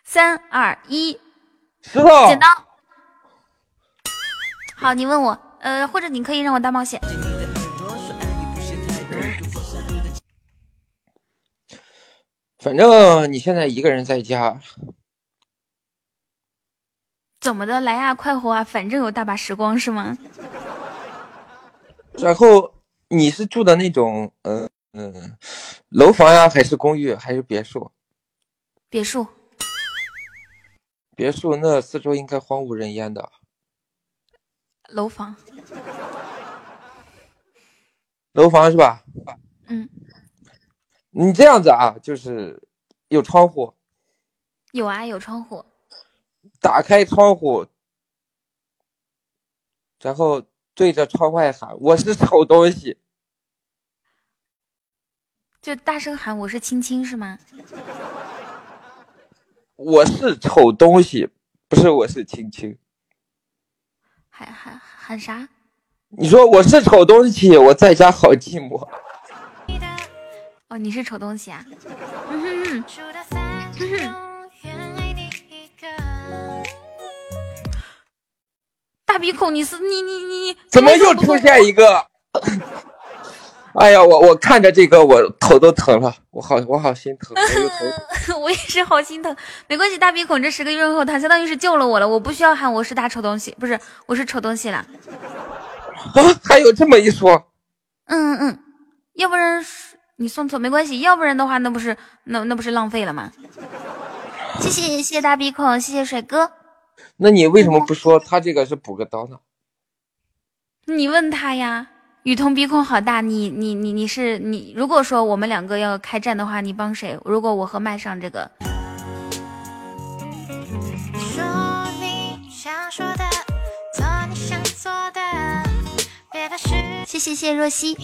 三二一，石头，剪刀。好，你问我，呃，或者你可以让我大冒险。反正你现在一个人在家，怎么的？来呀，快活啊！反正有大把时光，是吗？然后你是住的那种，嗯嗯，楼房呀，还是公寓，还是别墅？别墅。别墅那四周应该荒无人烟的。楼房。楼房是吧？嗯。你这样子啊，就是有窗户，有啊，有窗户。打开窗户，然后对着窗外喊：“我是丑东西。”就大声喊：“我是青青，是吗？”我是丑东西，不是我是青青。喊喊喊啥？你说我是丑东西，我在家好寂寞。哦，你是丑东西啊！大鼻孔，你是你你你怎么又出现一个？哎呀，我我看着这个，我头都疼了，我好我好心 疼，我也是好心疼。没关系，大鼻孔这十个月后，他相当于是救了我了，我不需要喊我是大丑东西，不是我是丑东西了。啊，还有这么一说？嗯嗯，要不然。你送错没关系，要不然的话，那不是那那不是浪费了吗？谢谢谢谢大鼻孔，谢谢帅哥。那你为什么不说他这个是补个刀呢？你问他呀。雨桐鼻孔好大，你你你你是你。如果说我们两个要开战的话，你帮谁？如果我和麦上这个。谢谢谢若曦。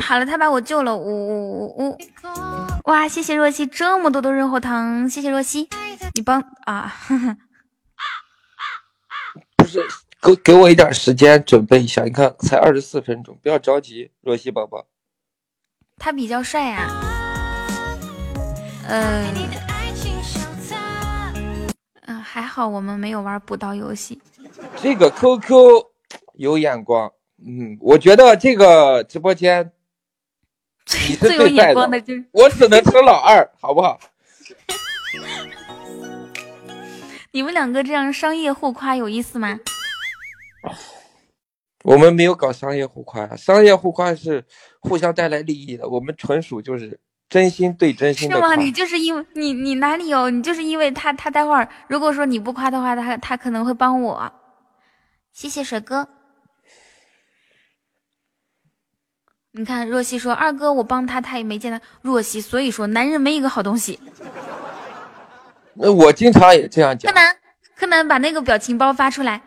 好了，他把我救了，呜呜呜呜！哇，谢谢若曦这么多的润喉糖，谢谢若曦，你帮啊！不是，给给我一点时间准备一下，你看才二十四分钟，不要着急，若曦宝宝。他比较帅呀，嗯，嗯，还好我们没有玩补刀游戏。这个 QQ 有眼光，嗯，我觉得这个直播间。你是最有眼光的，就是我只能称老二，好不好？你们两个这样商业互夸有意思吗？我们没有搞商业互夸，商业互夸是互相带来利益的，我们纯属就是真心对真心的是吗？你就是因为你你哪里有？你就是因为他他待会儿如果说你不夸的话，他他可能会帮我。谢谢水哥。你看，若曦说：“二哥，我帮他，他也没见他。”若曦，所以说男人没一个好东西。那我经常也这样讲。柯南，柯南，把那个表情包发出来。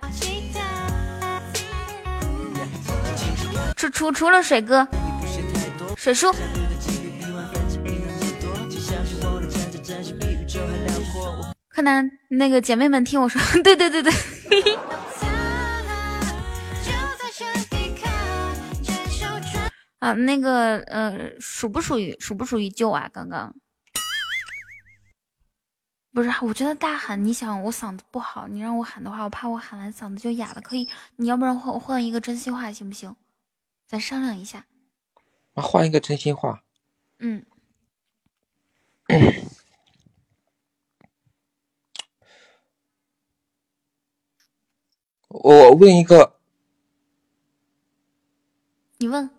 除除除了水哥，水叔。柯南，那个姐妹们听我说，对对对对。啊，那个呃，属不属于属不属于旧啊？刚刚不是，我觉得大喊，你想我嗓子不好，你让我喊的话，我怕我喊完嗓子就哑了。可以，你要不然换换一个真心话行不行？咱商量一下。那换一个真心话。嗯。我问一个，你问，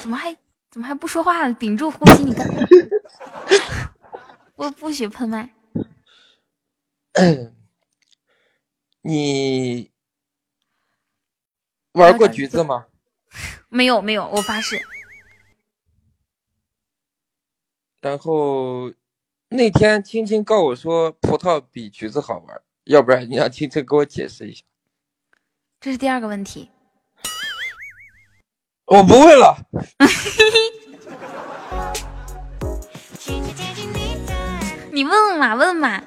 怎么还怎么还不说话了？屏住呼吸，你干嘛，不不许喷麦。你玩过橘子吗？没有没有，我发誓。然后那天青青告我说葡萄比橘子好玩。要不然你让青青给我解释一下，这是第二个问题。我不会了。你问嘛问嘛。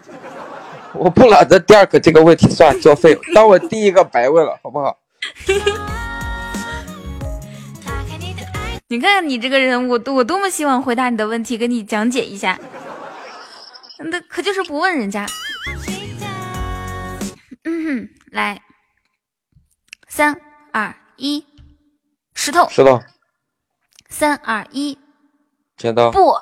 我不了，这第二个这个问题算作废，当我第一个白问了，好不好？你看看你这个人，我我多么希望回答你的问题，跟你讲解一下，那可就是不问人家。嗯哼，来，三二一，石头，石头，三二一，剪刀，不，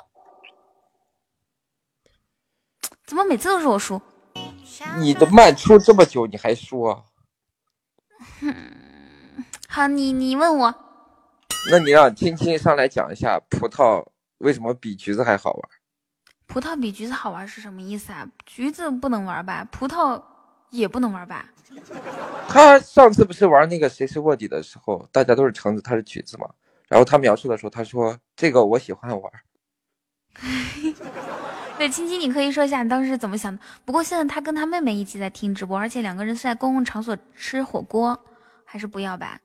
怎么每次都是我输？你的麦出这么久，你还输啊？好，你你问我，那你让青青上来讲一下葡萄为什么比橘子还好玩？葡萄比橘子好玩是什么意思啊？橘子不能玩吧？葡萄。也不能玩吧？他上次不是玩那个谁是卧底的时候，大家都是橙子，他是橘子嘛？然后他描述的时候，他说这个我喜欢玩。对，青青，你可以说一下你当时是怎么想的？不过现在他跟他妹妹一起在听直播，而且两个人是在公共场所吃火锅，还是不要吧？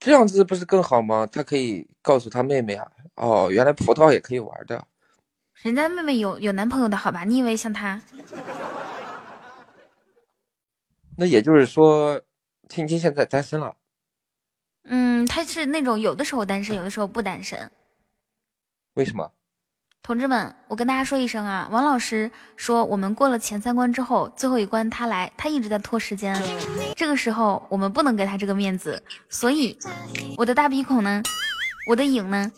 这样子不是更好吗？他可以告诉他妹妹啊，哦，原来葡萄也可以玩的。人家妹妹有有男朋友的好吧？你以为像他？那也就是说，青青现在单身了。嗯，他是那种有的时候单身，有的时候不单身。为什么？同志们，我跟大家说一声啊，王老师说我们过了前三关之后，最后一关他来，他一直在拖时间。这个时候我们不能给他这个面子，所以我的大鼻孔呢，我的影呢，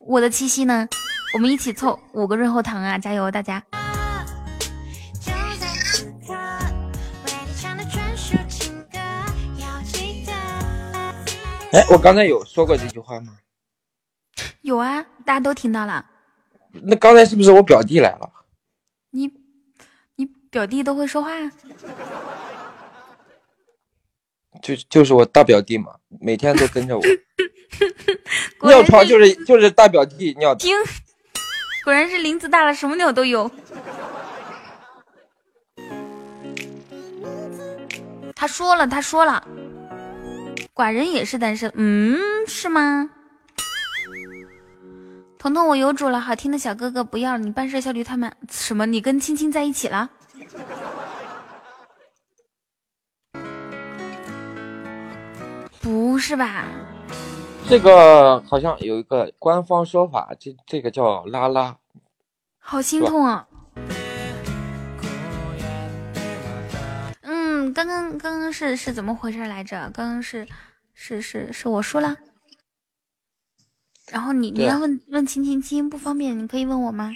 我的七夕呢，我们一起凑五个润喉糖啊！加油，大家！哎，我刚才有说过这句话吗？有啊，大家都听到了。那刚才是不是我表弟来了？你，你表弟都会说话？就就是我大表弟嘛，每天都跟着我。尿床就是就是大表弟尿。听，果然是林子大了，什么鸟都有。他说了，他说了。寡人也是单身，嗯，是吗？彤彤，我有主了，好听的小哥哥不要了，你办事效率太慢。什么？你跟青青在一起了？不是吧？这个好像有一个官方说法，这这个叫拉拉。好心痛啊！刚刚刚刚是是怎么回事来着？刚刚是。是是是我输了，然后你你要问问亲亲亲不方便，你可以问我吗？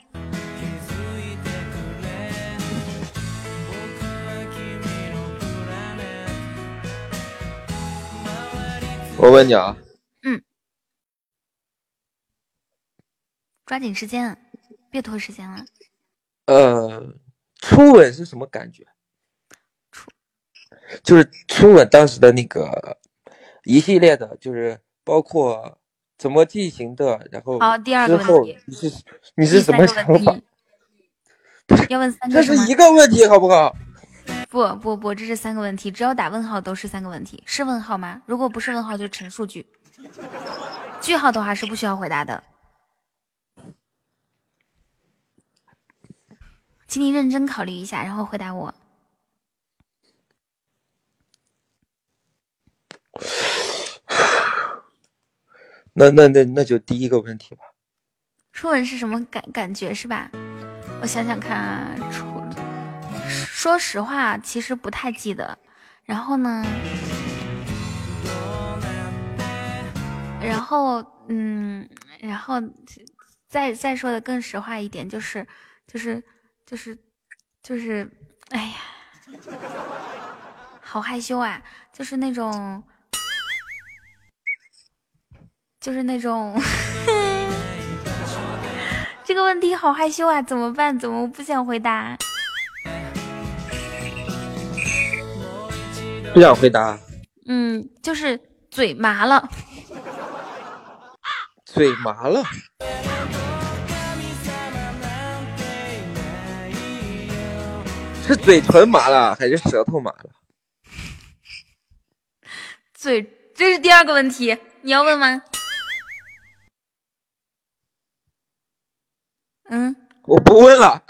我问你啊，嗯，抓紧时间，别拖时间了。呃，初吻是什么感觉？初就是初吻当时的那个。一系列的，就是包括怎么进行的，然后好，第二个问题，你是你是什么想法？要问三个这是一个问题，好不好？不不不，这是三个问题，只要打问号都是三个问题，是问号吗？如果不是问号，就是陈述句。句号的话是不需要回答的，请你认真考虑一下，然后回答我。那那那那就第一个问题吧。初吻是什么感感觉是吧？我想想看啊，初，说实话，其实不太记得。然后呢，然后嗯，然后再再说的更实话一点，就是就是就是就是，哎呀，好害羞啊！就是那种，就是那种。这个问题好害羞啊，怎么办？怎么不想回答？不想回答。嗯，就是嘴麻了。嘴麻了。是嘴唇麻了还是舌头麻了？嘴，这是第二个问题，你要问吗？嗯，我不问了。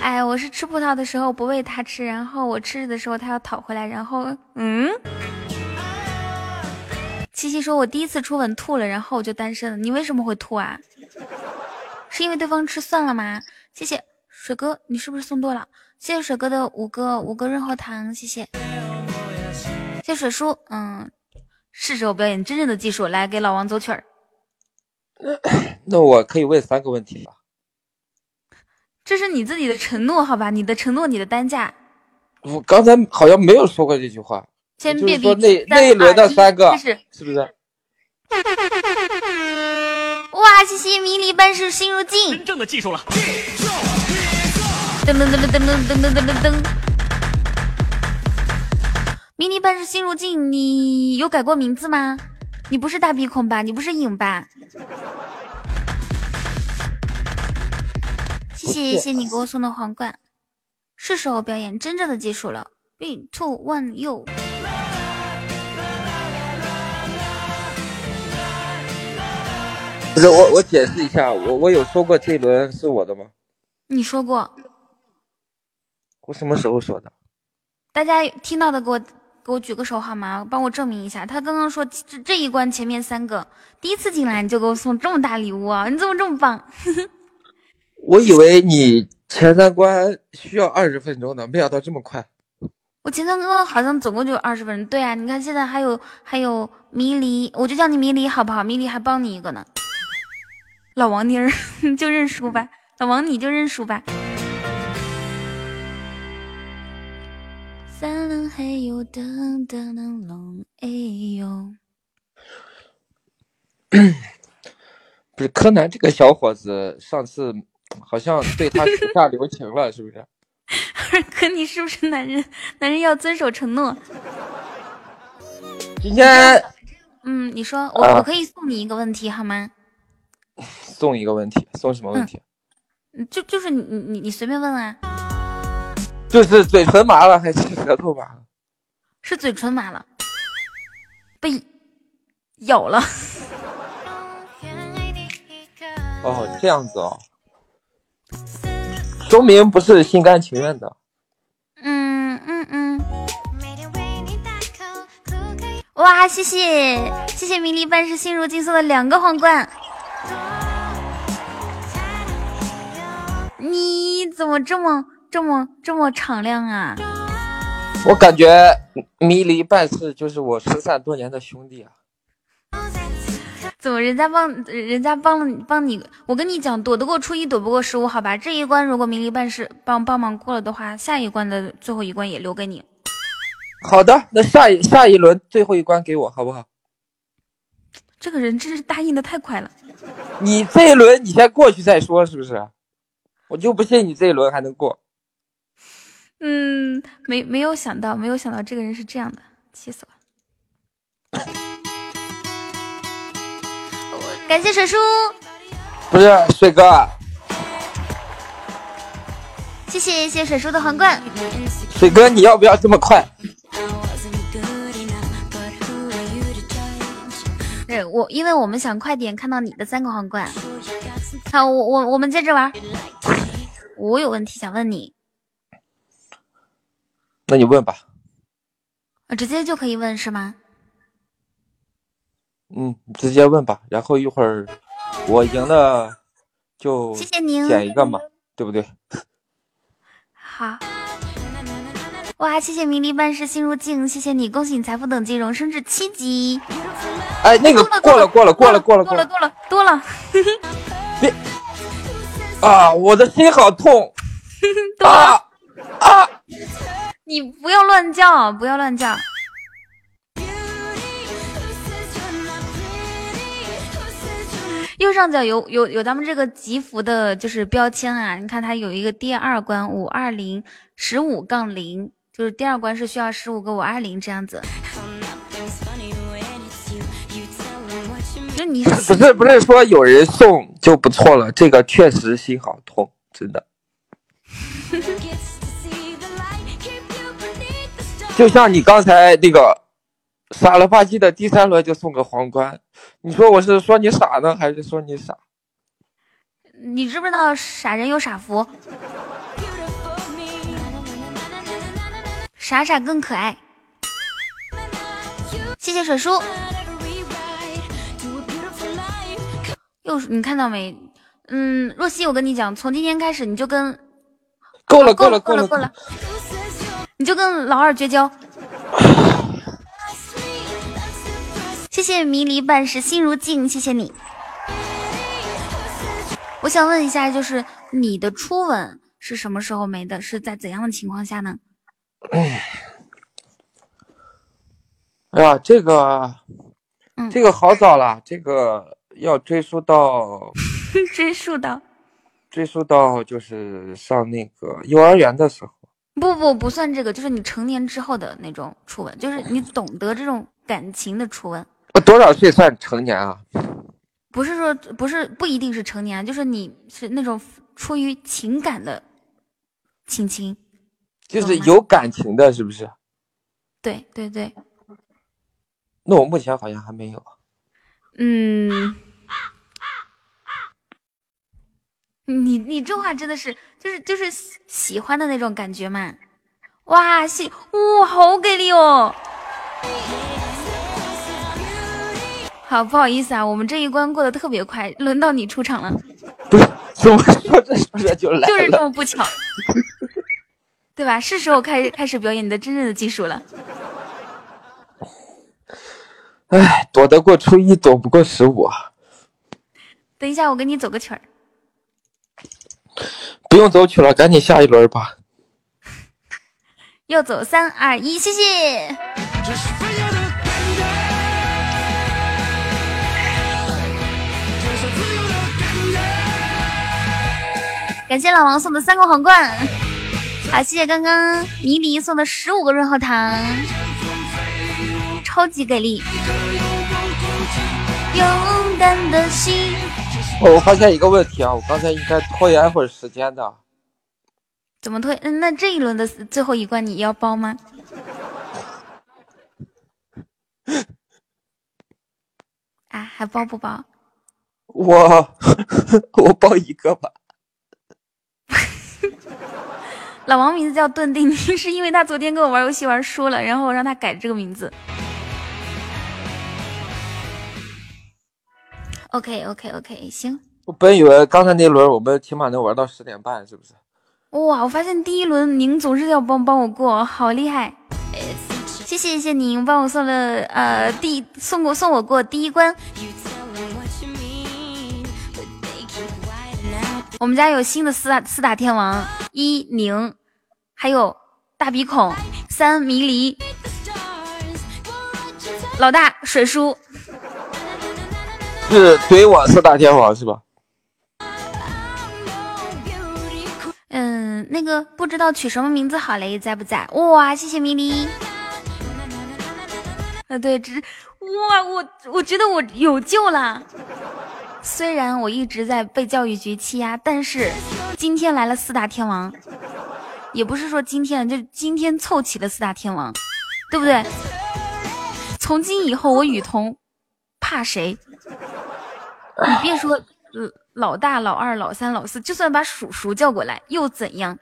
哎，我是吃葡萄的时候不喂它吃，然后我吃的时候它要讨回来，然后嗯。七七说：“我第一次初吻吐了，然后我就单身了。你为什么会吐啊？是因为对方吃蒜了吗？”谢谢水哥，你是不是送多了？谢谢水哥的五个五个润喉糖，谢谢。谢水叔，嗯。是时候表演真正的技术，来给老王走曲儿。那我可以问三个问题吧？这是你自己的承诺，好吧？你的承诺，你的单价。我刚才好像没有说过这句话。先别说那那一轮的三个，是是不是？哇！谢谢迷离半世心如镜。真正的技术了。噔噔噔噔噔噔噔噔噔噔。迷你半是心如镜，你有改过名字吗？你不是大鼻孔吧？你不是影吧？谢谢谢谢你给我送的皇冠，是时候表演真正的技术了。Three two one you。不是我我解释一下，我我有说过这一轮是我的吗？你说过。我什么时候说的？大家听到的给我。给我举个手好吗？帮我证明一下。他刚刚说这这一关前面三个，第一次进来你就给我送这么大礼物啊！你怎么这么棒？我以为你前三关需要二十分钟呢，没想到这么快。我前三关好像总共就二十分钟。对啊，你看现在还有还有迷离，我就叫你迷离好不好？迷离还帮你一个呢。老王妮儿 就认输吧，老王你就认输吧。三轮黑油灯灯灯笼，哎呦！不是柯南这个小伙子，上次好像对他手下留情了，是不是？二哥，你是不是男人？男人要遵守承诺。今天，嗯，你说我我可以送你一个问题好吗？送一个问题，送什么问题？嗯，就就是你你你随便问啊。就是嘴唇麻了还是舌头麻了？是嘴唇麻了，被咬了。哦，这样子哦，说明不是心甘情愿的。嗯嗯嗯。哇，谢谢谢谢迷离半世心如镜送的两个皇冠。你怎么这么？这么这么敞亮啊！我感觉迷离半世就是我失散多年的兄弟啊！怎么人家帮人家帮了帮你？我跟你讲，躲得过初一，躲不过十五，好吧？这一关如果迷离半世帮帮忙过了的话，下一关的最后一关也留给你。好的，那下一下一轮最后一关给我好不好？这个人真是答应的太快了。你这一轮你先过去再说，是不是？我就不信你这一轮还能过。嗯，没没有想到，没有想到这个人是这样的，气死我！感谢水叔，不是水哥，谢谢谢谢水叔的皇冠。水哥，你要不要这么快？对我，因为我们想快点看到你的三个皇冠。好，我我我们接着玩。我有问题想问你。那你问吧。我直接就可以问是吗？嗯，直接问吧，然后一会儿我赢了就谢谢您捡一个嘛，对不对？好。哇，谢谢迷离半世心如镜，谢谢你，恭喜你财富等级荣升至七级。哎，那个过了过了过了过了过了过了多了，别啊！我的心好痛。啊啊！你不要乱叫，不要乱叫。右上角有有有咱们这个集福的，就是标签啊。你看它有一个第二关五二零十五杠零，就是第二关是需要十五个五二零这样子。就你不是不是说有人送就不错了，这个确实心好痛，真的。就像你刚才那个傻了吧唧的第三轮就送个皇冠，你说我是说你傻呢，还是说你傻？你知不知道傻人有傻福？傻傻更可爱。谢谢水叔。又是你看到没？嗯，若曦，我跟你讲，从今天开始你就跟够了够了够了够够了，你就跟老二绝交。谢谢迷离半世心如镜，谢谢你。我想问一下，就是你的初吻是什么时候没的？是在怎样的情况下呢？哎呀，这个嗯，这个好早了，这个要追溯到 追溯到追溯到就是上那个幼儿园的时候。不不不算这个，就是你成年之后的那种初吻，就是你懂得这种感情的初吻。我多少岁算成年啊？不是说不是不一定是成年，就是你是那种出于情感的亲亲。就是有感情的，是不是？对对对，那我目前好像还没有。嗯，你你这话真的是就是就是喜喜欢的那种感觉嘛？哇，喜哇，好给力哦！好，不好意思啊，我们这一关过得特别快，轮到你出场了，不是，怎么说着说着就来就是这？么不巧，对吧？是时候开始开始表演你的真正的技术了。哎，躲得过初一，躲不过十五啊！等一下，我给你走个曲儿。不用走曲了，赶紧下一轮吧。又走三二一，谢谢。感谢老王送的三个皇冠，好，谢谢刚刚迷离送的十五个润喉糖，超级给力。勇敢的心，我发现一个问题啊，我刚才应该拖延会儿时间的。怎么推？嗯，那这一轮的最后一关你要包吗？啊，还包不包？我我包一个吧。老王名字叫顿定，是因为他昨天跟我玩游戏玩输了，然后我让他改这个名字。OK OK OK，行。我本以为刚才那轮我们起码能玩到十点半，是不是？哇，我发现第一轮您总是要帮帮我过，好厉害！谢谢谢谢您帮我送了呃第送过送我过第一关。我们家有新的四大四大天王，一宁，还有大鼻孔，三迷离，老大水叔。是怼我四大天王是吧？嗯，那个不知道取什么名字好嘞，在不在？哇，谢谢迷离。呃，对，只哇，我我觉得我有救了。虽然我一直在被教育局欺压，但是今天来了四大天王，也不是说今天，就今天凑齐了四大天王，对不对？从今以后，我雨桐怕谁？你别说，呃，老大、老二、老三、老四，就算把叔叔叫过来又怎样？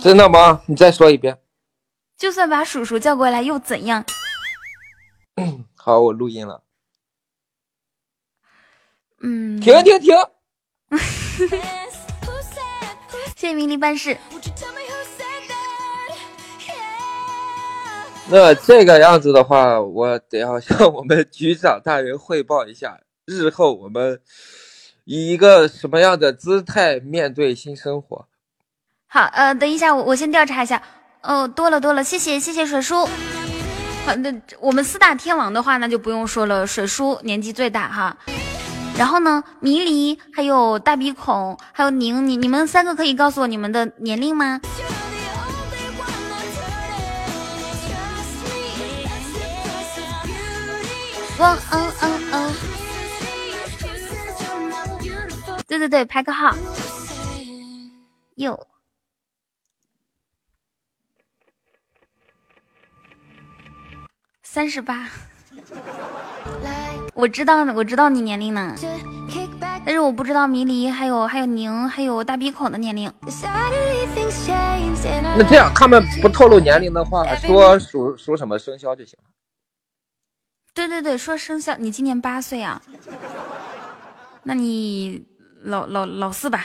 真的吗？你再说一遍。就算把叔叔叫过来又怎样？好，我录音了。嗯，停停停！谢谢明理办事。那这个样子的话，我得要向我们局长大人汇报一下，日后我们以一个什么样的姿态面对新生活。好，呃，等一下，我我先调查一下。哦，多了多了，谢谢谢谢水叔。好，那我们四大天王的话，那就不用说了，水叔年纪最大哈。然后呢，迷离，还有大鼻孔，还有宁，你你们三个可以告诉我你们的年龄吗？汪嗯嗯嗯，对对对，排个号。哟，三十八。我知道呢，我知道你年龄呢，但是我不知道迷离，还有还有宁，还有大鼻孔的年龄。那这样，他们不透露年龄的话，说属属什么生肖就行了。对对对，说生肖，你今年八岁啊？那你老老老四吧？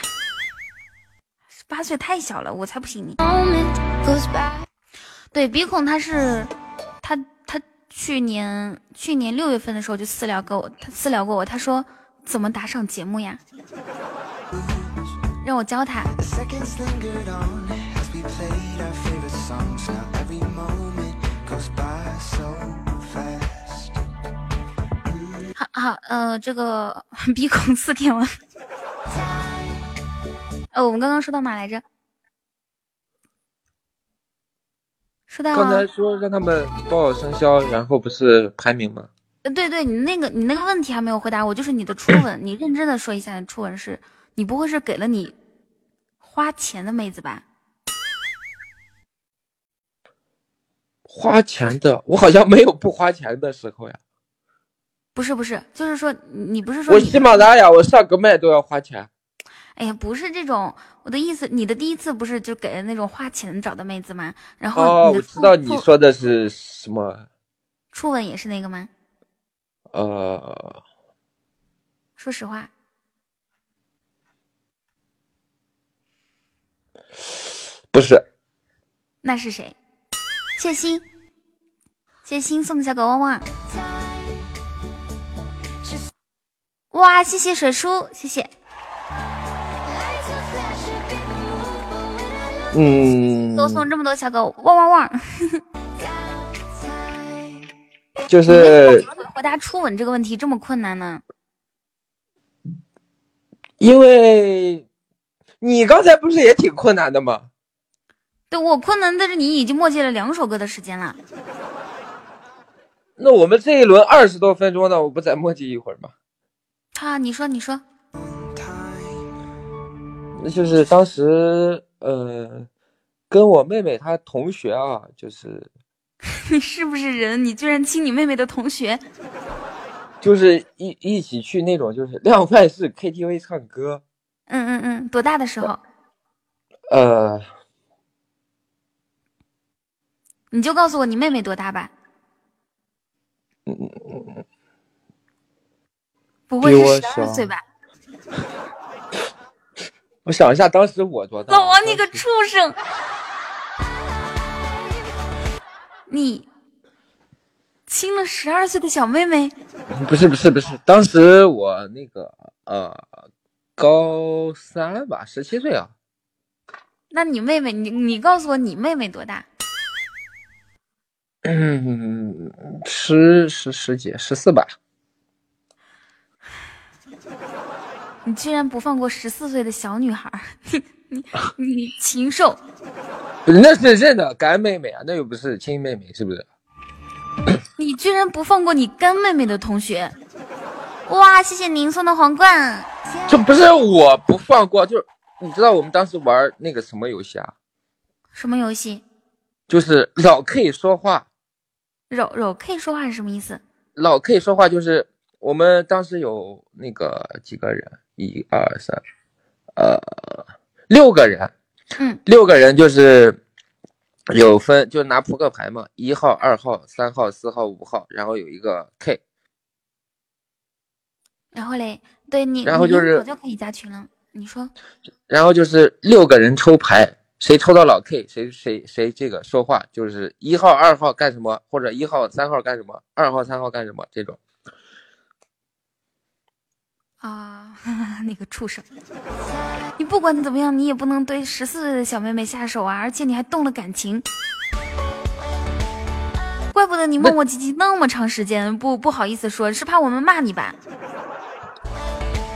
八岁太小了，我才不信你。对，鼻孔他是他他去年去年六月份的时候就私聊过我，他私聊过我，他说怎么打赏节目呀？让我教他。好好，呃，这个鼻孔四天王。呃，我们刚刚说到哪来着？说到刚才说让他们报生肖，然后不是排名吗？呃，对对，你那个你那个问题还没有回答我，就是你的初吻，你认真的说一下，初吻是你不会是给了你花钱的妹子吧？花钱的，我好像没有不花钱的时候呀。不是不是，就是说你不是说我喜马拉雅，我上个麦都要花钱。哎呀，不是这种，我的意思，你的第一次不是就给了那种花钱找的妹子吗？然后哦，我知道你说的是什么。初吻也是那个吗？呃，说实话，不是，那是谁？谢欣，谢欣送的小狗汪汪。哇，谢谢水叔，谢谢。嗯，给我送这么多小狗汪汪汪。就是回答初吻这个问题这么困难呢？因为你刚才不是也挺困难的吗？对我困难，但是你已经默契了两首歌的时间了。那我们这一轮二十多分钟呢，我不再墨迹一会儿吗？啊，你说，你说，那就是当时呃，跟我妹妹她同学啊，就是 你是不是人？你居然亲你妹妹的同学？就是一一起去那种就是量贩式 KTV 唱歌，嗯嗯嗯，多大的时候？呃，你就告诉我你妹妹多大吧。不会是十二小岁吧？我想一下，当时我多大？老王，你个畜生！你亲了十二岁的小妹妹？不是不是不是，当时我那个呃高三吧，十七岁啊，那你妹妹，你你告诉我你妹妹多大？嗯，十十十几十四吧。你居然不放过十四岁的小女孩儿，你你你禽兽！不是，那是认的干妹妹啊，那又不是亲妹妹，是不是？你居然不放过你干妹妹的同学！哇，谢谢您送的皇冠。这不是我不放过，就是你知道我们当时玩那个什么游戏啊？什么游戏？就是老 K 说话，老老 K 说话是什么意思？老 K 说话就是我们当时有那个几个人，一二三，呃，六个人，嗯，六个人就是有分，就拿扑克牌嘛，一号、二号、三号、四号、五号，然后有一个 K，然后嘞，对你，然后就是我就可以加群了。你说，然后就是六个人抽牌，谁抽到老 K，谁谁谁这个说话，就是一号、二号干什么，或者一号、三号干什么，二号、三号干什么这种。啊，那个畜生！你不管怎么样，你也不能对十四岁的小妹妹下手啊！而且你还动了感情，怪不得你磨磨唧唧那么长时间，不不好意思说，是怕我们骂你吧？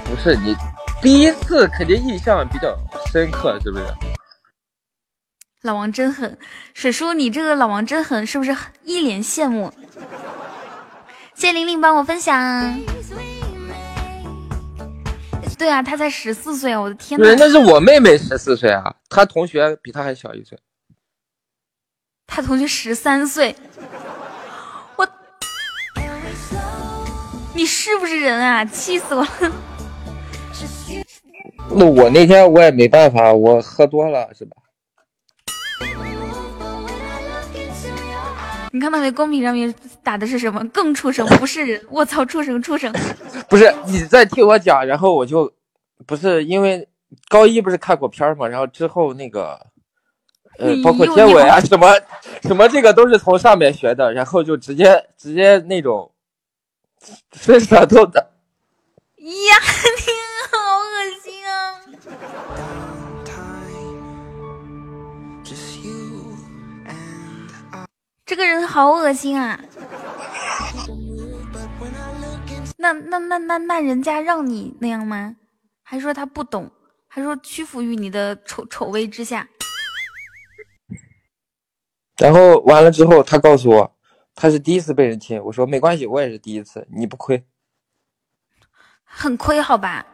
不是你第一次肯定印象比较深刻，是不是？老王真狠，水叔，你这个老王真狠，是不是一脸羡慕？谢谢玲玲帮我分享。对啊，他才十四岁啊！我的天哪，那是我妹妹十四岁啊，她同学比她还小一岁。他同学十三岁，我，你是不是人啊？气死我了！那我那天我也没办法，我喝多了是吧？你看到没？公屏上面打的是什么？更畜生，不是人！我操，畜生，畜生！不是你在听我讲，然后我就不是因为高一不是看过片嘛，然后之后那个呃，包括结尾啊什么什么，这个都是从上面学的，然后就直接直接那种伸舌头的。呀，你 这个人好恶心啊！那那那那那人家让你那样吗？还说他不懂，还说屈服于你的丑丑威之下。然后完了之后，他告诉我他是第一次被人亲，我说没关系，我也是第一次，你不亏。很亏好吧？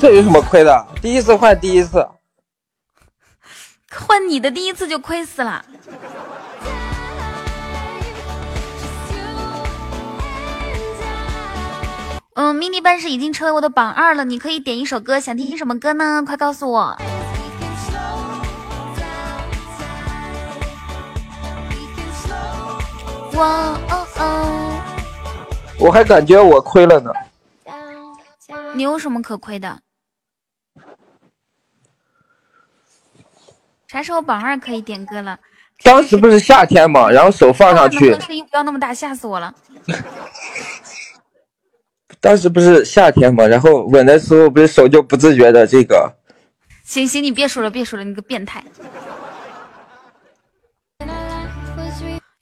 这有什么亏的？第一次换第一次，换你的第一次就亏死了。嗯，mini 办事已经成为我的榜二了。你可以点一首歌，想听什么歌呢？快告诉我。我哦哦，我还感觉我亏了呢。你有什么可亏的？啥时候榜二可以点歌了？当时不是夏天嘛，然后手放上去。声音不要那么大，吓死我了。当时不是夏天嘛，然后吻的时候不是手就不自觉的这个。行行，你别说了，别说了，你个变态。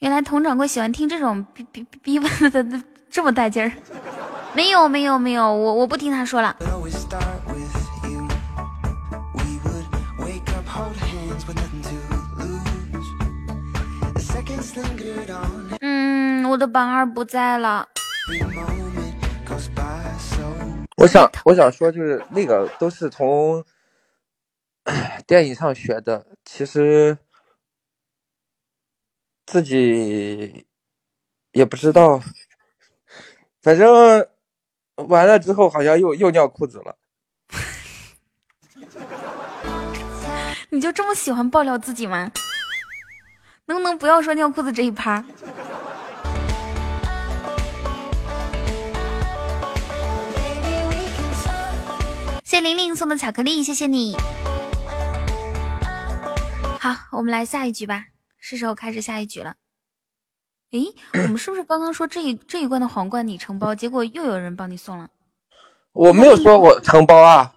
原来佟掌柜喜欢听这种逼逼逼问的这么带劲儿。没有没有没有，我我不听他说了。嗯，我的榜二不在了。我想，我想说，就是那个都是从 电影上学的，其实自己也不知道，反正完了之后好像又又尿裤子了。你就这么喜欢爆料自己吗？能不能不要说尿裤子这一趴？谢玲玲送的巧克力，谢谢你。好，我们来下一局吧，是时候开始下一局了。诶，我们是不是刚刚说这一这一关的皇冠你承包，结果又有人帮你送了？我没有说我承包啊。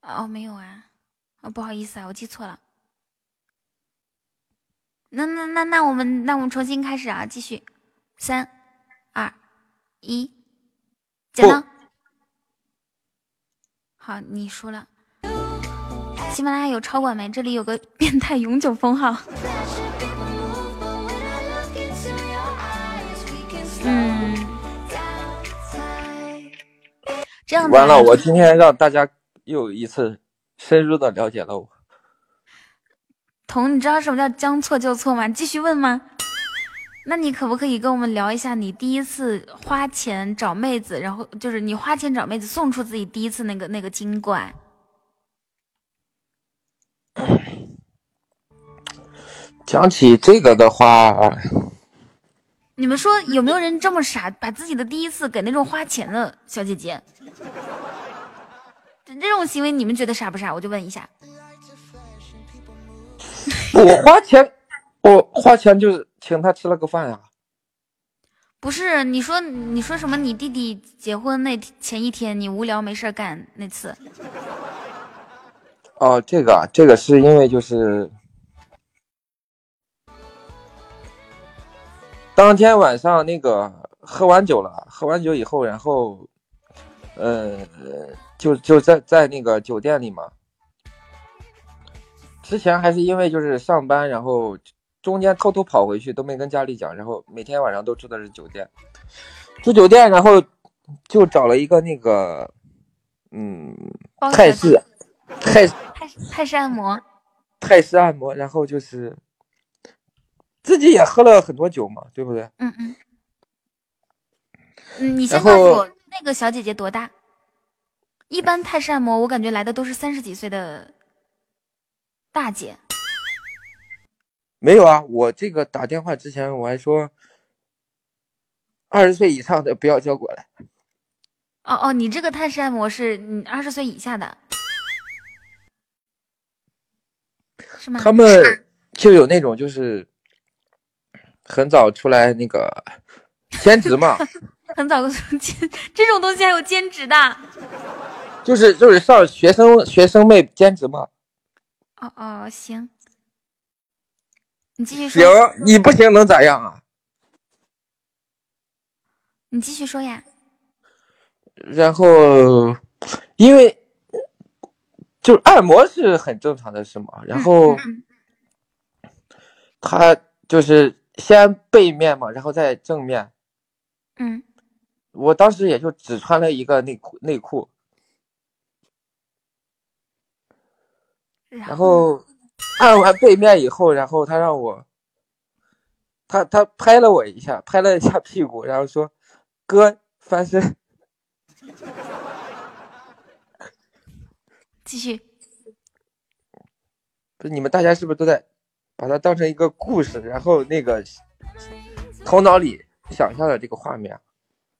哦，没有啊，啊，不好意思啊，我记错了。那那那那我们那我们重新开始啊，继续，三二一，剪刀。好，你输了。喜马拉雅有超管没？这里有个变态永久封号。嗯，这样完了，我今天让大家又一次深入的了解了我。彤，你知道什么叫将错就错吗？继续问吗？那你可不可以跟我们聊一下你第一次花钱找妹子，然后就是你花钱找妹子送出自己第一次那个那个金冠？讲起这个的话，你们说有没有人这么傻，把自己的第一次给那种花钱的小姐姐？这这种行为你们觉得傻不傻？我就问一下。我花钱，我花钱就是请他吃了个饭呀。不是你说你说什么？你弟弟结婚那前一天，你无聊没事干那次？哦，这个啊，这个是因为就是当天晚上那个喝完酒了，喝完酒以后，然后，呃，就就在在那个酒店里嘛。之前还是因为就是上班，然后中间偷偷跑回去，都没跟家里讲，然后每天晚上都住的是酒店，住酒店，然后就找了一个那个，嗯，泰式泰泰泰式按摩，泰式按摩，然后就是自己也喝了很多酒嘛，对不对？嗯嗯。嗯，你先告诉我那个小姐姐多大？一般泰式按摩，我感觉来的都是三十几岁的大姐。没有啊，我这个打电话之前我还说，二十岁以上的不要叫过来。哦哦，你这个泰式按摩是你二十岁以下的，是吗？他们就有那种就是很早出来那个 兼职嘛，很早兼这种东西还有兼职的。就是就是上学生学生妹兼职嘛。哦哦，行，你继续说行说，，你不行能咋样啊？你继续说呀。然后因为就是按摩是很正常的事嘛，然后嗯他就是先背面嘛，然后再正面。嗯，我当时也就只穿了一个内裤内裤，然然后 按完背面以后，然后他让我，他他拍了我一下，拍了一下屁股，然后说：“哥翻身。继续。”不是你们大家是不是都在把它当成一个故事，然后那个头脑里想象的这个画面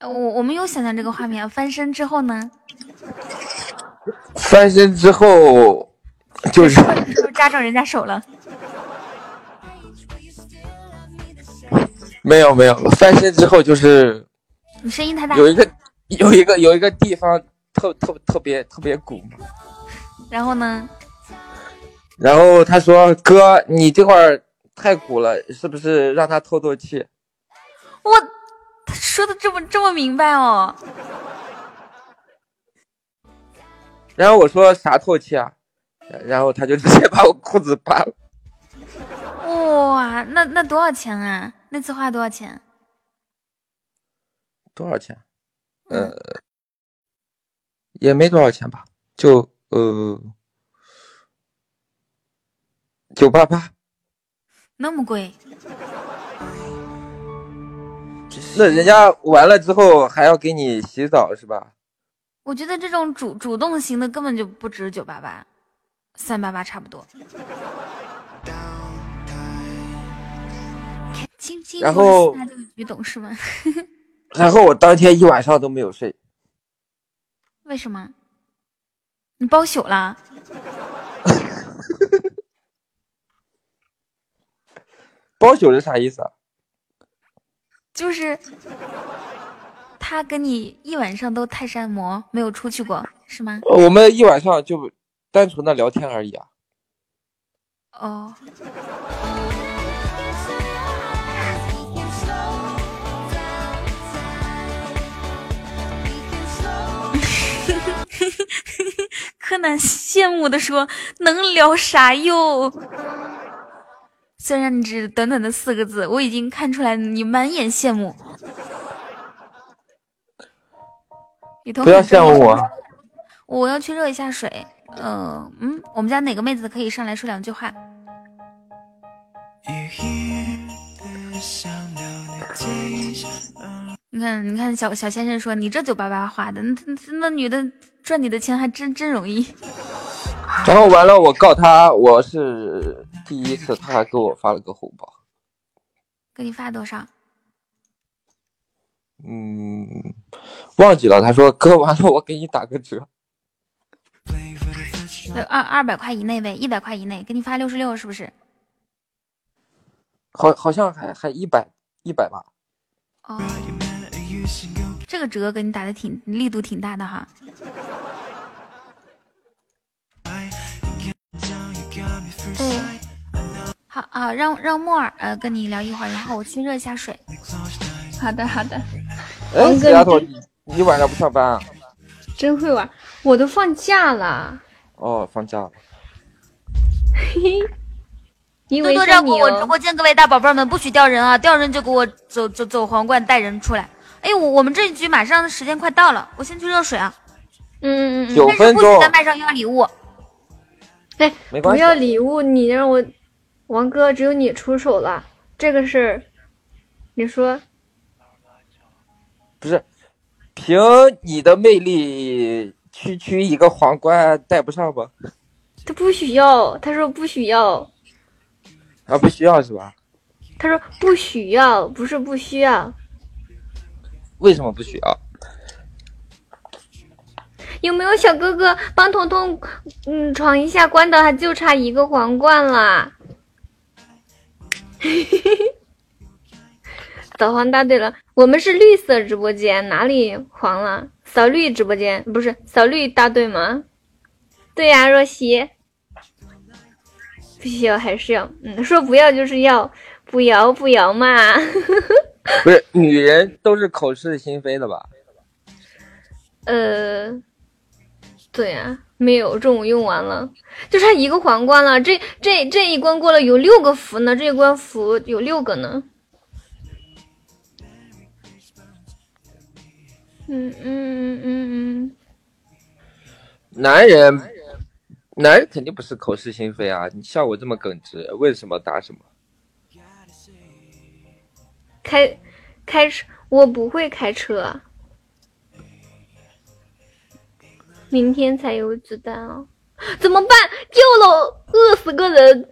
我我们有想象这个画面，翻身之后呢，翻身之后 就是 扎着人家手了？没有没有，翻身之后就是你声音太大。有一个有一个有一个地方特特特别特别鼓。然后呢？然后他说：“哥，你这块儿太鼓了，是不是让他透透气我他说的这么这么明白哦。？”然后我说：“啥透气啊？”然后他就直接把我裤子扒了。哇，那那多少钱啊？那次花多少钱？多少钱？呃，也没多少钱吧，就呃九八八。那么贵？那人家完了之后还要给你洗澡是吧？我觉得这种主主动型的根本就不值九八八，三八八差不多。轻轻然后他这个举动是吗？然后我当天一晚上都没有睡。为什么？你包宿了？包宿是啥意思啊？就是他跟你一晚上都泰式按摩，没有出去过是吗？呃我们一晚上就单纯的聊天而已啊。哦，柯南羡慕的说：“能聊啥哟？”虽然你只短短的四个字，我已经看出来你满眼羡慕。不要羡慕我啊。我要去热一下水。呃，嗯，我们家哪个妹子可以上来说两句话？你看，你看小小先生说你这九八八花的，那那那女的赚你的钱还真真容易。然后完了，我告他我是第一次他还给我发了个红包，给你发多少？嗯，忘记了。他说哥完了，我给你打个折。呃二二百块以内呗，一百块以内，给你发六十六是不是？好，好像还还一百一百吧。哦，这个折给你打的挺力度挺大的哈。嗯，好啊，让让木耳呃跟你聊一会儿，然后我去热一下水。好的好的，哎，王哥死丫头，你你晚上不上班啊？真会玩，我都放假了，哦，放假了。嘿嘿。因多为多照顾我直哦播间各位大宝贝儿们，不许掉人啊！掉人就给我走走走皇冠带人出来。哎，我我们这一局马上时间快到了，我先去热水啊。嗯嗯嗯，九但是不许在麦上要礼物。哎，不没关系要礼物，你让我王哥只有你出手了，这个事儿，你说不是，凭你的魅力，区区一个皇冠戴不上吧？他不需要，他说不需要，啊，不需要是吧？他说不需要，不是不需要，为什么不需要？有没有小哥哥帮彤彤嗯闯一下关的？还就差一个皇冠了。导航答对了，我们是绿色直播间，哪里黄了？扫绿直播间不是扫绿大队吗？对呀、若曦，不需要还是要？嗯，说不要就是要，不要不要嘛。不是，女人都是口是心非的吧？呃，对呀、没有，中午用完了，就差一个皇冠了。这这这一关过了，有六个符呢，这一关符有六个呢。嗯嗯嗯嗯男人，男人肯定不是口是心非啊！你像我这么耿直，为什么答什么？嗯，开开车，我不会开车，明天才有子弹哦，怎么办？救了，饿死个人。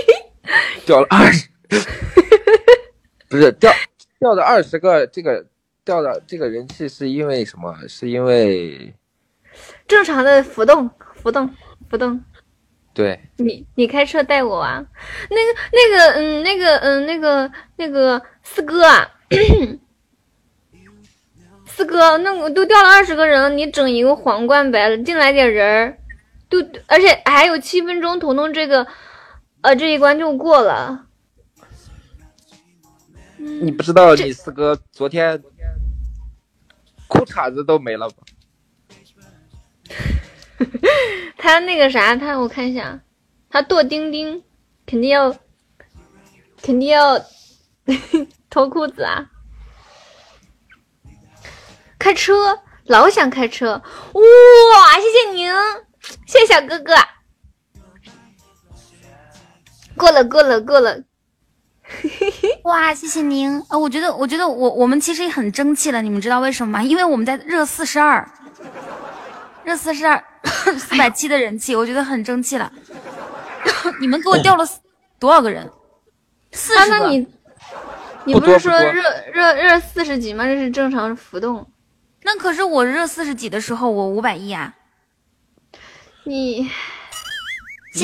掉了二十，不是掉掉了二十个，这个掉的这个人气是因为什么？是因为正常的浮动，浮动，浮动。对你你开车带我啊？那个那个嗯那个嗯那个那个四哥啊，四哥，那我都掉了二十个人了，你整一个皇冠呗，进来点人儿，都而且还有七分钟，彤彤这个呃这一关就过了。你不知道你四哥昨天裤衩子都没了吧？他那个啥，他我看一下，他剁钉钉，肯定要，肯定要 脱裤子啊！开车，老想开车，哇！谢谢您，谢谢小哥哥。过了，过了，过了。哇，谢谢您啊！我觉得，我觉得我我们其实也很争气了，你们知道为什么吗？因为我们在热四十二，热四十二，四百七的人气，我觉得很争气了。你们给我掉了多少个人？四啊，十个。那你你不是说热热热四十几吗？这是正常浮动。那可是我热四十几的时候，我五百亿啊！你谢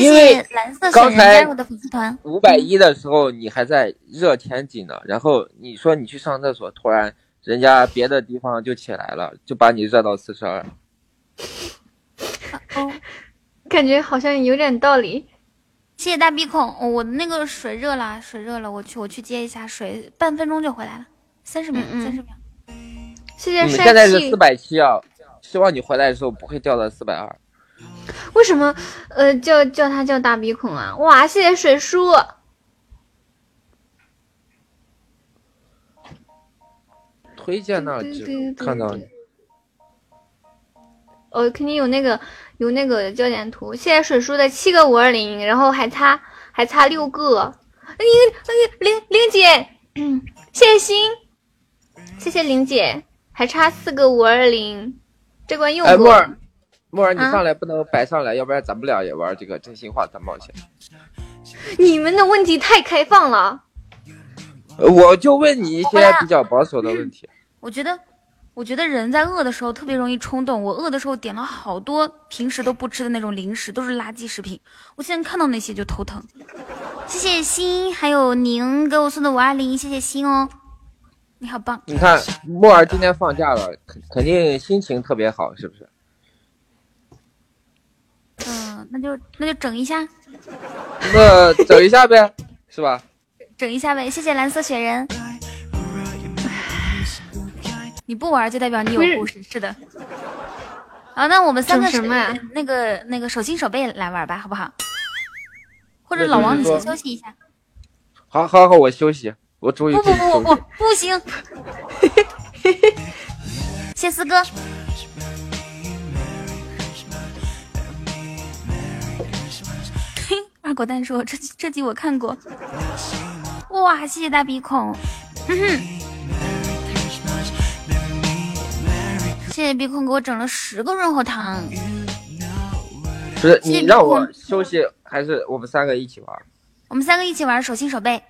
因为谢蓝色刚才加入的粉丝团。五百一的时候你还在热天津呢，然后你说你去上厕所，突然人家别的地方就起来了，就把你热到四十二。哦，感觉好像有点道理。谢谢大鼻孔，哦我的那个水热了，水热了，我去我去接一下水，半分钟就回来了，三十秒，三十秒。谢谢帅你现在是气四。百七啊，希望你回来的时候不会掉到四百二。为什么呃叫叫他叫大鼻孔啊？哇，谢谢水叔。推荐那看到你哦，肯定有那个有那个焦点图。谢谢水叔的七个五二零，然后还差还差六个。那个那个玲玲姐，嗯 谢谢心，谢谢玲姐，还差四个五二零，这关又哎，过了。木儿，你啊上来不能白上来，要不然咱们俩也玩这个真心话大冒险。你们的问题太开放了。呃我就问你一些比较保守的问题。我觉得，我觉得人在饿的时候特别容易冲动。我饿的时候点了好多平时都不吃的那种零食，都是垃圾食品。我现在看到那些就头疼。谢谢心，还有宁给我送的五二零，谢谢心哦，你好棒。你看木儿今天放假了，肯肯定心情特别好，是不是？嗯，那就那就整一下，那整一下呗，是吧？整一下呗。谢谢蓝色雪人。你不玩就代表你有故事，是的。好，那我们三个什么呀那个那个手心手背来玩吧，好不好？或者老王你先休息一下。好好好，我休息，我终于不不不不不。不行。谢四哥。嘿，二狗蛋说这这集我看过。哇，谢谢大鼻孔。嗯哼。谢谢鼻孔给我整了十个润喉糖。不是你让我休息，还是我们三个一起玩？我们三个一起玩手心手背，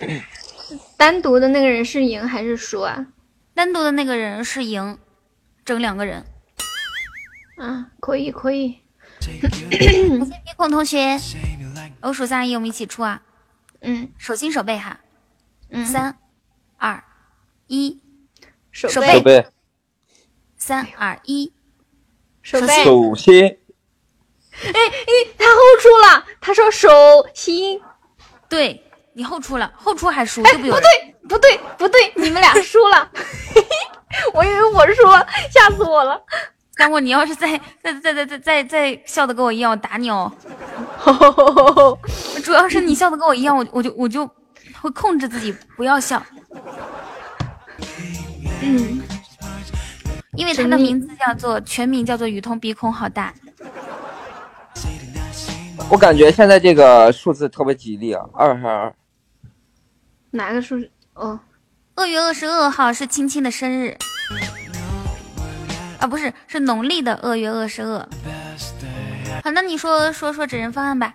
单独的那个人是赢还是输啊？单独的那个人是赢，整两个人。啊，可以可以。谢谢鼻孔同学，我数三二一，我们一起出啊！嗯。手心手背哈，嗯，三二一，手背、三二一，手背。手心，哎哎，他后出了，他说手心。对你后出了，后出还输，哎，对不对？不对不对不对，你们俩输了。我以为我输了，吓死我了。等会儿你要是再再再再再再再笑的跟我一样，我打你哦！主要是你笑的跟我一样，我我就我就会控制自己不要笑。嗯，因为他的名字叫做全名叫做雨桐鼻孔好大，我感觉现在这个数字特别吉利啊，二还二。哪个数字？哦，二月二十二号是青青的生日，啊不是是农历的二月二十二。好，那你说说说整人方案吧。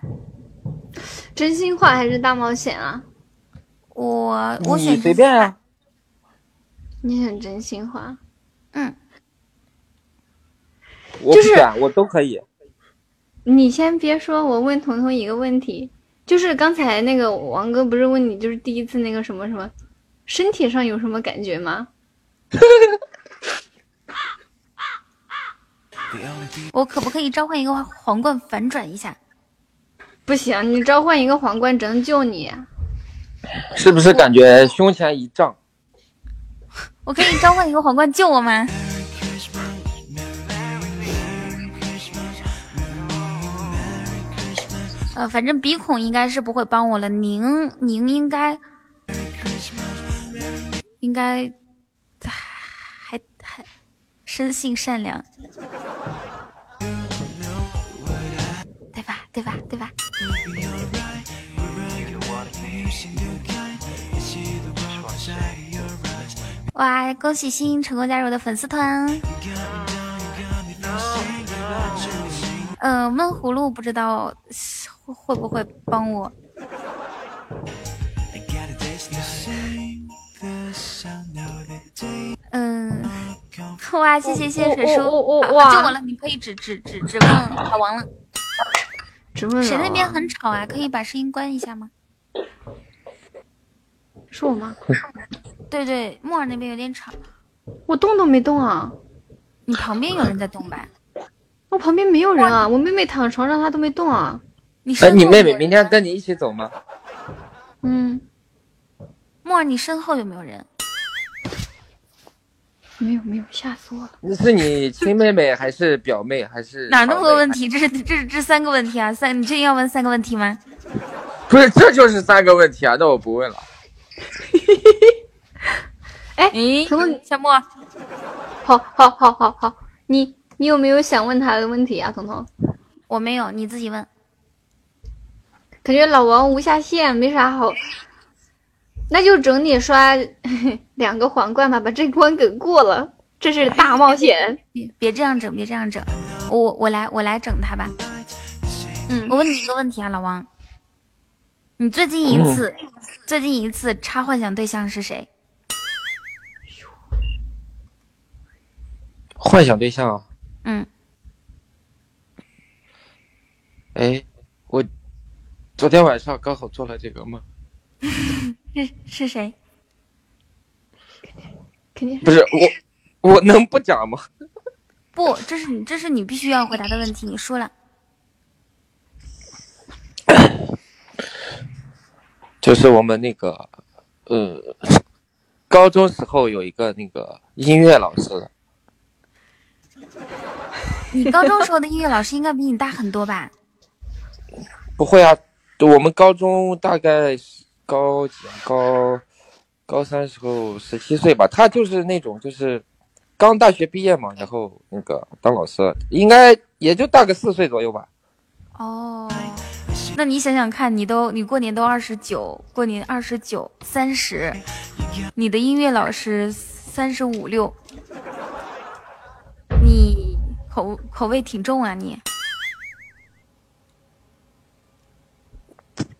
真心话还是大冒险啊？我我选你随便啊。你选真心话。嗯，就是我不选，我都可以。你先别说，我问彤彤一个问题，就是刚才那个王哥不是问你，就是第一次那个什么什么，身体上有什么感觉吗？我可不可以召唤一个皇冠反转一下？不行，你召唤一个皇冠只能救你。是不是感觉胸前一胀？我可以召唤一个皇冠救我吗？呃，反正鼻孔应该是不会帮我了，您您应该应该生性善良，对吧？对吧？对吧？哇！恭喜欣成功加入我的粉丝团。呃，闷葫芦不知道会不会帮我。嗯，哇！谢谢谢水叔，我我我好哇救我了！你可以指指指指问老王了。只问谁那边很吵啊？可以把声音关一下吗？是我吗？对对，木耳那边有点吵，我动都没动啊！你旁边有人在动吧？我旁边没有人啊，我妹妹躺床上，她都没动啊。哎，你身后你妹妹明天跟你一起走吗？嗯，木耳，你身后有没有人？没有没有，吓死我了。那是你亲妹妹还是表妹还是？哪那么多问？题？这是这是这三个问题啊！三，你真要问三个问题吗？不是，这就是三个问题啊！那我不问了。哎，诶，彤彤，小莫，好好好好好，你你有没有想问他的问题啊，彤彤？我没有，你自己问。感觉老王无下限，没啥好，那就整你刷 两个皇冠吧，把这关给过了。这是大冒险。别别这样整，别这样整，我我来我来整他吧。嗯我问你一个问题啊，老王，你最近一次，最近一次插幻想对象是谁？幻想对象啊？嗯，哎，我昨天晚上刚好做了这个梦，是是谁？肯定不是我，我能不讲吗？不，这是你，这是你必须要回答的问题。你说了，就是我们那个，呃，高中时候有一个那个音乐老师，你高中时候的音乐老师应该比你大很多吧？不会啊，我们高中大概是高几啊高高三时候十七岁吧，他就是那种就是刚大学毕业嘛，然后那个当老师，应该也就大个四岁左右吧。哦，那你想想看，你都你过年都二十九，过年二十九三十，你的音乐老师三十五六，你口口味挺重啊你。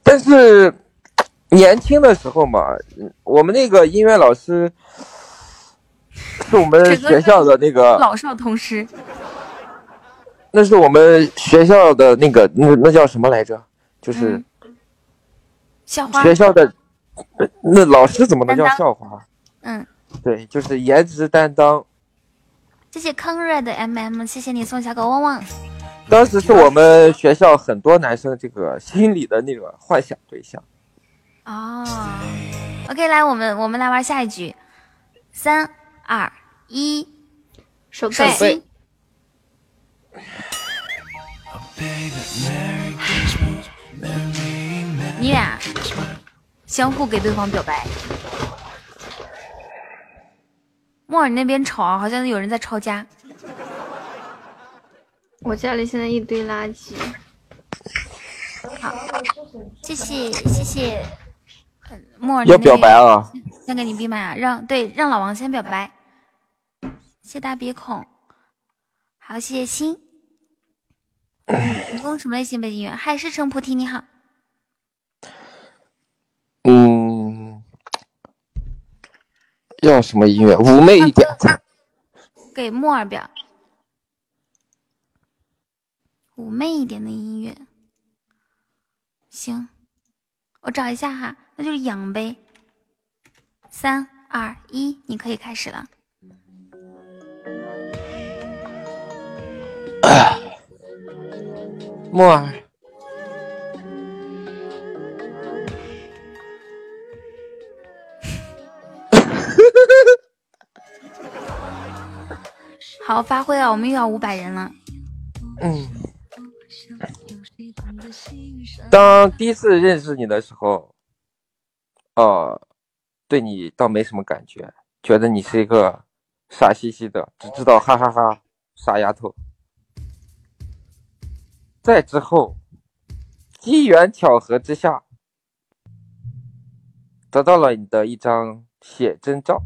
但是年轻的时候嘛，嗯我们那个音乐老师是我们学校的那个，老少通吃，那是我们学校的那个，那那叫什么来着？就是校花，学校的，呃那老师怎么能叫校花？嗯，对，就是颜值担当。谢谢康瑞的 M M，谢谢你送小狗汪汪。当时是我们学校很多男生这个心里的那个幻想对象。哦，OK，来，我们我们来玩下一局，三二一，手手背心。你俩相互给对方表白。莫尔，你那边吵啊，好像有人在抄家。我家里现在一堆垃圾，好，谢谢谢谢。呃莫尔，要表白啊？啊！先给你闭麦啊，让对让老王先表白。谢大鼻孔，好，谢谢心。你用什么类型背景音乐？海市蜃菩提，你好。嗯，要什么音乐？妩媚一点。给莫尔表，妩媚一点的音乐。行，我找一下哈，那就是养呗。三二一，你可以开始了。莫儿，好，发挥啊！我们又要五百人了。嗯，当第一次认识你的时候，呃，对你倒没什么感觉，觉得你是一个傻兮兮的，只知道哈哈哈傻丫头。再之后，机缘巧合之下，得到了你的一张写真照。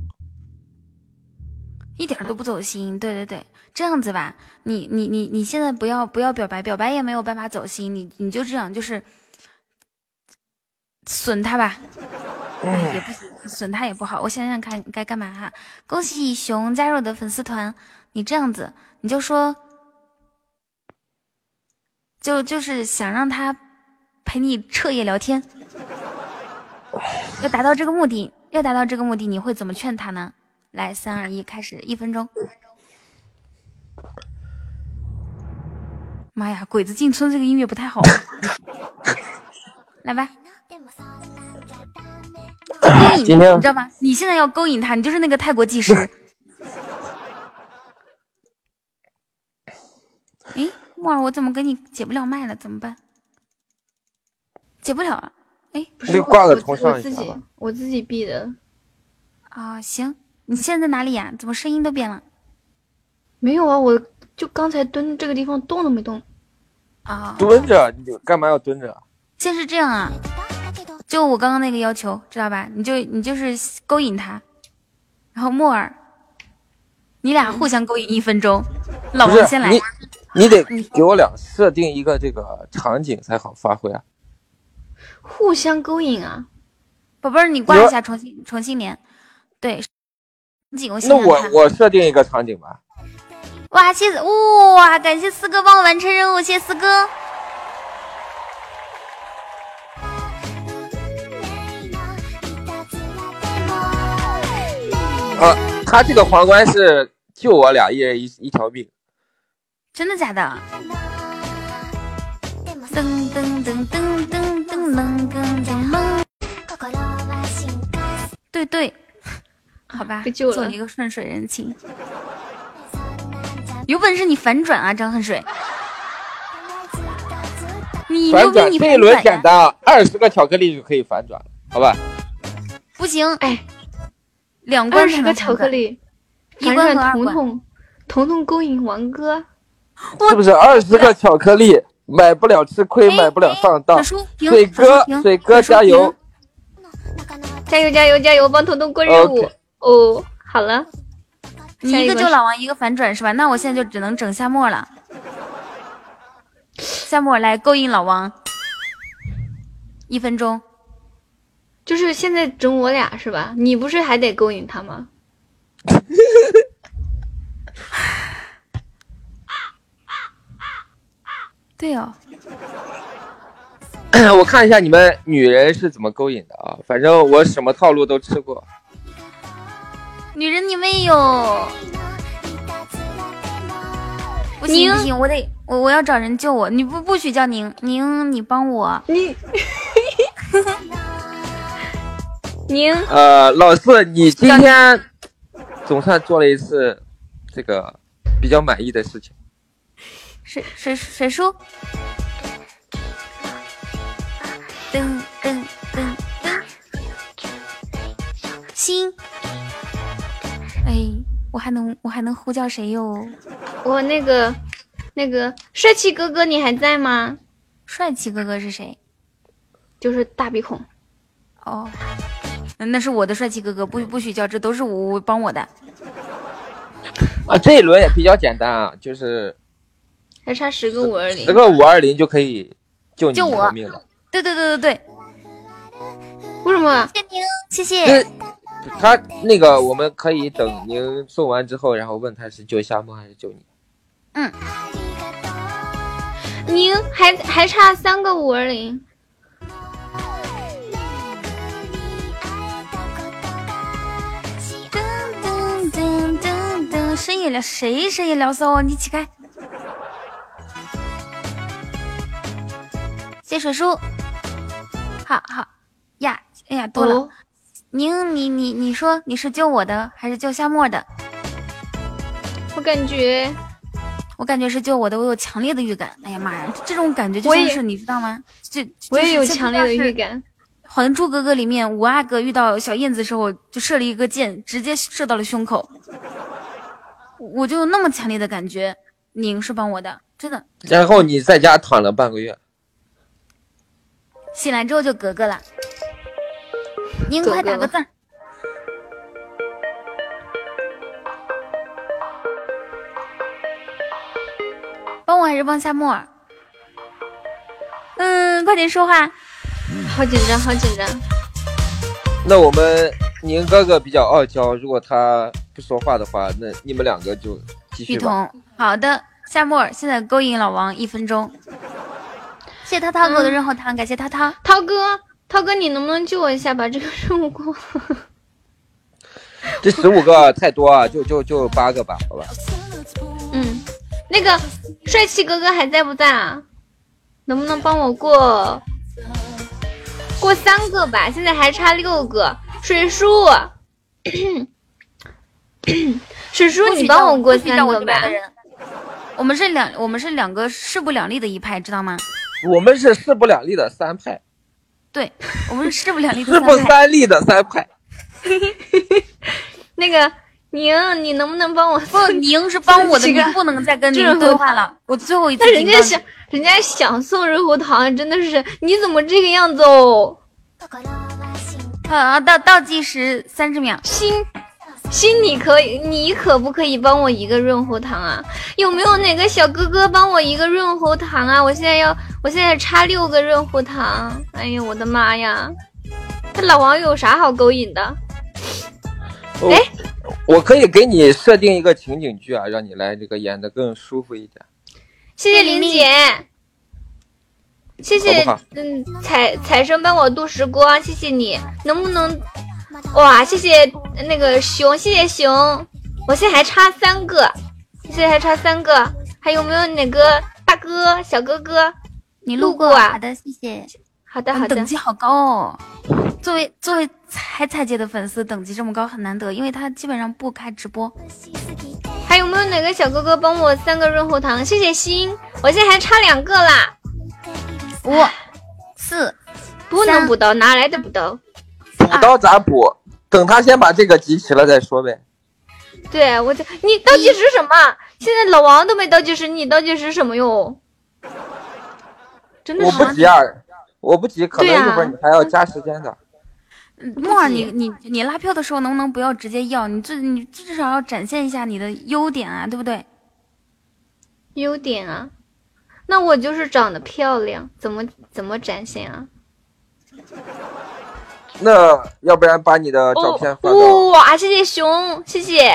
一点都不走心，对对对，这样子吧，你你你你现在不要不要表白，表白也没有办法走心，你你就这样就是损他吧，哎也不行，损他也不好，我想想看该干嘛哈。恭喜熊加入我的粉丝团，你这样子你就说，就就是想让他陪你彻夜聊天，要达到这个目的，要达到这个目的，你会怎么劝他呢？来，三二一，开始，一分钟。妈呀，鬼子进村这个音乐不太好。来吧，勾引他，今天你知道吗？你现在要勾引他，你就是那个泰国技师。诶，木耳，我怎么给你解不了麦了？怎么办？解不了啊？哎，不是我重上我自己我自己闭的，啊、行，你现在在哪里呀？怎么声音都变了？没有啊，我就刚才蹲这个地方动都没动。啊、蹲着，你干嘛要蹲着？先是这样啊，就我刚刚那个要求，知道吧？你就你就是勾引他，然后木耳，你俩互相勾引一分钟，老王先来你。，你得给我俩设定一个这个场景才好发挥啊。互相勾引啊！宝贝儿，你挂一下重新重新连。对，景我想那我。我设定一个场景吧。哇，谢谢哇，感谢四哥帮我完成任务，谢谢四哥。呃，他这个皇冠是救我俩一人一一条命。真的假的？噔噔噔噔噔噔噔噔噔噔。对对，好吧，被救了，做一个顺水人情。有本事你反转啊，张恨水！你反转这一轮简单，二十个巧克力就可以反转，好吧？不行，哎，两罐二十个巧克力，一反转关和二关。彤彤，彤彤勾引王哥，是不是二十个巧克力买不了吃亏，哎买不了上当水哥水哥加油！加油加油加油，帮彤彤过任务哦。好了，你一个救老王，一个反转是吧？那我现在就只能整夏沫了。夏沫来勾引老王，一分钟。就是现在整我俩是吧？你不是还得勾引他吗？对哦，我看一下你们女人是怎么勾引的啊？反正我什么套路都吃过。女人你没有，不行宁不行，我得我我要找人救我，你不不许叫宁宁，你帮我。你，宁呃，老四，你今天总算做了一次这个比较满意的事情。谁谁谁输？噔噔噔噔，心。哎，我还能我还能呼叫谁哟？我那个那个帅气哥哥，你还在吗？帅气哥哥是谁？就是大鼻孔。哦，那那是我的帅气哥哥，不不许叫，这都是我我帮我的。啊，这一轮也比较简单啊，就是还差十个五二零十，个五二零就可以救你救我命了。对对对对对，为什么？谢宁，谢谢。他那个我们可以等您送完之后，然后问他是救夏沫还是救你。嗯，您还还差三个五二零，噔噔噔噔，深夜聊谁深夜聊骚啊？你起开。谢水叔，好好呀，哎呀多了。哦宁，你你你说你是救我的还是救夏沫的？我感觉我感觉是救我的，我有强烈的预感。哎呀妈呀，这种感觉就像是你知道吗？这我也有强烈的预。感。《还珠格格》里面五阿哥遇到小燕子的时候，就射了一个箭，直接射到了胸口。我就有那么强烈的感觉，您是帮我的，真的。然后你在家躺了半个月，醒来之后就格格了。宁，格格快打个字儿。帮我还是帮夏沫儿？嗯，快点说话。好紧张，好紧张。那我们宁哥哥比较傲娇，如果他不说话的话，那你们两个就继续雨吧。桐，好的，夏沫儿现在勾引老王一分钟。谢谢涛涛给我的润喉糖，感谢涛涛。涛哥，涛哥，你能不能救我一下，把这个任务过？这十五个太多啊，就就就八个吧，好吧。嗯，那个帅气哥哥还在不在啊？能不能帮我过过三个吧？现在还差六个。水叔，水叔，你帮我过三个吧。我们是两，我们是两个势不两立的一派，知道吗？我们是势不两立的三派，对，我们是势不两立的 势不三派。三立的三派。那个宁，你能不能帮我？不，宁是帮我的，这个你不能再跟这宁对话了。我最后一次那人警告你家想，人家想送润喉糖，真的是你怎么这个样子哦？啊，倒倒计时三十秒。心心，你可以，你可不可以帮我一个润喉糖啊？有没有哪个小哥哥帮我一个润喉糖啊？我现在要，我现在差六个润喉糖。哎呀，我的妈呀！这老王有啥好勾引的？哦哎，我可以给你设定一个情景剧啊，让你来这个演的更舒服一点。谢谢林姐，谢谢嗯彩彩生帮我度时光，谢谢你，能不能哇？谢谢那个熊，谢谢熊，我现在还差三个，现在还差三个，还有没有哪个大哥、小哥哥？你路过路过啊好的，谢谢。好的好的等，级好高哦。作为作为彩彩姐的粉丝，等级这么高很难得，因为她基本上不开直播。还有没有哪个小哥哥帮我三个润喉糖？谢谢心，我现在还差两个啦，五、四，不能补刀，哪来的补刀？补刀咋补？等他先把这个集齐了再说呗。对我这你倒计时什么？现在老王都没倒计时，你倒计时什么哟？真的我是不急啊，我不急，可能一会儿你还要加时间的。嗯木耳，你你你拉票的时候能不能不要直接要？你最你至少要展现一下你的优点啊，对不对？优点啊，那我就是长得漂亮，怎么怎么展现啊？那要不然把你的照片发哇，谢谢熊，谢谢。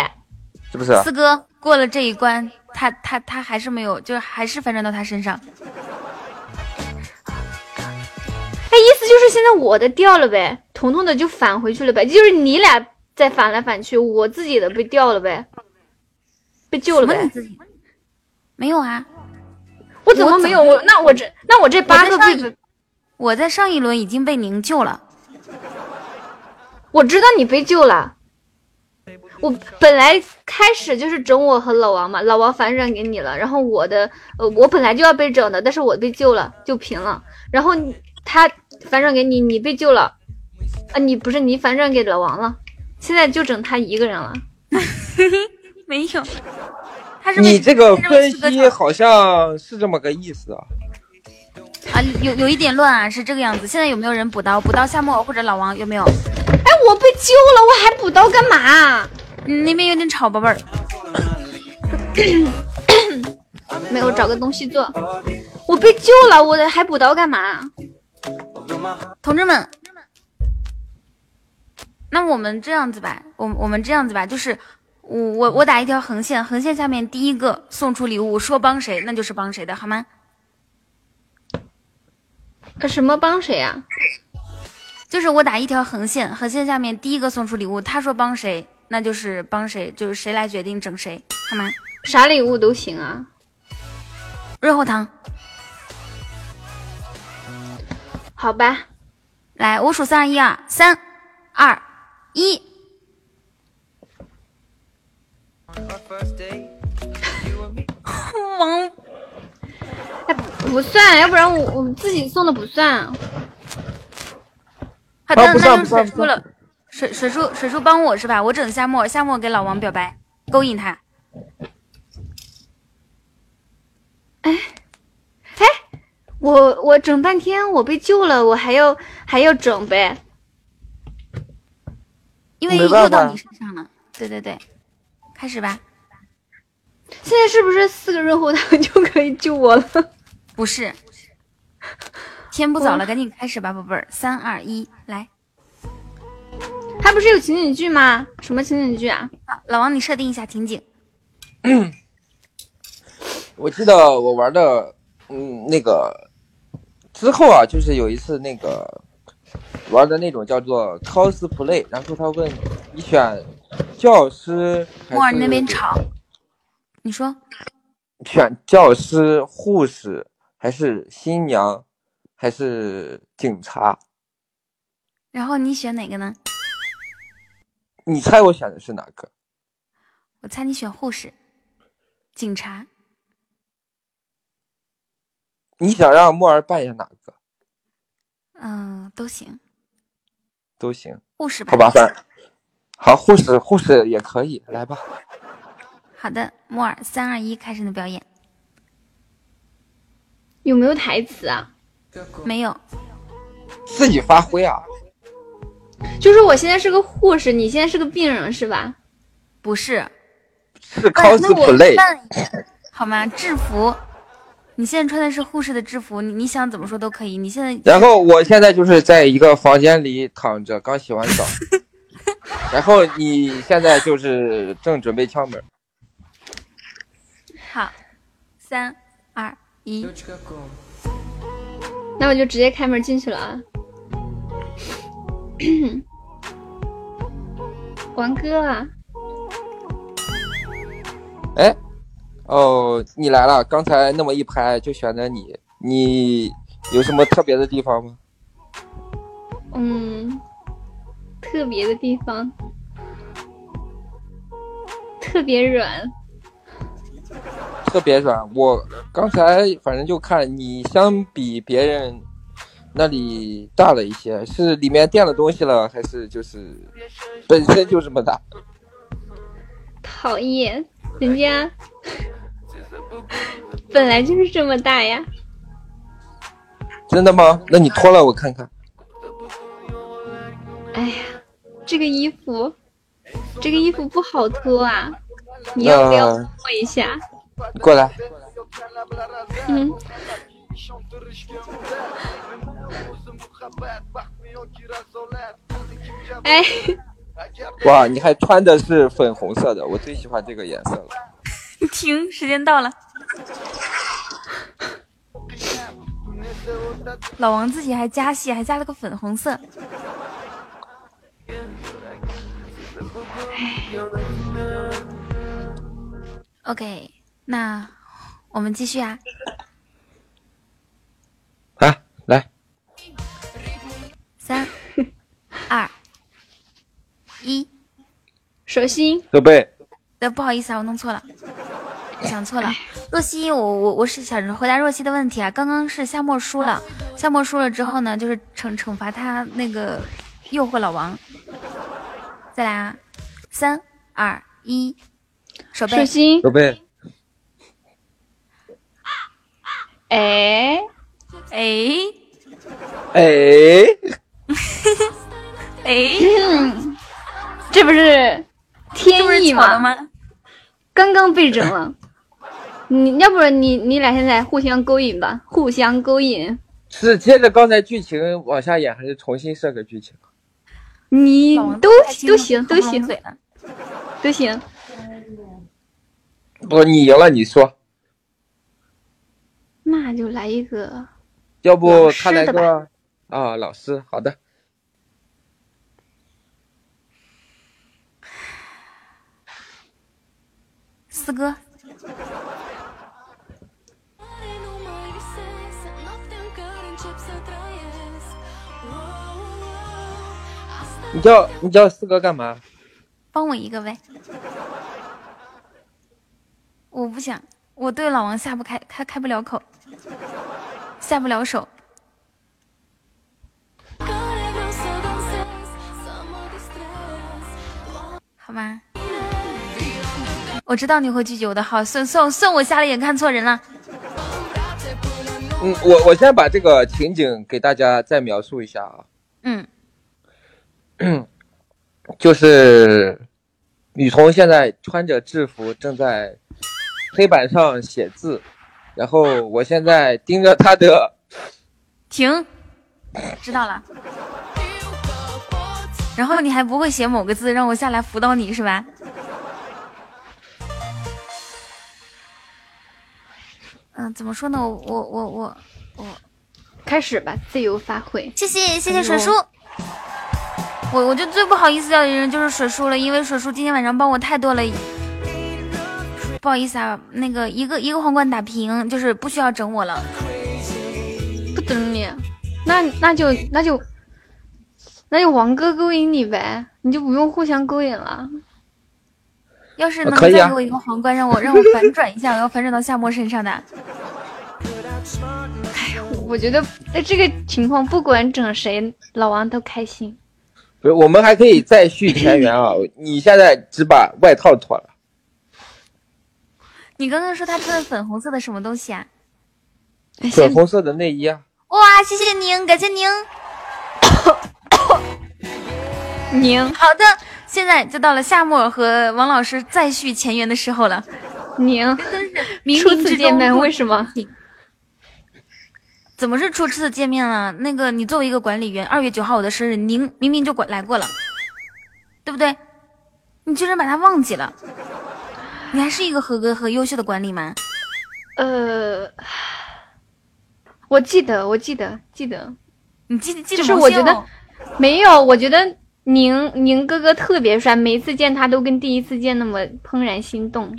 是不是？四哥过了这一关，他他他还是没有，就是还是反转到他身上。哎，意思就是现在我的掉了呗，彤彤的就返回去了呗，就是你俩再返来返去，我自己的被掉了呗，被救了呗。没有啊？我怎么没有？我那我这那我这八个我在上被一我在上一轮已经被您救了。我知道你被救了。我本来开始就是整我和老王嘛，老王反转给你了，然后我的呃我本来就要被整的，但是我被救了，就平了。然后他反转给你，你被救了，啊你不是你反转给老王了，现在就整他一个人了。没有，他是被你这个分析好像是这么个意思啊。啊，有有一点乱啊，是这个样子。现在有没有人补刀？补刀夏沫或者老王有没有？哎，我被救了，我还补刀干嘛？你，那边有点吵，宝贝儿。没有找个东西做，我被救了，我还补刀干嘛？同志们，那我们这样子吧，我我们这样子吧，就是我我我打一条横线，横线下面第一个送出礼物，说帮谁那就是帮谁的，好吗？呃什么帮谁啊？就是我打一条横线，横线下面第一个送出礼物，他说帮谁，那就是帮谁，就是谁来决定整谁，好吗？啥礼物都行啊。润喉糖，好吧，来，我数三二一啊，三二一，王哎，不算，要不然我我们自己送的不算。好的，那就水叔了。水水叔水叔帮我是吧？我整夏沫，夏沫给老王表白，勾引他。我我整半天，我被救了，我还要还要整呗。因为又到你身上了。对对对，开始吧。现在是不是四个润喉糖就可以救我了？不是，天不早了，赶紧开始吧，宝贝儿。三二一，来。他不是有情景剧吗？什么情景剧啊？啊老王，你设定一下情景。我记得我玩的，嗯，那个之后啊，就是有一次那个玩的那种叫做 cosplay，然后他问你选教师还莫尔，你那边吵。你说选教师、护士还是新娘还是警察？然后你选哪个呢？你猜我选的是哪个？我猜你选护士、警察。你想让莫儿扮演哪个嗯，都行。都行，护士吧。好吧，反好护士护士也可以，来吧。好的，莫儿，三二一，开始你的表演。有没有台词啊？没有，自己发挥啊！就是我现在是个护士，你现在是个病人是吧？不是，是 cosplay。好吗？制服，你现在穿的是护士的制服，你你想怎么说都可以。你现在然后我现在就是在一个房间里躺着，刚洗完澡。然后你现在就是正准备敲门，好，三二一，那我就直接开门进去了啊。王哥啊，哎，哦，你来了，刚才那么一拍就选择你，你有什么特别的地方吗？嗯，特别的地方，特别软。特别软，我刚才反正就看你相比别人那里大了一些，是里面垫了东西了，还是就是本身就这么大？讨厌，人家 本来就是这么大呀。真的吗？那你脱了我看看。哎呀，这个衣服，这个衣服不好脱啊！你要不要那脱一下？过来，嗯，哎，哇，你还穿的是粉红色的，我最喜欢这个颜色了。停，时间到了。老王自己还加戏，还加了个粉红色。OK，那我们继续啊。啊，来，三二一，手心，手背。呃，不好意思啊，我弄错了，我想错了。若曦，我我我是想着回答若曦的问题啊。刚刚是夏沫输了，夏沫输了之后呢，就是惩惩罚他那个诱惑老王。再来啊，三二一，手背手心，手背。哎哎哎，哎，嗯，这不是天意吗？吗？刚刚被整了。你要不然你你俩现在互相勾引吧，互相勾引。是接着刚才剧情往下演，还是重新设个剧情？你都都行，都行，都行。不，你赢了，你说。那就来一个要不他来个啊，老师，好的。四哥，你叫你叫四哥干嘛？帮我一个呗。我不想，我对老王下不开，开开不了口，下不了手。好吗？我知道你会拒绝我的好，算算算我瞎了眼，看错人了。嗯，我我先把这个情景给大家再描述一下啊。嗯，就是女童现在穿着制服正在黑板上写字，然后我现在盯着她的，停，知道了。然后你还不会写某个字，让我下来辅导你是吧？嗯，怎么说呢？我我我我我，开始吧，自由发挥。谢谢谢谢水叔。我我就最不好意思要的人就是水叔了，因为水叔今天晚上帮我太多了。不好意思啊，那个一个一个皇冠打平，就是不需要整我了。不整你，那那就那就那就王哥勾引你呗，你就不用互相勾引了。要是能再给我一个皇冠，让我让我反转一下，我要反转到夏沫身上的。哎我觉得在这个情况，不管整谁，老王都开心。不是，我们还可以再续前缘啊！你现在只把外套脱了，你刚刚说他穿的粉红色的什么东西啊？粉红色的内衣啊。哇，谢谢您，感谢您。宁，好的，现在就到了夏沫和王老师再续前缘的时候了。宁，冥初冥之中次见面为什么？怎么是初次见面了？那个你作为一个管理员，二月九号我的生日，您明明就过来过了，对不对？你居然把他忘记了？你还是一个合格和优秀的管理吗？呃，我记得，我记得，记得，你记记得就是我觉得哦没有，我觉得宁宁哥哥特别帅，每次见他都跟第一次见那么怦然心动。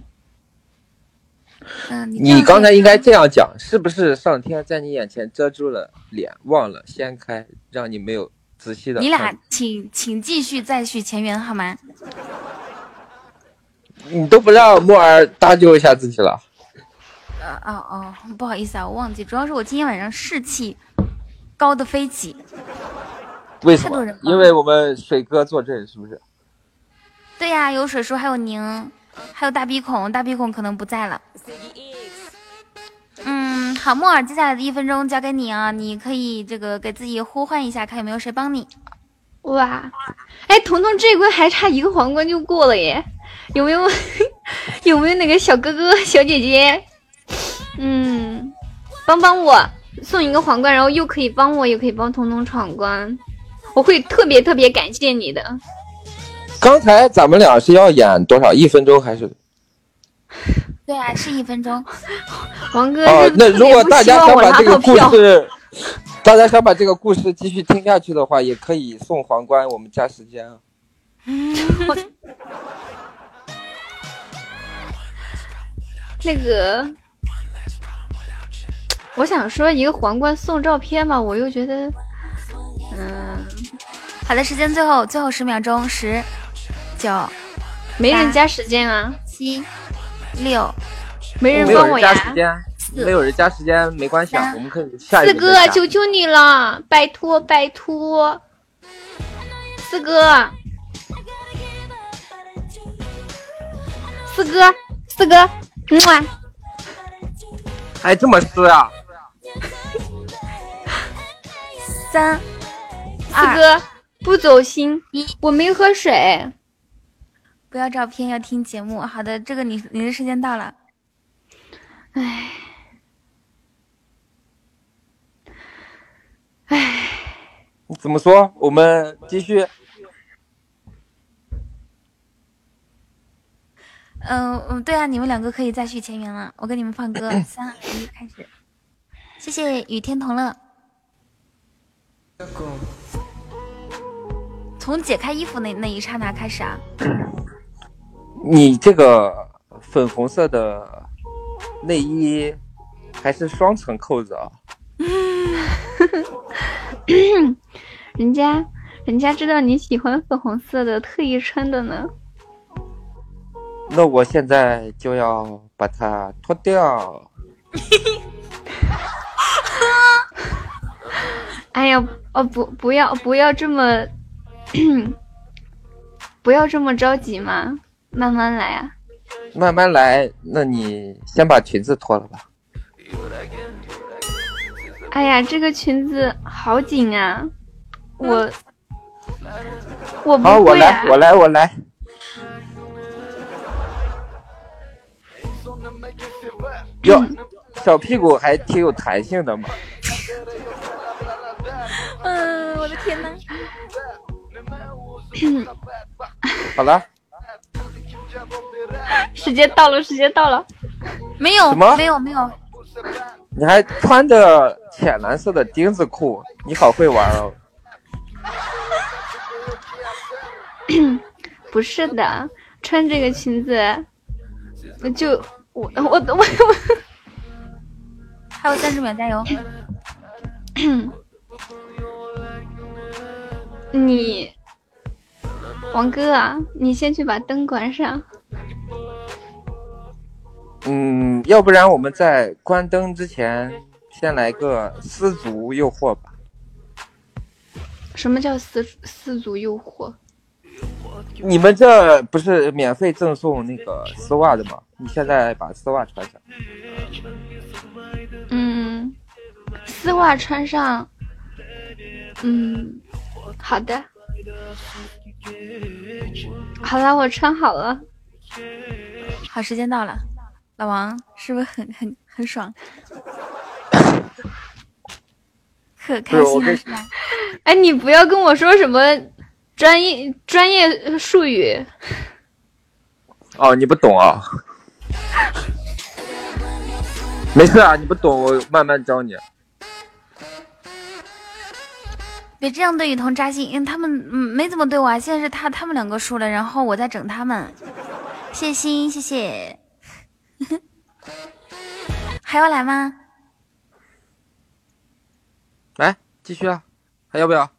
嗯，你刚才应该这样讲，是不是上天在你眼前遮住了脸，忘了掀开，让你没有仔细的？你俩请请继续再续前缘好吗？你都不让木儿搭救一下自己了。呃哦哦，不好意思啊，我忘记，主要是我今天晚上士气高的飞起。为什么太多人？因为我们水哥坐镇，是不是？对呀、有水叔，还有宁，还有大鼻孔，大鼻孔可能不在了。嗯，好，木耳，接下来的一分钟交给你啊，你可以这个给自己呼唤一下，看有没有谁帮你。哇，哎，彤彤这一关还差一个皇冠就过了耶，有没有 有没有哪个小哥哥小姐姐？嗯，帮帮我送一个皇冠，然后又可以帮我，又可以帮彤彤闯关，我会特别特别感谢你的。刚才咱们俩是要演多少？一分钟还是？对啊，是一分钟。王哥哦，那如果大家想把这个故，事，大家想把这个故事继续听下去的话，也可以送皇冠，我们加时间啊。那个，我想说一个皇冠送照片吧，我又觉得，嗯，好的，时间最后最后十秒钟，十、九、没人加时间啊，七、六、没人没有人帮我呀。加时间，没有人加时间没关系啊，我们可以下一四哥，求求你了，拜托拜托，四哥，四哥，四哥，嗯啊，还这么撕啊？三、四哥不走心，我没喝水。不要照片，要听节目。好的，这个你你的时间到了。唉，唉怎么说？我们继续。嗯嗯，对啊，你们两个可以再续前缘了。我给你们放歌，三二一，开始。谢谢雨天同乐。从解开衣服那那一刹那开始啊，你这个粉红色的内衣还是双层扣子啊？嗯 人家人家知道你喜欢粉红色的，特意穿的呢。那我现在就要把它脱掉。哎呀，哦不，不要不要这么，不要这么着急嘛，慢慢来啊。慢慢来，那你先把裙子脱了吧。哎呀，这个裙子好紧啊，我我，不会啊我来，。我来，我来。哟，小屁股还挺有弹性的嘛。嗯，我的天呐。好了，时间到了，时间到了。没有什么没有没有，你还穿着浅蓝色的钉子裤，你好会玩哦。不是的，穿这个裙子，我就我我我我 还有三十秒，加油！你，王哥啊，你先去把灯关上。嗯，要不然我们在关灯之前，先来个丝足诱惑吧。什么叫丝丝足诱惑？你们这不是免费赠送那个丝袜的吗？你现在把丝袜穿上。嗯，丝袜穿上。嗯，好的。好了，我穿好了。好，时间到了，老王是不是很很很爽？可开心了是吧？哎，你不要跟我说什么专业专业术语。哦，你不懂啊？没事啊，你不懂，我慢慢教你。别这样对雨桐扎心，因为他们嗯没怎么对我啊。现在是他他们两个输了，然后我在整他们。谢心，谢谢。还要来吗？来，继续啊，还要不要？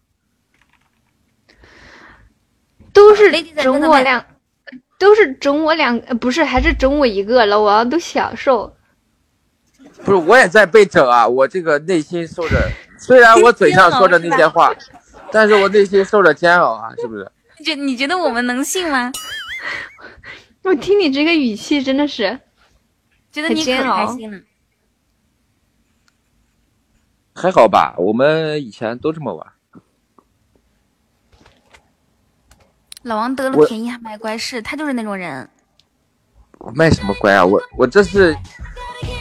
都是整我两，都是整我两，不是还是整我一个了？我都享受。不是，我也在被整啊！我这个内心受着，虽然我嘴上说着那些话，但是我内心受着煎熬啊，是不是？你觉你觉得我们能信吗？我听你这个语气，真的是觉得你可开心了。还好吧，我们以前都这么玩。老王得了便宜还卖乖，是他就是那种人。我卖什么乖啊？我我这是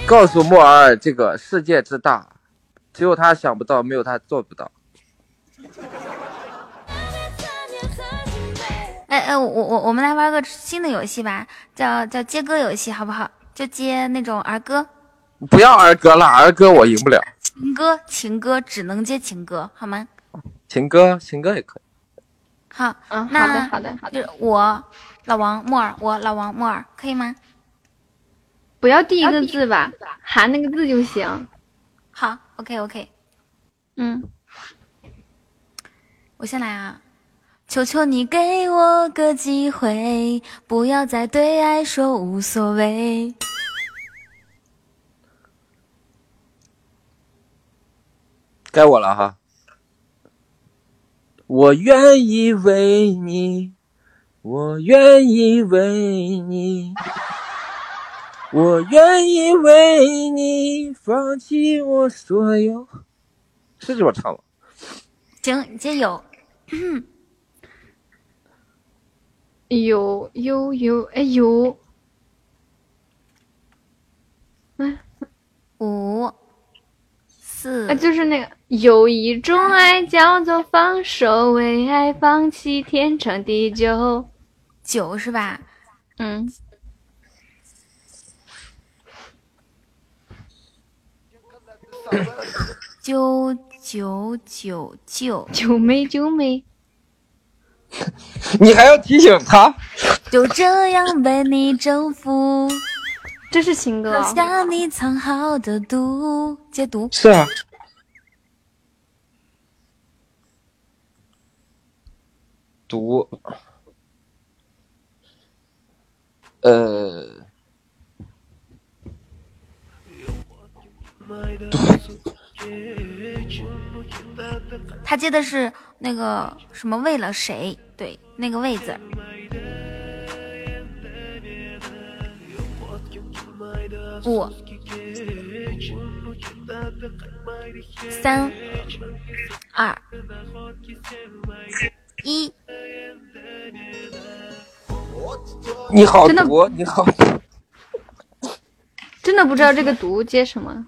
告诉莫儿，这个世界之大，只有他想不到，没有他做不到。哎哎，我我我们来玩个新的游戏吧，叫叫接歌游戏，好不好？就接那种儿歌。不要儿歌了，儿歌我赢不了。情歌，情歌只能接情歌，好吗？情歌，情歌也可以。好，嗯，好的，好的，好的。我老王木耳，我老王木耳，可以吗？不要第一个字吧，含那个字就行。好，OK，OK。嗯，我先来啊！求求你给我个机会，不要再对爱说无所谓。该我了哈。我愿意为你，我愿意为你，我愿意为你放弃我所有。是这么唱吗？行，你接有。有有有，哎有。嗯，五。啊，就是那个有一种爱叫做放手，为爱放弃天长地久，九是吧？嗯。九九九九九妹九妹，你还要提醒他？就这样被你征服。这是情歌。喝下你藏好的毒，解毒。是啊。毒。呃。他接的是那个什么？为了谁？对，那个“位”字。五、三、二、一。你好毒，你好。真的不知道这个“毒”接什么。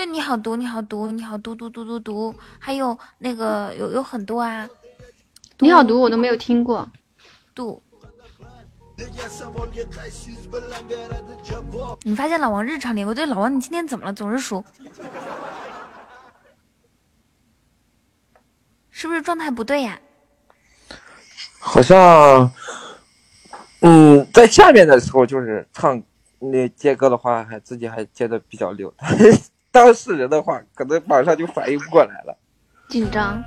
就你好毒，你好毒，你好毒毒毒毒毒，还有那个有有很多啊。你好毒，我都没有听过。毒。你发现老王日常连过？对，老王，你今天怎么了？总是输，是不是状态不对呀？好像，嗯，在下面的时候就是唱那接歌的话，还自己还接的比较溜。当事人的话，可能马上就反应不过来了。紧张？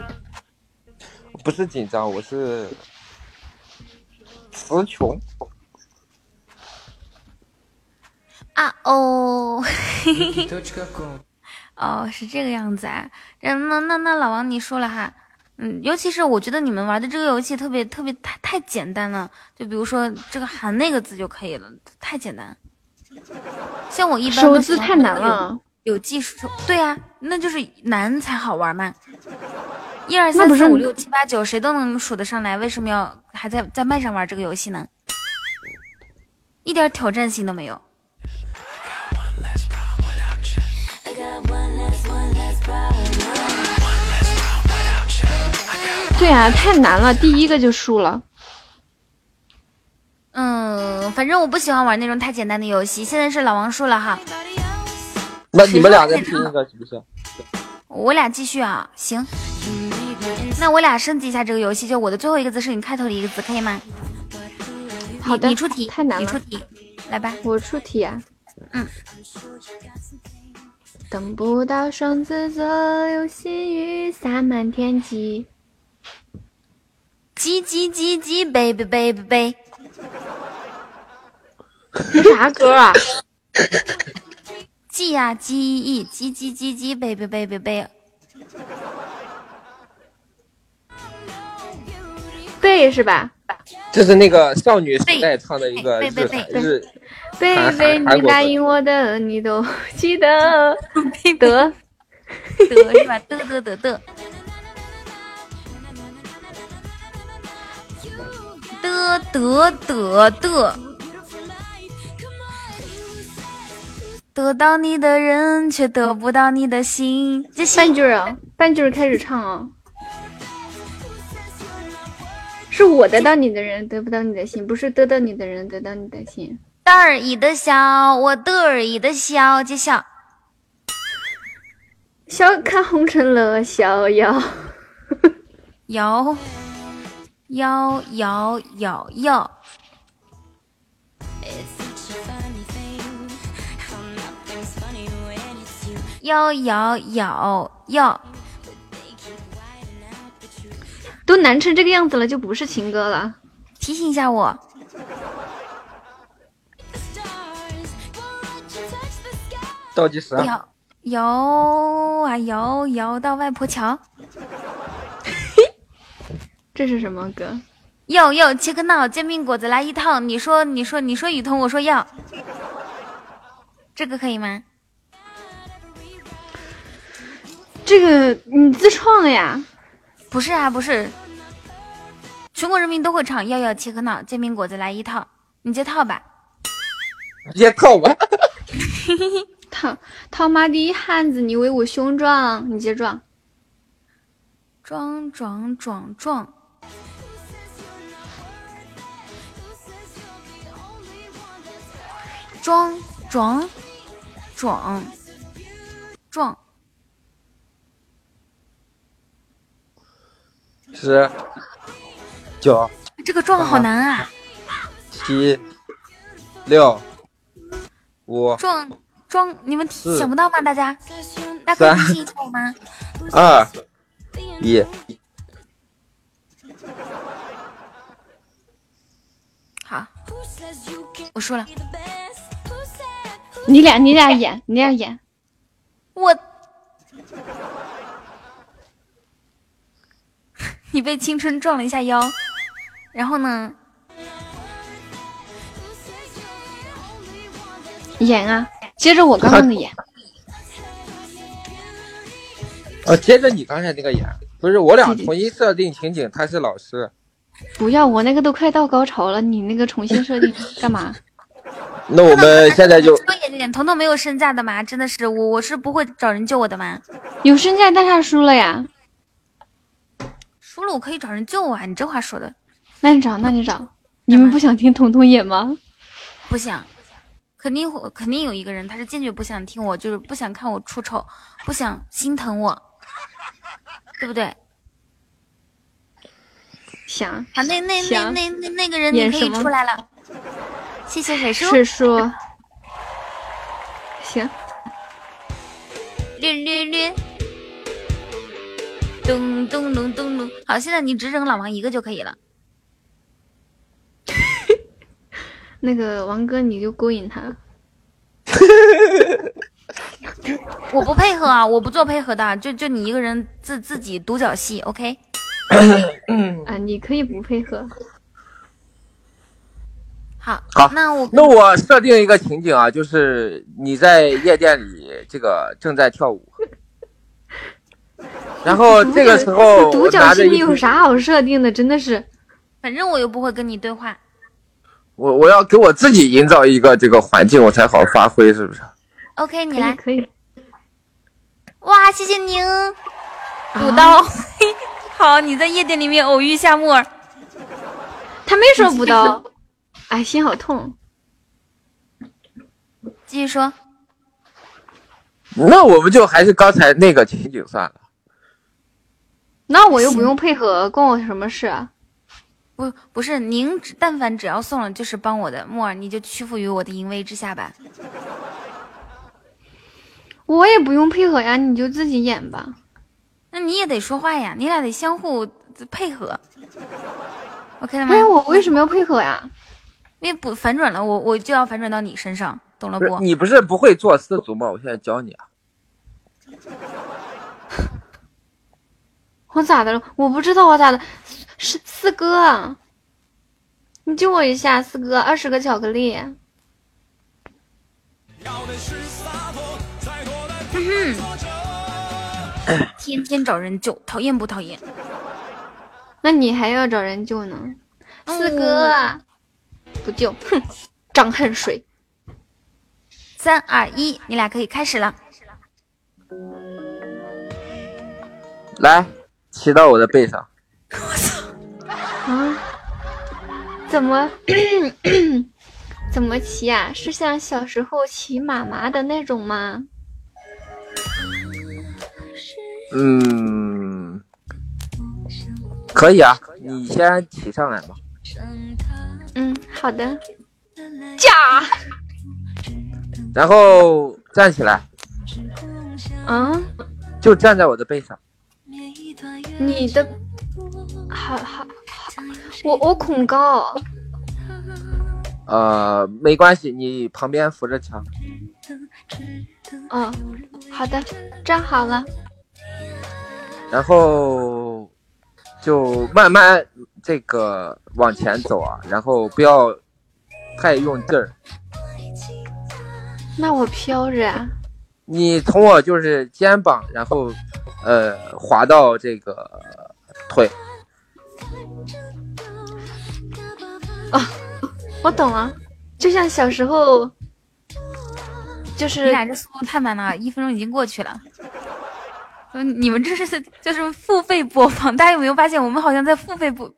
不是紧张，我是词穷。啊哦，哦是这个样子啊，那那那老王你说了哈，嗯，尤其是我觉得你们玩的这个游戏特别特别太太简单了，就比如说这个喊那个字就可以了，太简单。像我一般手字太难了，有技术，对呀，那就是难才好玩嘛。一二三四五六七八九，谁都能数得上来，为什么要还在在麦上玩这个游戏呢？一点挑战性都没有。对啊，太难了，第一个就输了。嗯，反正我不喜欢玩那种太简单的游戏。现在是老王输了哈，那你们俩再拼一个行不行？我俩继续啊，行。那我俩升级一下这个游戏，就我的最后一个字是你开头的一个字，可以吗？好的，你出题，太难了你出题，来吧。我出题啊。嗯。等不到双子座，流星雨洒满天际。叽叽叽叽，baby baby baby。这啥歌啊？记呀记忆，叽叽叽叽，baby baby baby。背是吧？这是那个少女时代唱的一个日背背背日贝韩贝，你韩国歌答应我的，你都记得 得。得是吧？得得得得。得得得得，得到你的人却得不到你的心。这半句儿啊，半句儿开始唱啊。是我得到你的人得不到你的心，不是得到你的人得到你的心。得意的笑，我得意的笑，揭晓。笑看红尘乐逍遥。摇摇摇摇摇，摇摇摇摇，都难成这个样子了，就不是情歌了。提醒一下我。倒计时啊，摇摇啊摇摇到外婆桥，这是什么歌？要要切克闹煎饼果子来一套。你说你说你说雨桐，我说要，这个可以吗？这个你自创的呀？不是啊，不是，全国人民都会唱。要要切克闹煎饼果子来一套，你接套吧。直接套吧。套套妈的汉子，你为我雄壮，你接撞。壮壮壮壮，壮壮壮壮，十、九、这个壮好难啊！七、六、五、撞撞，你们四想不到吗？大家，大家可以三提醒一下我吗？二、一。好，我输了。你俩你俩演，你俩演。我，你被青春撞了一下腰，然后呢？演啊，接着我刚刚的演。哦，接着你刚才那个演，不是我俩重新设定情景，他是老师。不要，我那个都快到高潮了，你那个重新设定 干嘛？那我们现在就多演点，彤彤没有身价的吗？真的是我，我是不会找人救我的吗？有身价，但他输了呀。输了我可以找人救我啊！你这话说的那你找，那你找。你们不想听彤彤演吗？不想，肯定会肯定有一个人，他是坚决不想听我，就是不想看我出丑，不想心疼我，对不对？想好，那那那那那那个人你可以出来了，谢谢水叔。是说，行，略略略，咚咚咚咚咚。好，现在你只整老王一个就可以了。那个王哥你就勾引他。我不配合啊，我不做配合的，就就你一个人自自己独角戏，OK？啊，你可以不配合。好，好那我那我设定一个情景啊，就是你在夜店里这个正在跳舞，然后这个时候 独角戏你有啥好设定的？真的是，反正我又不会跟你对话。我我要给我自己营造一个这个环境，我才好发挥，是不是？OK，你来。可以。哇，谢谢您，补刀。好，你在夜店里面偶遇夏沫儿。他没说补刀，哎，心好痛。继续说。那我们就还是刚才那个情景算了。那我又不用配合，关我什么事啊？不，不是您，但凡只要送了，就是帮我的木耳，你就屈服于我的淫威之下吧。我也不用配合呀，你就自己演吧。那你也得说话呀，你俩得相互配合。OK 了吗？哎，我为什么要配合呀？因为不反转了，我我就要反转到你身上，懂了不？不你不是不会做丝足吗？我现在教你啊。我咋的了？我不知道我咋的。是四哥，你救我一下，四哥，二十个巧克力。嗯哼，天天找人救，讨厌不讨厌？那你还要找人救呢？四嗯哥，不救，哼，张恨水。三二一，你俩可以开始了。来，骑到我的背上。啊？怎么 怎么骑啊、是像小时候骑马马的那种吗？嗯，可以啊，你先骑上来吧。嗯，好的。驾！然后站起来，啊，就站在我的背上。你的，好好好，我我恐高。呃，没关系，你旁边扶着墙。嗯，好的，站好了。然后就慢慢这个往前走啊，然后不要太用劲儿。那我飘着啊。你从我就是肩膀，然后呃滑到这个腿。我懂了，就像小时候，就是你是俩这速度太慢了，一分钟已经过去了。嗯，你们这是就是付费播放，大家有没有发现我们好像在付费播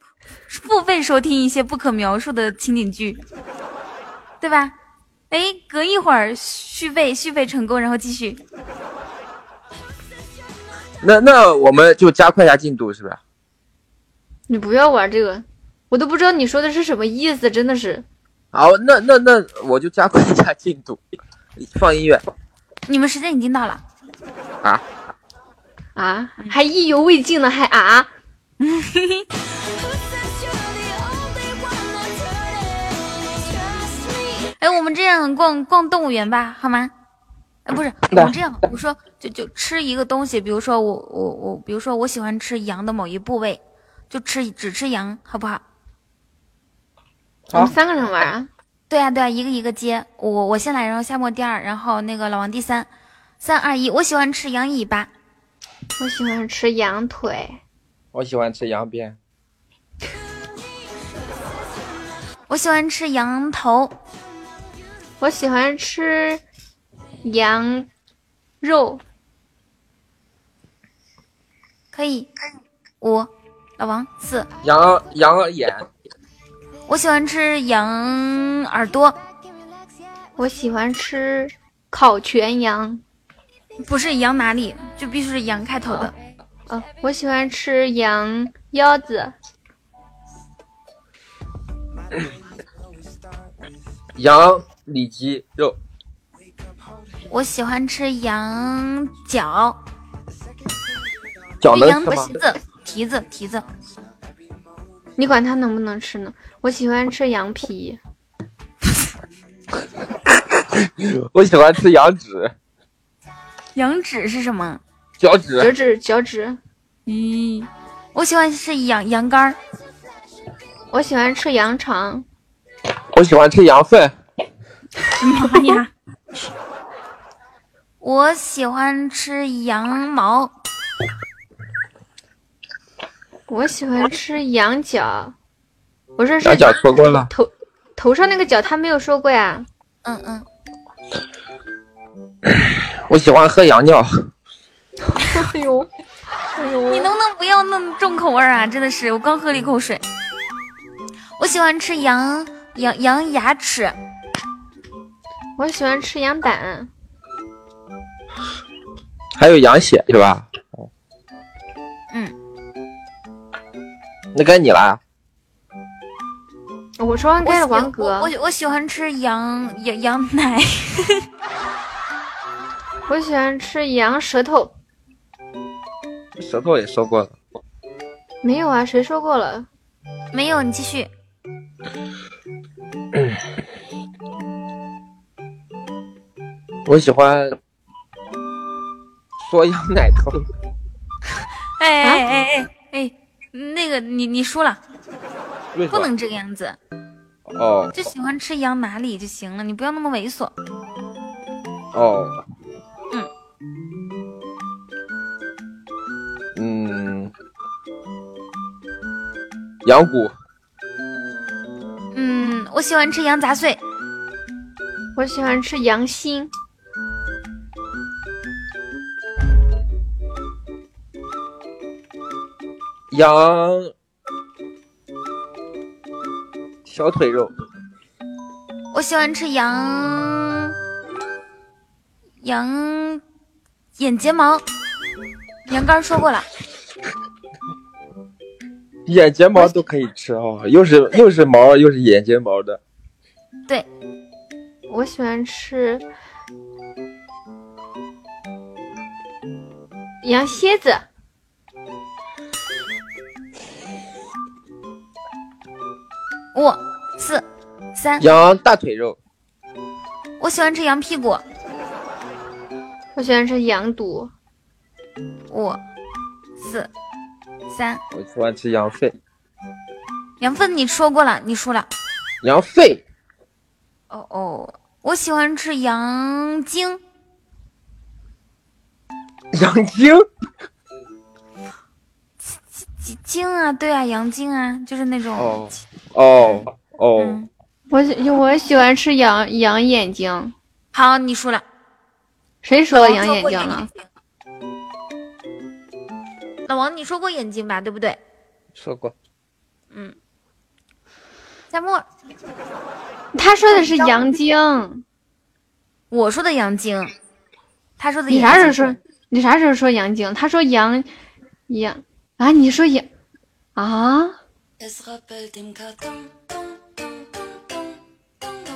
付费收听一些不可描述的情景剧，对吧？哎，隔一会儿续费续费成功，然后继续。那那我们就加快一下进度，是不是？你不要玩这个，我都不知道你说的是什么意思，真的是。好，那那那我就加快一下进度，放音乐你们时间已经到了，啊。啊，还意犹未尽呢，还啊？哎，我们这样逛逛动物园吧，好吗？哎，不是，我们这样，比如说，就就吃一个东西，比如说我我我，比如说我喜欢吃羊的某一部位，就吃只吃羊，好不好？我们三个人玩啊？对呀、对呀、一个一个接，我我先来，然后夏沫第二，然后那个老王第三，三二一，我喜欢吃羊尾巴，我喜欢吃羊腿，我喜欢吃羊鞭，我喜欢吃羊头，我喜欢吃羊肉。可以，五，老王四，羊羊眼，我喜欢吃羊耳朵，我喜欢吃烤全羊。不是羊哪里，就必须是羊开头的。哦，我喜欢吃羊腰子。羊里脊肉，我喜欢吃羊角，脚能？蹄子，蹄子，蹄子。你管它能不能吃呢？我喜欢吃羊皮。我喜欢吃羊脂、羊脂是什么？脚趾脚，趾，脚趾。咦，我喜欢吃羊羊肝儿，我喜欢吃羊肠。我喜欢吃羊粪，妈呀！我喜欢吃羊毛，我喜欢吃羊角，我说是羊角说过了，头头上那个角，他没有说过呀。嗯嗯，我喜欢喝羊尿。哎呦，哎呦，你能不能不要那么重口味啊？真的是，我刚喝了一口水。我喜欢吃羊羊羊牙齿，我喜欢吃羊胆，还有羊血是吧？嗯，那该你了。我说完该是王我哥，我我喜欢吃羊羊羊奶，我喜欢吃羊舌头。舌头也说过了。没有啊，谁说过了？没有，你继续。我喜欢说羊奶头。哎哎哎哎哎，那个你你输了？不能这个样子，哦就喜欢吃羊哪里就行了，你不要那么猥琐。哦。嗯。嗯。羊骨。嗯，我喜欢吃羊杂碎，我喜欢吃羊心，羊小腿肉。我喜欢吃羊羊眼睫毛，羊肝说过了。眼睫毛都可以吃哦，又是又是毛又是眼睫毛的。对，我喜欢吃羊蝎子，五四三，羊大腿肉。我喜欢吃羊屁股。我喜欢吃羊肚，五四三，我喜欢吃羊肺。羊粪你说过了，你输了。羊肺。哦哦，我喜欢吃羊精，羊精。精精啊，对啊，羊精啊，就是那种。哦哦哦。嗯，我喜我喜欢吃羊羊眼睛，好，你输了。谁说羊眼睛了？老王，你说过眼睛吧？对不对？说过。嗯。夏沫，他说的是羊精，我说的羊精，他说的你啥时候说？你啥时候说羊精？他说羊羊啊？你说羊啊？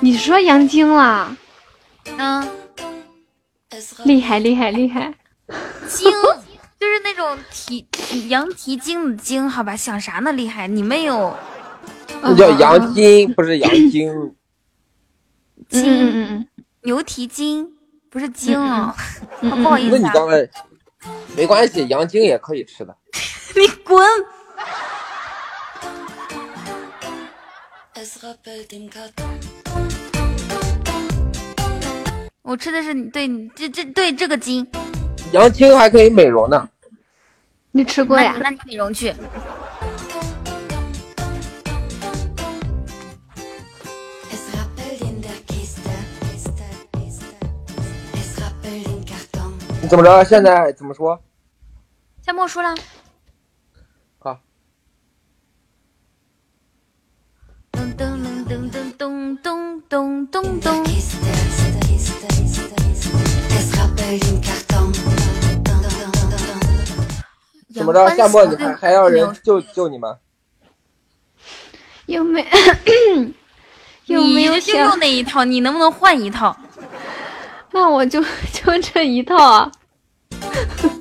你说羊精了？嗯，厉害厉害厉害！精 就是那种提羊蹄经的精，好吧？想啥呢？厉害，你们有那叫羊筋，不是羊精。嗯嗯嗯嗯，牛蹄筋，不是精哦。嗯嗯不好意思啊，那你刚才没关系，羊精也可以吃的。你滚！我吃的是你对这这对这个筋，杨青还可以美容呢。你吃过呀？那你美容去。你怎么着？现在怎么说？夏沫说了。怎么着，夏末你还还要人救救你吗？有没？有没有就用那一套？你能不能换一套？那我就就这一套啊。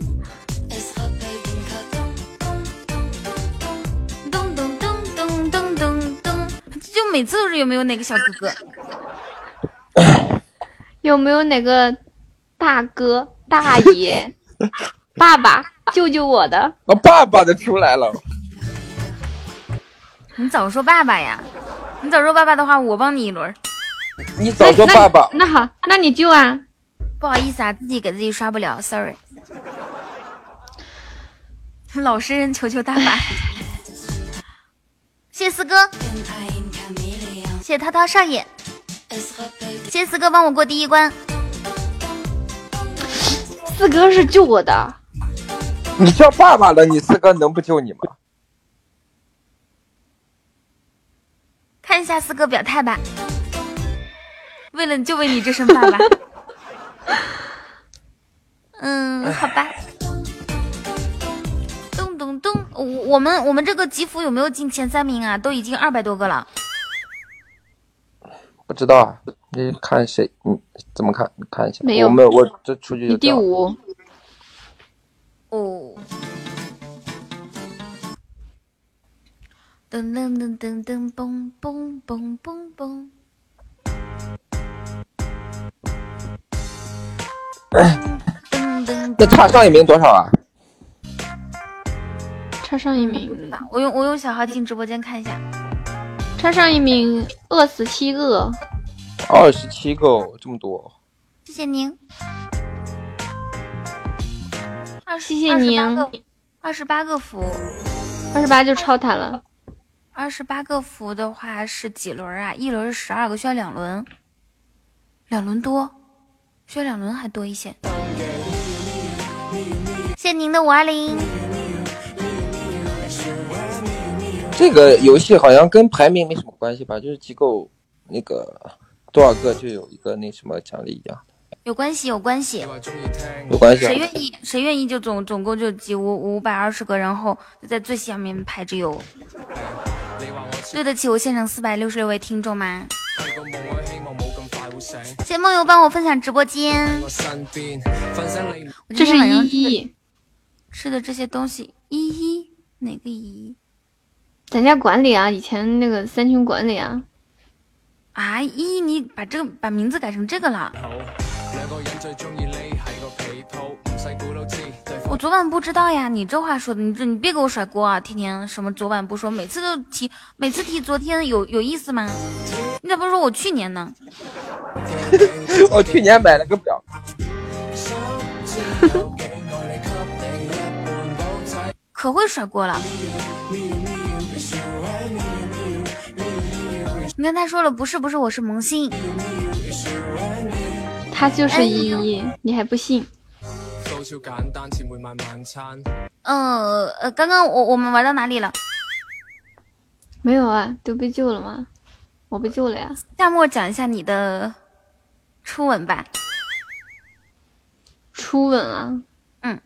每次都是有没有哪个小哥哥？有没有哪个大哥、大爷、爸爸救救我的？我爸爸的出来了。你早说爸爸呀！你早说爸爸的话，我帮你一轮。你早说爸爸。那好，那你救啊！不好意思啊，自己给自己刷不了，sorry。老实人求求大法。谢谢四哥，谢谢涛涛少爷，谢谢四哥帮我过第一关。四哥是救我的，你叫爸爸了，你四哥能不救你吗？看一下四哥表态吧。为了就为你这声爸爸。嗯，好吧。咚咚咚，我我们我们这个吉福有没有进前三名啊？都已经二百多个了。不知道啊，你看谁？你怎么看？你看一下。没有我们我这出去就你第五。哦。噔噔噔噔噔嘣嘣嘣嘣嘣。噔噔那差上一名多少啊？差上一名，我用我用小号进直播间看一下。差上一名，饿死七个。二十七个哦，这么多。谢谢您。二谢谢您二十八个福，二十八就超他了。二十八个福的话是几轮啊？一轮是十二个，需要两轮，两轮多，需要两轮还多一些。谢谢您的五二零，这个游戏好像跟排名没什么关系吧？就是机构那个多少个就有一个那什么奖励一样，有关系，有关系。有关系啊谁。愿意，谁愿意就总总共就集五五百二十个，然后就在最下面排着有。对得起我现场四百六十六位听众吗？谢谢梦游帮我分享直播间。这是依依，吃的这些东西，依依哪个依咱家管理啊，以前那个三群管理啊。啊？依依，你把这个把名字改成这个了？我昨晚不知道呀，你这话说的，你这你别给我甩锅啊！天天什么昨晚不说，每次都提，每次提昨天有有意思吗？你咋不说我去年呢？我去年买了个表，可会甩锅了。你看他说了，不是不是，我是萌新。他就是依依，你还不信？嗯呃，刚刚我我们玩到哪里了？没有啊，都被救了吗？我被救了呀。夏末讲一下你的初吻吧。初吻啊，嗯，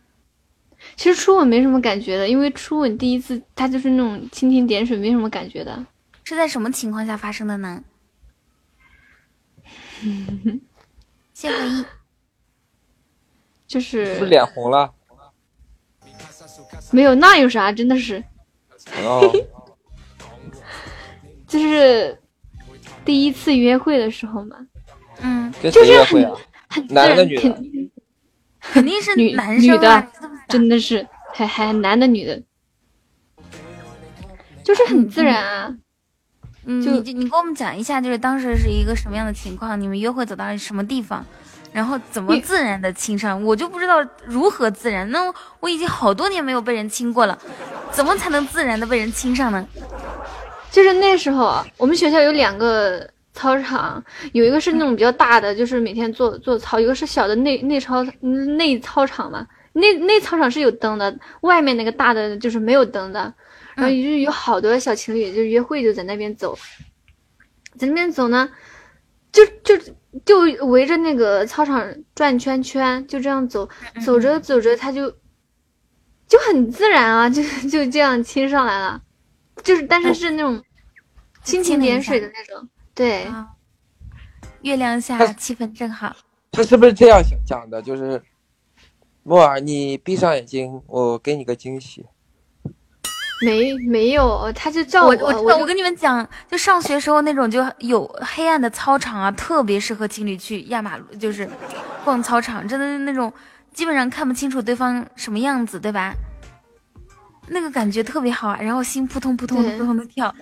其实初吻没什么感觉的，因为初吻第一次它就是那种蜻蜓点水，没什么感觉的。是在什么情况下发生的呢？谢回忆。就是是不是脸红了？没有，那有啥？真的是，哦，就是第一次约会的时候嘛，嗯，跟谁就是约会啊？很自男的然，女的肯肯定是女男生女啊的，真的是还还男的女的，就是很自然啊。嗯，就你你给我们讲一下，就是当时是一个什么样的情况？你们约会走到什么地方，然后怎么自然的亲上？我就不知道如何自然。那我已经好多年没有被人亲过了，怎么才能自然的被人亲上呢？就是那时候啊，我们学校有两个操场，有一个是那种比较大的，就是每天做做操；一个是小的内内操内操场嘛。内内操场是有灯的，外面那个大的就是没有灯的。然后就有好多小情侣就约会就在那边走，在那边走呢，就就就围着那个操场转圈圈，就这样走，走着走着他就就很自然啊，就就这样亲上来了，就是但是是那种蜻蜓点水的那种，对，啊，月亮下气氛正好。他是不是这样讲的？就是木耳，你闭上眼睛，我给你个惊喜。没没有，他就叫我我我我跟你们讲，就上学时候那种就有黑暗的操场啊，特别适合情侣去压马路，就是逛操场，真的是那种基本上看不清楚对方什么样子，对吧？那个感觉特别好啊，然后心扑通扑通对扑通的跳。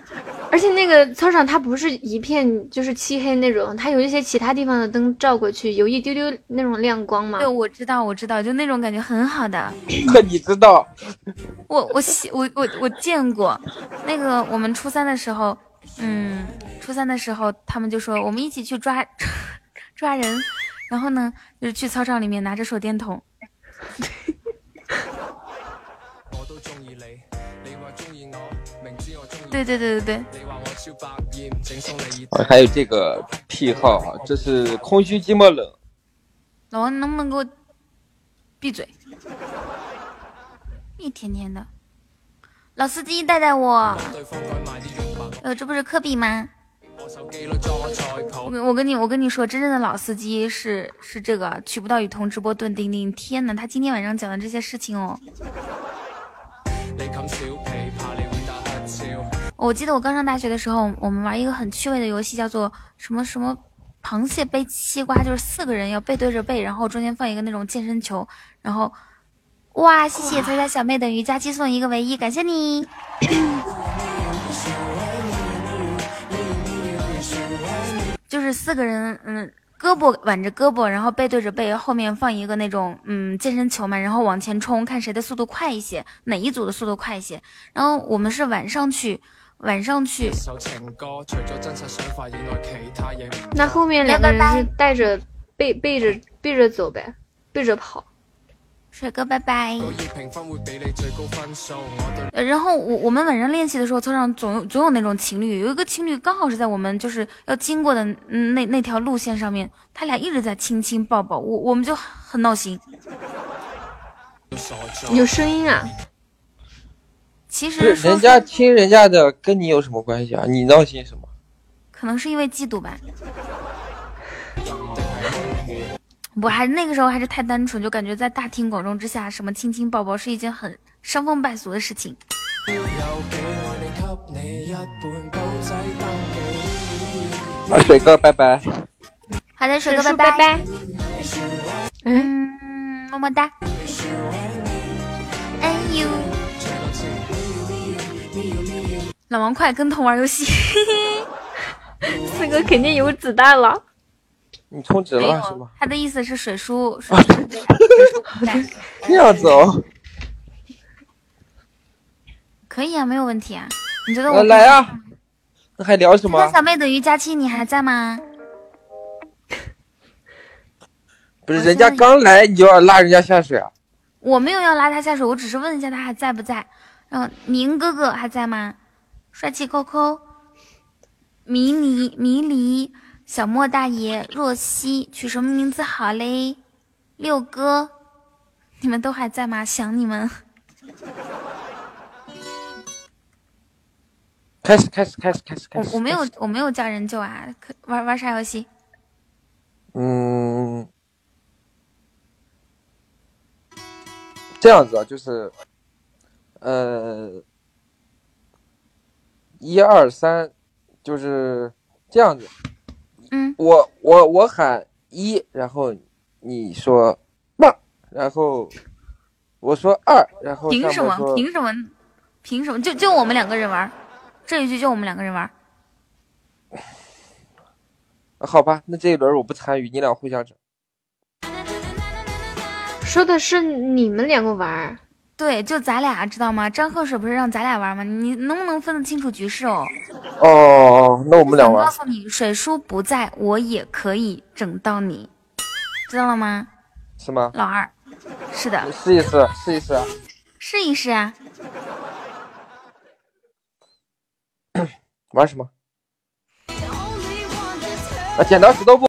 而且那个操场它不是一片就是漆黑那种，它有一些其他地方的灯照过去，有一丢丢那种亮光嘛对，。我知道，我知道，就那种感觉很好的。那你知道，我我我我我见过，那个我们初三的时候，嗯，初三的时候他们就说我们一起去抓 抓人，然后呢就是去操场里面拿着手电筒，对对对对对，啊还有这个癖好啊，这是空虚寂寞冷。老王你能不能给我闭嘴？一天天的，老司机带带我。呃，这不是科比吗？我跟我跟你我跟你说，真正的老司机是是这个取不到雨桐直播蹲钉钉。天呐，他今天晚上讲的这些事情哦，我记得我刚上大学的时候，我们玩一个很趣味的游戏，叫做什么什么螃蟹背西瓜，就是四个人要背对着背，然后中间放一个那种健身球，然后哇，谢谢猜猜小妹等于佳期送一个唯一，感谢你。就是四个人，嗯，胳膊挽着胳膊，然后背对着背，后面放一个那种嗯健身球嘛，然后往前冲，看谁的速度快一些，哪一组的速度快一些。然后我们是晚上去，晚上去，那后面两个人是带着背背着背着走呗，背着跑。帅哥拜拜。呃然后我我们晚上练习的时候，操场总有总有那种情侣，有一个情侣刚好是在我们就是要经过的嗯那那条路线上面，他俩一直在亲亲抱抱，我我们就很闹心。有声音啊？其实人家亲人家的，跟你有什么关系啊？你闹心什么？可能是因为嫉妒吧。我还那个时候还是太单纯，就感觉在大庭广众之下，什么亲亲抱抱是一件很伤风败俗的事情。啊，水哥，拜拜。好的，水哥，水叔拜拜拜。嗯，么么哒。哎呦，老王快跟头玩游戏。四哥肯定有子弹了。你充值了是吗？他的意思是水叔，这样子哦。可以啊，没有问题啊。你觉得呃我来啊，那还聊什么那？小妹等于佳期，你还在吗？不是人家刚来，你就要拉人家下水啊？我没有要拉他下水，我只是问一下他还在不在。然后宁哥哥还在吗？帅气扣扣，迷离迷离，小莫大爷，若曦，取什么名字好嘞？六哥，你们都还在吗？想你们。开始，开始，开始，开始，开始。我我没有我没有叫人救啊，可玩玩啥游戏？嗯，这样子啊，就是，呃，一二三，就是这样子。嗯，我我我喊一，然后你说嘛，然后我说二，然后凭什么？凭什么？凭什么？就就我们两个人玩，这一局就我们两个人玩。好吧，那这一轮我不参与，你俩互相整。说的是你们两个玩儿，对，就咱俩知道吗？张鹤水不是让咱俩玩吗？你能不能分得清楚局势哦？哦那我们俩玩想告。诉你，水叔不在，我也可以整到你，知道了吗？是吗？老二，是的，试一试，试一试啊！试一试啊。玩什么？啊，剪刀石头布。